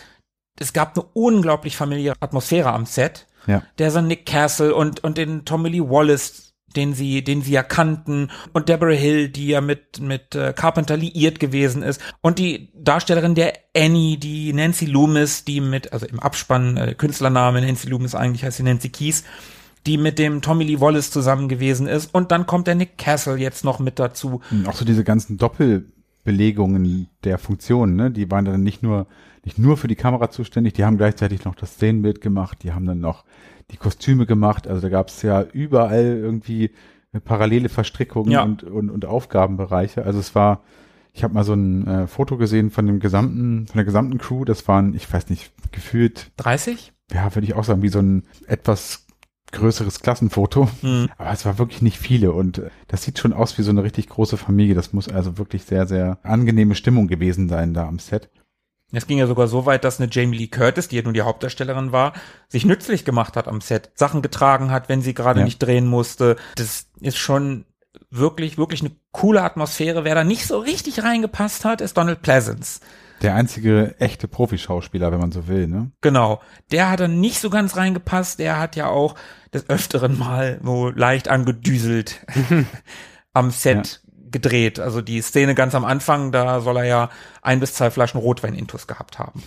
es gab eine unglaublich familiäre Atmosphäre am Set. Ja. Der so Nick Castle und, und den Tommy Lee Wallace, den sie, den sie ja kannten und Deborah Hill, die ja mit, mit äh, Carpenter liiert gewesen ist und die Darstellerin der Annie, die Nancy Loomis, die mit, also im Abspann, äh, Künstlername Nancy Loomis, eigentlich heißt sie Nancy Keys, die mit dem Tommy Lee Wallace zusammen gewesen ist und dann kommt der Nick Castle jetzt noch mit dazu. Auch so diese ganzen Doppelbelegungen der Funktionen, ne? Die waren dann nicht nur, nicht nur für die Kamera zuständig, die haben gleichzeitig noch das Szenenbild gemacht, die haben dann noch die Kostüme gemacht. Also da gab es ja überall irgendwie parallele Verstrickungen Ja. und, und, und Aufgabenbereiche. Also es war, ich habe mal so ein äh, Foto gesehen von dem gesamten, von der gesamten Crew. Das waren, ich weiß nicht, gefühlt, 30? ja, würde ich auch sagen, wie so ein etwas größeres Klassenfoto. Hm. Aber es war wirklich nicht viele und äh, das sieht schon aus wie so eine richtig große Familie. Das muss also wirklich sehr, sehr angenehme Stimmung gewesen sein da am Set. Es ging ja sogar so weit, dass eine Jamie Lee Curtis, die ja nun die Hauptdarstellerin war, sich nützlich gemacht hat am Set, Sachen getragen hat, wenn sie gerade Ja. nicht drehen musste. Das ist schon wirklich, wirklich eine coole Atmosphäre. Wer da nicht so richtig reingepasst hat, ist Donald Pleasance. Der einzige echte Profischauspieler, wenn man so will, ne? Genau. Der hat dann nicht so ganz reingepasst. Der hat ja auch des Öfteren mal so leicht angedüselt am Set gedreht. Also die Szene ganz am Anfang, da soll er ja ein bis zwei Flaschen Rotwein-Intus gehabt haben.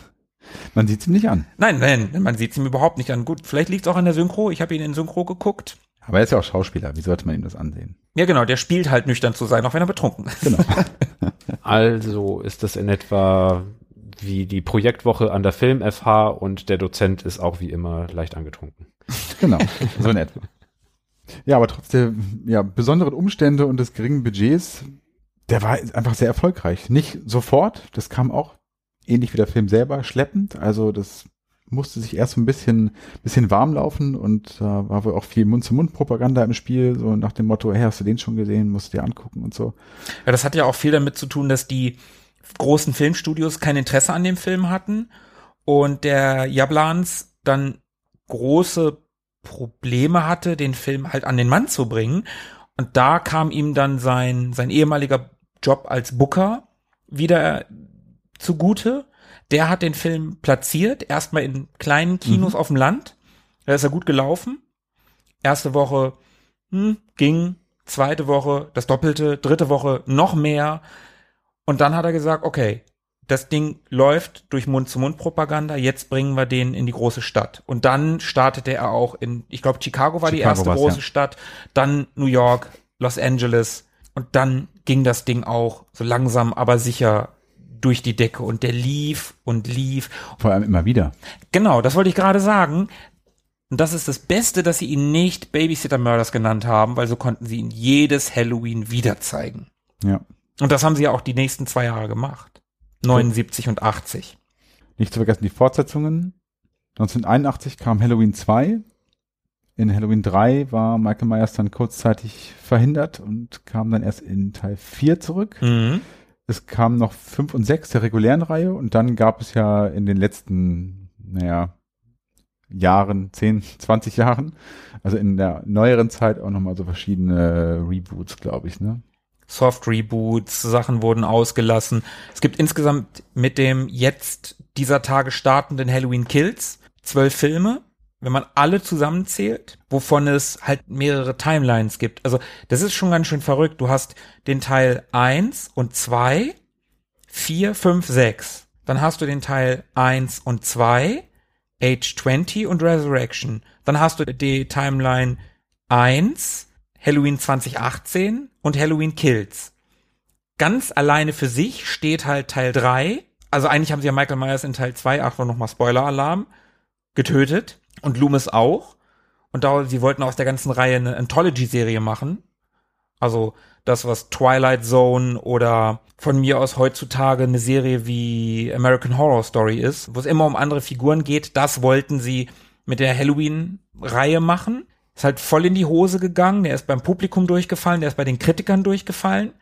Man sieht ihm nicht an. Nein, nein, man sieht es ihm überhaupt nicht an. Gut, vielleicht liegt es auch an der Synchro. Ich habe ihn in Synchro geguckt. Aber er ist ja auch Schauspieler. Wie sollte man ihm das ansehen? Ja, genau, der spielt halt nüchtern zu sein, auch wenn er betrunken ist. Genau. Also ist das in etwa wie die Projektwoche an der Film FH und der Dozent ist auch wie immer leicht angetrunken. genau. So in etwa. Ja, aber trotz der ja, besonderen Umstände und des geringen Budgets, der war einfach sehr erfolgreich. Nicht sofort, das kam auch ähnlich wie der Film selber schleppend. Also das musste sich erst so ein bisschen, bisschen warm laufen und da war wohl auch viel Mund-zu-Mund-Propaganda im Spiel, so nach dem Motto, hey, hast du den schon gesehen, musst du dir angucken und so. Ja, das hat ja auch viel damit zu tun, dass die großen Filmstudios kein Interesse an dem Film hatten und der Jablans dann große Probleme hatte, den Film halt an den Mann zu bringen. Und da kam ihm dann sein, sein ehemaliger Job als Booker wieder zugute. Der hat den Film platziert, erstmal in kleinen Kinos auf dem Land. Da ist er gut gelaufen. Erste Woche hm, ging, zweite Woche das Doppelte, dritte Woche noch mehr. Und dann hat er gesagt, okay, das Ding läuft durch Mund-zu-Mund-Propaganda, jetzt bringen wir den in die große Stadt. Und dann startete er auch in, ich glaube, Chicago war die Chicago erste war's, große ja. Stadt, dann New York, Los Angeles und dann ging das Ding auch so langsam, aber sicher durch die Decke und der lief und lief. Vor allem immer wieder. Genau, das wollte ich gerade sagen. Und das ist das Beste, dass sie ihn nicht Babysitter Murders genannt haben, weil so konnten sie ihn jedes Halloween wieder zeigen. Ja. Und das haben sie ja auch die nächsten zwei Jahre gemacht. 79 und 80. Nicht zu vergessen die Fortsetzungen. 1981 kam Halloween 2 In Halloween 3 war Michael Myers dann kurzzeitig verhindert und kam dann erst in Teil 4 zurück. Mhm. Es kamen noch 5 und 6 der regulären Reihe und dann gab es ja in den letzten, naja, Jahren, 10, 20 Jahren, also in der neueren Zeit auch nochmal so verschiedene Reboots, glaube ich, ne? Soft Reboots, Sachen wurden ausgelassen. Es gibt insgesamt mit dem jetzt dieser Tage startenden Halloween Kills zwölf Filme, wenn man alle zusammenzählt, wovon es halt mehrere Timelines gibt. Also das ist schon ganz schön verrückt. Du hast den Teil eins und zwei, vier, fünf, sechs. Dann hast du den Teil eins und zwei, Age 20 und Resurrection. Dann hast du die Timeline eins, Halloween 2018 und Halloween Kills. Ganz alleine für sich steht halt Teil 3. Also eigentlich haben sie ja Michael Myers in Teil 2, Achtung nochmal Spoiler-Alarm, getötet. Und Loomis auch. Und da, sie wollten aus der ganzen Reihe eine Anthology-Serie machen. Also das, was Twilight Zone oder von mir aus heutzutage eine Serie wie American Horror Story ist, wo es immer um andere Figuren geht, das wollten sie mit der Halloween-Reihe machen. Ist halt voll in die Hose gegangen, der ist beim Publikum durchgefallen, der ist bei den Kritikern durchgefallen.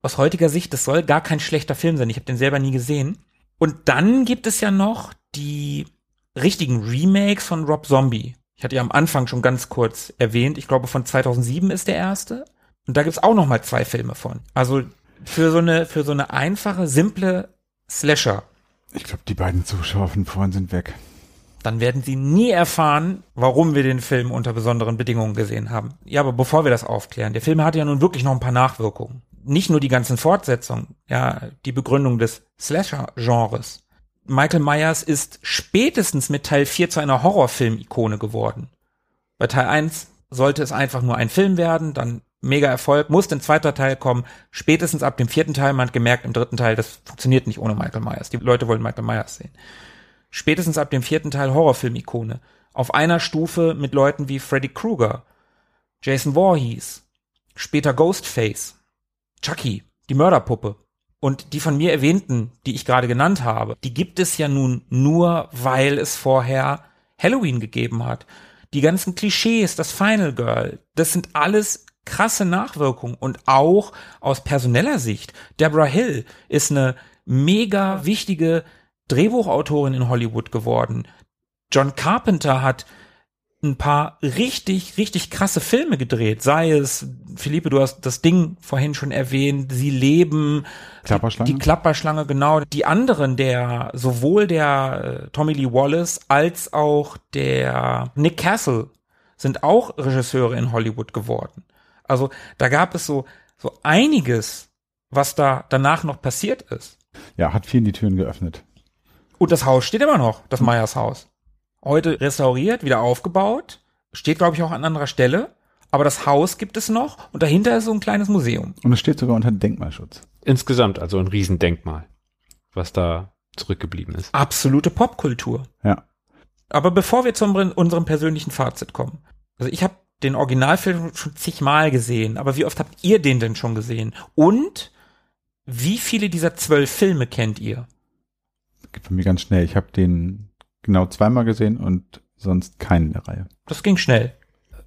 Aus heutiger Sicht, das soll gar kein schlechter Film sein, ich habe den selber nie gesehen. Und dann gibt es ja noch die richtigen Remakes von Rob Zombie. Ich hatte ja am Anfang schon ganz kurz erwähnt, ich glaube von 2007 ist der erste. Und da gibt's auch noch mal zwei Filme von. Also für so eine, für so eine einfache, simple Slasher. Ich glaube, die beiden Zuschauer von vorhin sind weg. Dann werden sie nie erfahren, warum wir den Film unter besonderen Bedingungen gesehen haben. Ja, aber bevor wir das aufklären, der Film hatte ja nun wirklich noch ein paar Nachwirkungen. Nicht nur die ganzen Fortsetzungen, ja, die Begründung des Slasher-Genres. Michael Myers ist spätestens mit Teil 4 zu einer Horrorfilm-Ikone geworden. Bei Teil 1 sollte es einfach nur ein Film werden, dann mega Erfolg, musste ein zweiter Teil kommen. Spätestens ab dem vierten Teil, man hat gemerkt, im dritten Teil, das funktioniert nicht ohne Michael Myers. Die Leute wollen Michael Myers sehen. Spätestens ab dem vierten Teil Horrorfilm-Ikone. Auf einer Stufe mit Leuten wie Freddy Krueger, Jason Voorhees, später Ghostface, Chucky, die Mörderpuppe. Und die von mir erwähnten, die ich gerade genannt habe, die gibt es ja nun nur, weil es vorher Halloween gegeben hat. Die ganzen Klischees, das Final Girl, das sind alles krasse Nachwirkungen und auch aus personeller Sicht. Deborah Hill ist eine mega wichtige Drehbuchautorin in Hollywood geworden. John Carpenter hat ein paar richtig, richtig krasse Filme gedreht. Sei es, Philippe, du hast das Ding vorhin schon erwähnt, Sie leben, Klapperschlange? Die, Klapperschlange, genau. Die anderen, der, sowohl der äh, Tommy Lee Wallace als auch der Nick Castle sind auch Regisseure in Hollywood geworden. Also da gab es so, so einiges, was da danach noch passiert ist. Ja, hat vielen die Türen geöffnet. Und das Haus steht immer noch, das Meyers Haus. Heute restauriert, wieder aufgebaut, steht glaube ich auch an anderer Stelle, aber das Haus gibt es noch und dahinter ist so ein kleines Museum. Und es steht sogar unter Denkmalschutz. Insgesamt also ein Riesendenkmal, was da zurückgeblieben ist. Absolute Popkultur. Ja. Aber bevor wir zu unserem persönlichen Fazit kommen. Also ich habe den Originalfilm schon zigmal gesehen, aber wie oft habt ihr den denn schon gesehen? Und wie viele dieser zwölf Filme kennt ihr? Geht bei mir ganz schnell. Ich habe den genau zweimal gesehen und sonst keinen der Reihe. Das ging schnell.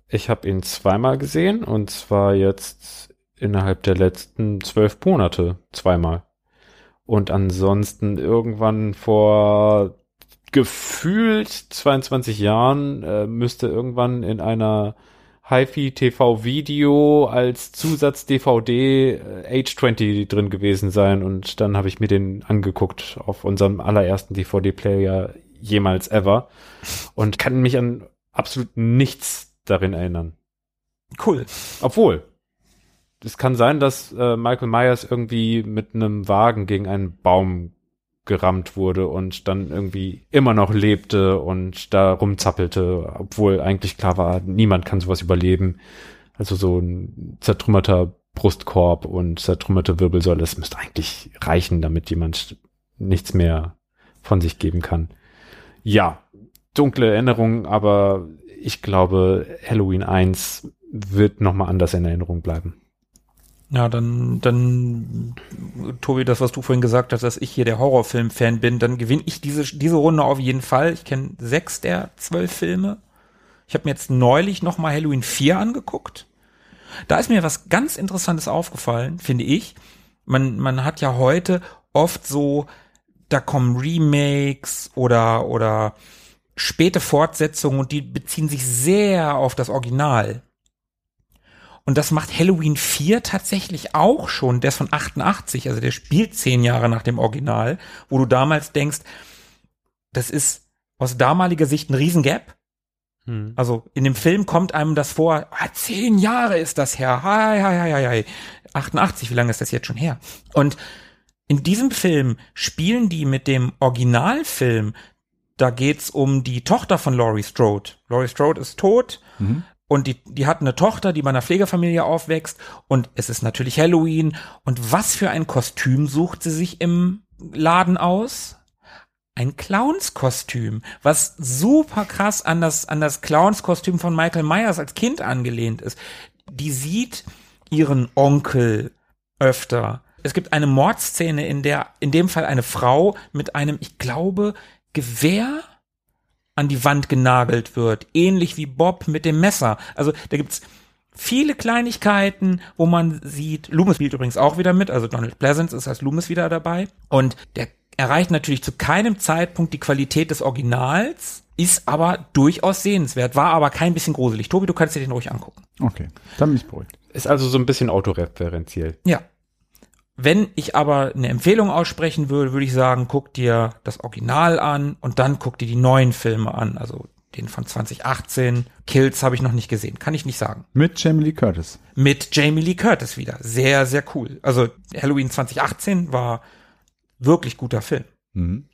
Ich habe ihn zweimal gesehen und zwar jetzt innerhalb der letzten zwölf Monate zweimal. Und ansonsten irgendwann vor gefühlt 22 Jahren äh, müsste irgendwann in einer HiFi TV Video als Zusatz DVD äh, Age 20 drin gewesen sein und dann habe ich mir den angeguckt auf unserem allerersten DVD Player jemals ever und kann mich an absolut nichts darin erinnern. Cool. Obwohl, es kann sein, dass äh, Michael Myers irgendwie mit einem Wagen gegen einen Baum gerammt wurde und dann irgendwie immer noch lebte und da rumzappelte, obwohl eigentlich klar war, niemand kann sowas überleben. Also so ein zertrümmerter Brustkorb und zertrümmerte Wirbelsäule, das müsste eigentlich reichen, damit jemand nichts mehr von sich geben kann. Ja, dunkle Erinnerungen, aber ich glaube, Halloween 1 wird nochmal anders in Erinnerung bleiben. Ja, dann, dann, Tobi, das, was du vorhin gesagt hast, dass ich hier der Horrorfilm-Fan bin, dann gewinne ich diese, diese Runde auf jeden Fall. Ich kenne sechs der zwölf Filme. Ich habe mir jetzt neulich noch mal Halloween 4 angeguckt. Da ist mir was ganz Interessantes aufgefallen, finde ich. Man, man hat ja heute oft so, da kommen Remakes oder, oder späte Fortsetzungen und die beziehen sich sehr auf das Original. Und das macht Halloween 4 tatsächlich auch schon. Der ist von 88, also der spielt zehn Jahre nach dem Original, wo du damals denkst, das ist aus damaliger Sicht ein Riesengap. Hm. Also in dem Film kommt einem das vor, ah, zehn Jahre ist das her. Hi, hi, hi, hi, hi. 88, wie lange ist das jetzt schon her? Und in diesem Film spielen die mit dem Originalfilm, da geht's um die Tochter von Laurie Strode. Laurie Strode ist tot. Mhm. Und die, die hat eine Tochter, die bei einer Pflegefamilie aufwächst. Und es ist natürlich Halloween. Und was für ein Kostüm sucht sie sich im Laden aus? Ein Clownskostüm, was super krass an das, an das Clownskostüm von Michael Myers als Kind angelehnt ist. Die sieht ihren Onkel öfter. Es gibt eine Mordszene, in der in dem Fall eine Frau mit einem, ich glaube, Gewehr an die Wand genagelt wird, ähnlich wie Bob mit dem Messer. Also da gibt's viele Kleinigkeiten, wo man sieht, Loomis spielt übrigens auch wieder mit, also Donald Pleasance ist als Loomis wieder dabei und der erreicht natürlich zu keinem Zeitpunkt die Qualität des Originals, ist aber durchaus sehenswert, war aber kein bisschen gruselig. Tobi, du kannst dir den ruhig angucken. Okay, dann bin ich beruhigt. Ist also so ein bisschen autoreferenziell. Ja. Wenn ich aber eine Empfehlung aussprechen würde, würde ich sagen, guck dir das Original an und dann guck dir die neuen Filme an. Also den von 2018. Kills habe ich noch nicht gesehen, kann ich nicht sagen. Mit Jamie Lee Curtis. Mit Jamie Lee Curtis wieder. Sehr, sehr cool. Also Halloween 2018 war wirklich guter Film. Mhm.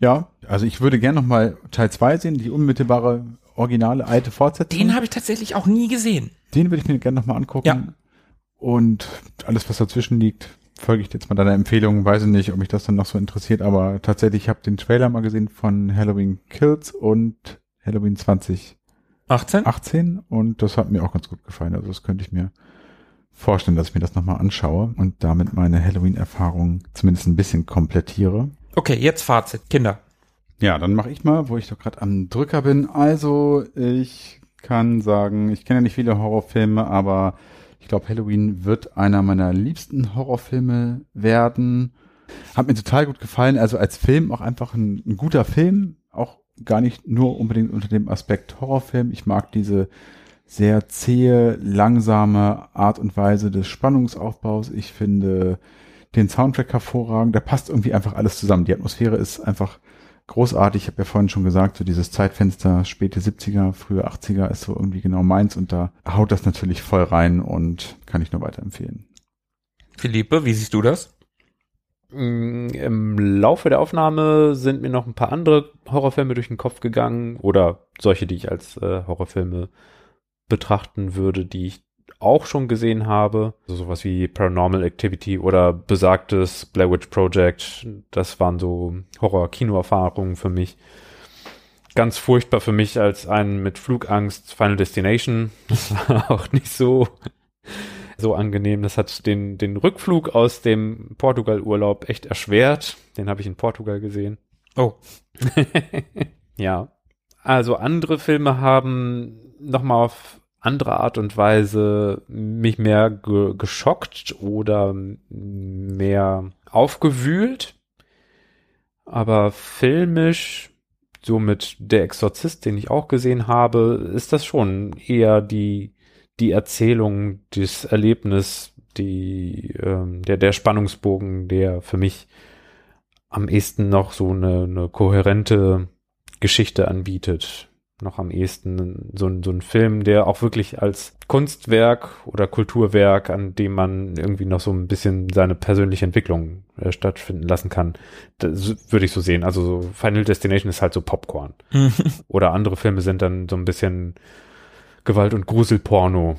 Ja, also ich würde gerne noch mal Teil 2 sehen, die unmittelbare originale alte Fortsetzung. Den habe ich tatsächlich auch nie gesehen. Den würde ich mir gerne noch mal angucken. Ja. Und alles, was dazwischen liegt, folge ich jetzt mal deiner Empfehlung. Weiß ich nicht, ob mich das dann noch so interessiert, aber tatsächlich, ich habe den Trailer mal gesehen von Halloween Kills und Halloween 2018 18 und das hat mir auch ganz gut gefallen. Also das könnte ich mir vorstellen, dass ich mir das nochmal anschaue und damit meine Halloween-Erfahrung zumindest ein bisschen komplettiere. Okay, jetzt Fazit, Kinder. Ja, dann mache ich mal, wo ich doch gerade am Drücker bin. Also, ich kann sagen, ich kenne ja nicht viele Horrorfilme, aber ich glaube, Halloween wird einer meiner liebsten Horrorfilme werden. Hat mir total gut gefallen. Also als Film auch einfach ein, ein guter Film. Auch gar nicht nur unbedingt unter dem Aspekt Horrorfilm. Ich mag diese sehr zähe, langsame Art und Weise des Spannungsaufbaus. Ich finde den Soundtrack hervorragend. Da passt irgendwie einfach alles zusammen. Die Atmosphäre ist einfach großartig. Ich habe ja vorhin schon gesagt, so dieses Zeitfenster späte 70er, frühe 80er ist so irgendwie genau meins und da haut das natürlich voll rein und kann ich nur weiterempfehlen. Philippe, wie siehst du das? Mm, Im Laufe der Aufnahme sind mir noch ein paar andere Horrorfilme durch den Kopf gegangen oder solche, die ich als äh, Horrorfilme betrachten würde, die ich auch schon gesehen habe. Also sowas wie Paranormal Activity oder besagtes Blair Witch Project. Das waren so Horror-Kino-Erfahrungen für mich. Ganz furchtbar für mich als ein mit Flugangst Final Destination. Das war auch nicht so, so angenehm. Das hat den, den Rückflug aus dem Portugal-Urlaub echt erschwert. Den habe ich in Portugal gesehen. Oh. ja. Also andere Filme haben nochmal auf andere Art und Weise mich mehr ge geschockt oder mehr aufgewühlt. Aber filmisch, so mit Der Exorzist, den ich auch gesehen habe, ist das schon eher die, die Erzählung, das Erlebnis, die, ähm, der, der Spannungsbogen, der für mich am ehesten noch so eine, eine kohärente Geschichte anbietet noch am ehesten so, so ein Film, der auch wirklich als Kunstwerk oder Kulturwerk, an dem man irgendwie noch so ein bisschen seine persönliche Entwicklung äh, stattfinden lassen kann. Das würde ich so sehen. Also so Final Destination ist halt so Popcorn. oder andere Filme sind dann so ein bisschen Gewalt- und Gruselporno.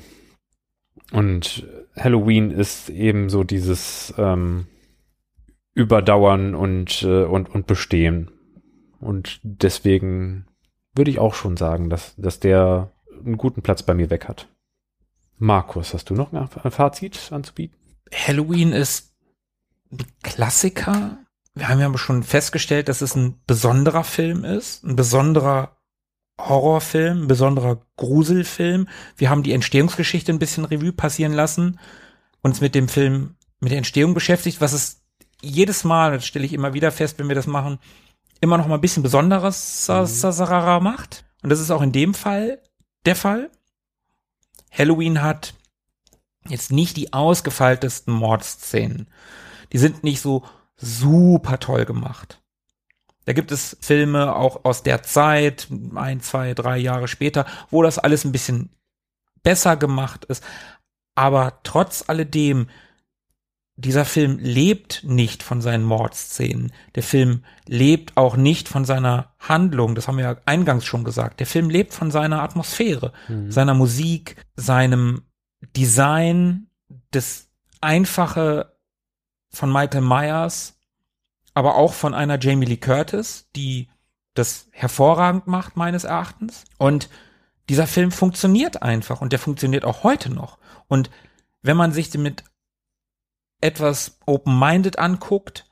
Und Halloween ist eben so dieses ähm, Überdauern und, äh, und, und Bestehen. Und deswegen würde ich auch schon sagen, dass, dass der einen guten Platz bei mir weg hat. Markus, hast du noch ein Fazit anzubieten? Halloween ist ein Klassiker. Wir haben ja schon festgestellt, dass es ein besonderer Film ist, ein besonderer Horrorfilm, ein besonderer Gruselfilm. Wir haben die Entstehungsgeschichte ein bisschen Revue passieren lassen, uns mit dem Film, mit der Entstehung beschäftigt, was es jedes Mal, das stelle ich immer wieder fest, wenn wir das machen, immer noch mal ein bisschen besonderes mhm. macht. Und das ist auch in dem Fall der Fall. Halloween hat jetzt nicht die ausgefeiltesten Mordszenen. Die sind nicht so super toll gemacht. Da gibt es Filme auch aus der Zeit, ein, zwei, drei Jahre später, wo das alles ein bisschen besser gemacht ist. Aber trotz alledem, dieser Film lebt nicht von seinen Mordszenen. Der Film lebt auch nicht von seiner Handlung. Das haben wir ja eingangs schon gesagt. Der Film lebt von seiner Atmosphäre, mhm. seiner Musik, seinem Design, das einfache von Michael Myers, aber auch von einer Jamie Lee Curtis, die das hervorragend macht, meines Erachtens. Und dieser Film funktioniert einfach und der funktioniert auch heute noch. Und wenn man sich den mit etwas open-minded anguckt,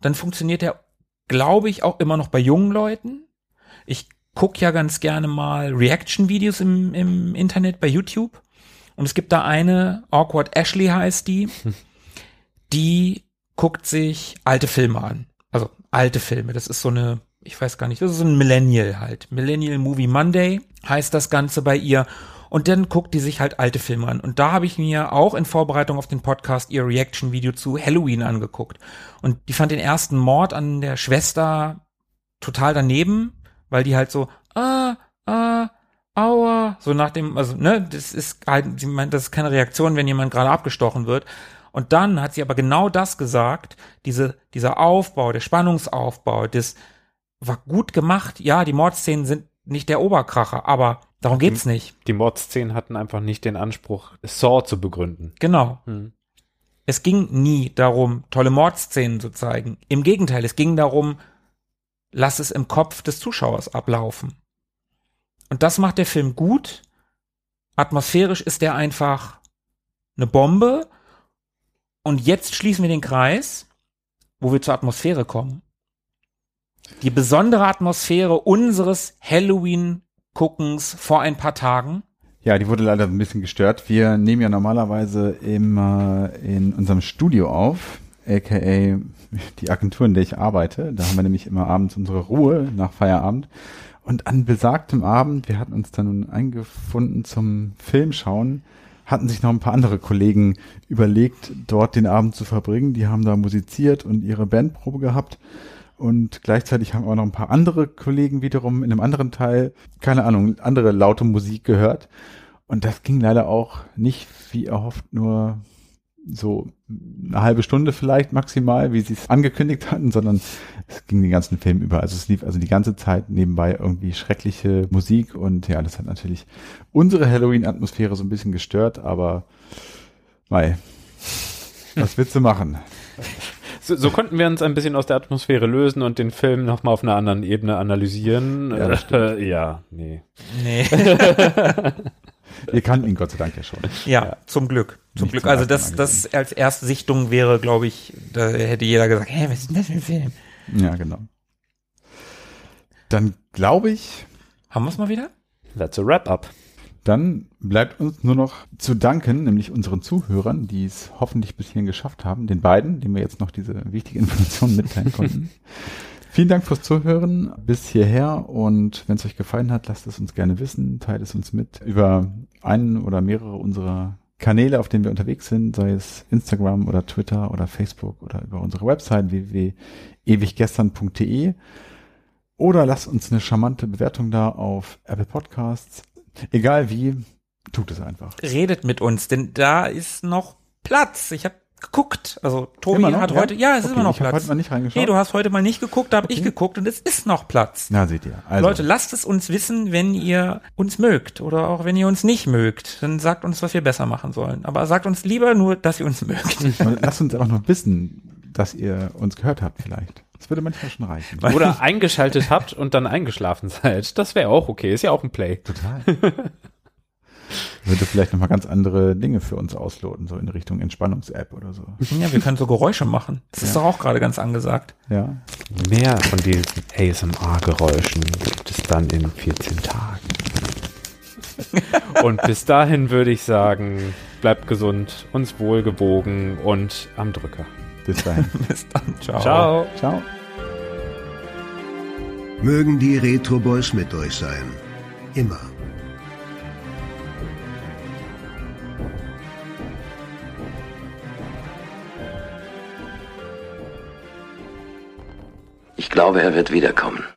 dann funktioniert er, glaube ich, auch immer noch bei jungen Leuten. Ich gucke ja ganz gerne mal Reaction-Videos im, im Internet bei YouTube. Und es gibt da eine, Awkward Ashley heißt die, die guckt sich alte Filme an. Also alte Filme. Das ist so eine, ich weiß gar nicht, das ist so ein Millennial halt. Millennial Movie Monday heißt das Ganze bei ihr. Und dann guckt die sich halt alte Filme an. Und da habe ich mir auch in Vorbereitung auf den Podcast ihr Reaction-Video zu Halloween angeguckt. Und die fand den ersten Mord an der Schwester total daneben, weil die halt so, ah, ah, aua, so nach dem, also, ne, das ist halt, sie meint, das ist keine Reaktion, wenn jemand gerade abgestochen wird. Und dann hat sie aber genau das gesagt, diese, dieser Aufbau, der Spannungsaufbau, das war gut gemacht. Ja, die Mordszenen sind nicht der Oberkracher, aber Darum die, geht's nicht. Die Mordszenen hatten einfach nicht den Anspruch, Saw zu begründen. Genau. Hm. Es ging nie darum, tolle Mordszenen zu zeigen. Im Gegenteil, es ging darum, lass es im Kopf des Zuschauers ablaufen. Und das macht der Film gut. Atmosphärisch ist der einfach eine Bombe. Und jetzt schließen wir den Kreis, wo wir zur Atmosphäre kommen. Die besondere Atmosphäre unseres Halloween Guckens vor ein paar Tagen. Ja, die wurde leider ein bisschen gestört. Wir nehmen ja normalerweise immer in unserem Studio auf, aka die Agentur, in der ich arbeite. Da haben wir nämlich immer abends unsere Ruhe nach Feierabend. Und an besagtem Abend, wir hatten uns dann nun eingefunden zum Filmschauen, hatten sich noch ein paar andere Kollegen überlegt, dort den Abend zu verbringen. Die haben da musiziert und ihre Bandprobe gehabt. Und gleichzeitig haben auch noch ein paar andere Kollegen wiederum in einem anderen Teil, keine Ahnung, andere laute Musik gehört. Und das ging leider auch nicht, wie erhofft, nur so eine halbe Stunde vielleicht maximal, wie sie es angekündigt hatten, sondern es ging den ganzen Film über. Also es lief also die ganze Zeit nebenbei irgendwie schreckliche Musik und ja, das hat natürlich unsere Halloween-Atmosphäre so ein bisschen gestört, aber mei, was willst du machen? So, so, konnten wir uns ein bisschen aus der Atmosphäre lösen und den Film nochmal auf einer anderen Ebene analysieren. Ja, äh, ja nee. Nee. wir kannten ihn Gott sei Dank ja schon. Ja, ja. zum Glück. Zum Nicht Glück. Zum also das, das als erste Sichtung wäre, glaube ich, da hätte jeder gesagt, hä, was ist denn das für ein Film? Ja, genau. Dann glaube ich. Haben wir es mal wieder? That's a wrap-up. Dann bleibt uns nur noch zu danken, nämlich unseren Zuhörern, die es hoffentlich bis hierhin geschafft haben, den beiden, denen wir jetzt noch diese wichtige Information mitteilen konnten. Vielen Dank fürs Zuhören bis hierher und wenn es euch gefallen hat, lasst es uns gerne wissen, teilt es uns mit über einen oder mehrere unserer Kanäle, auf denen wir unterwegs sind, sei es Instagram oder Twitter oder Facebook oder über unsere Website www.ewiggestern.de oder lasst uns eine charmante Bewertung da auf Apple Podcasts, Egal wie, tut es einfach. Redet mit uns, denn da ist noch Platz. Ich habe geguckt. Also Tobi hat heute, ja, es okay, ist immer noch Platz. Heute mal nicht reingeschaut. Nee, du hast heute mal nicht geguckt, da habe okay. ich geguckt und es ist noch Platz. Na, seht ihr. Also. Leute, lasst es uns wissen, wenn ihr uns mögt oder auch wenn ihr uns nicht mögt. Dann sagt uns, was wir besser machen sollen. Aber sagt uns lieber nur, dass ihr uns mögt. lasst uns auch noch wissen, dass ihr uns gehört habt vielleicht. Das würde manchmal schon reichen. Oder eingeschaltet habt und dann eingeschlafen seid. Das wäre auch okay. Ist ja auch ein Play. Total. würde vielleicht nochmal ganz andere Dinge für uns ausloten, so in Richtung Entspannungs-App oder so. Ja, wir können so Geräusche machen. Das ja. ist doch auch gerade ganz angesagt. Ja. Mehr von diesen ASMR-Geräuschen gibt es dann in 14 Tagen. Und bis dahin würde ich sagen, bleibt gesund, uns wohlgewogen und am Drücker. Bis dahin. Bis dann. Ciao. Ciao. Ciao. Mögen die Retro Boys mit euch sein. Immer. Ich glaube, er wird wiederkommen.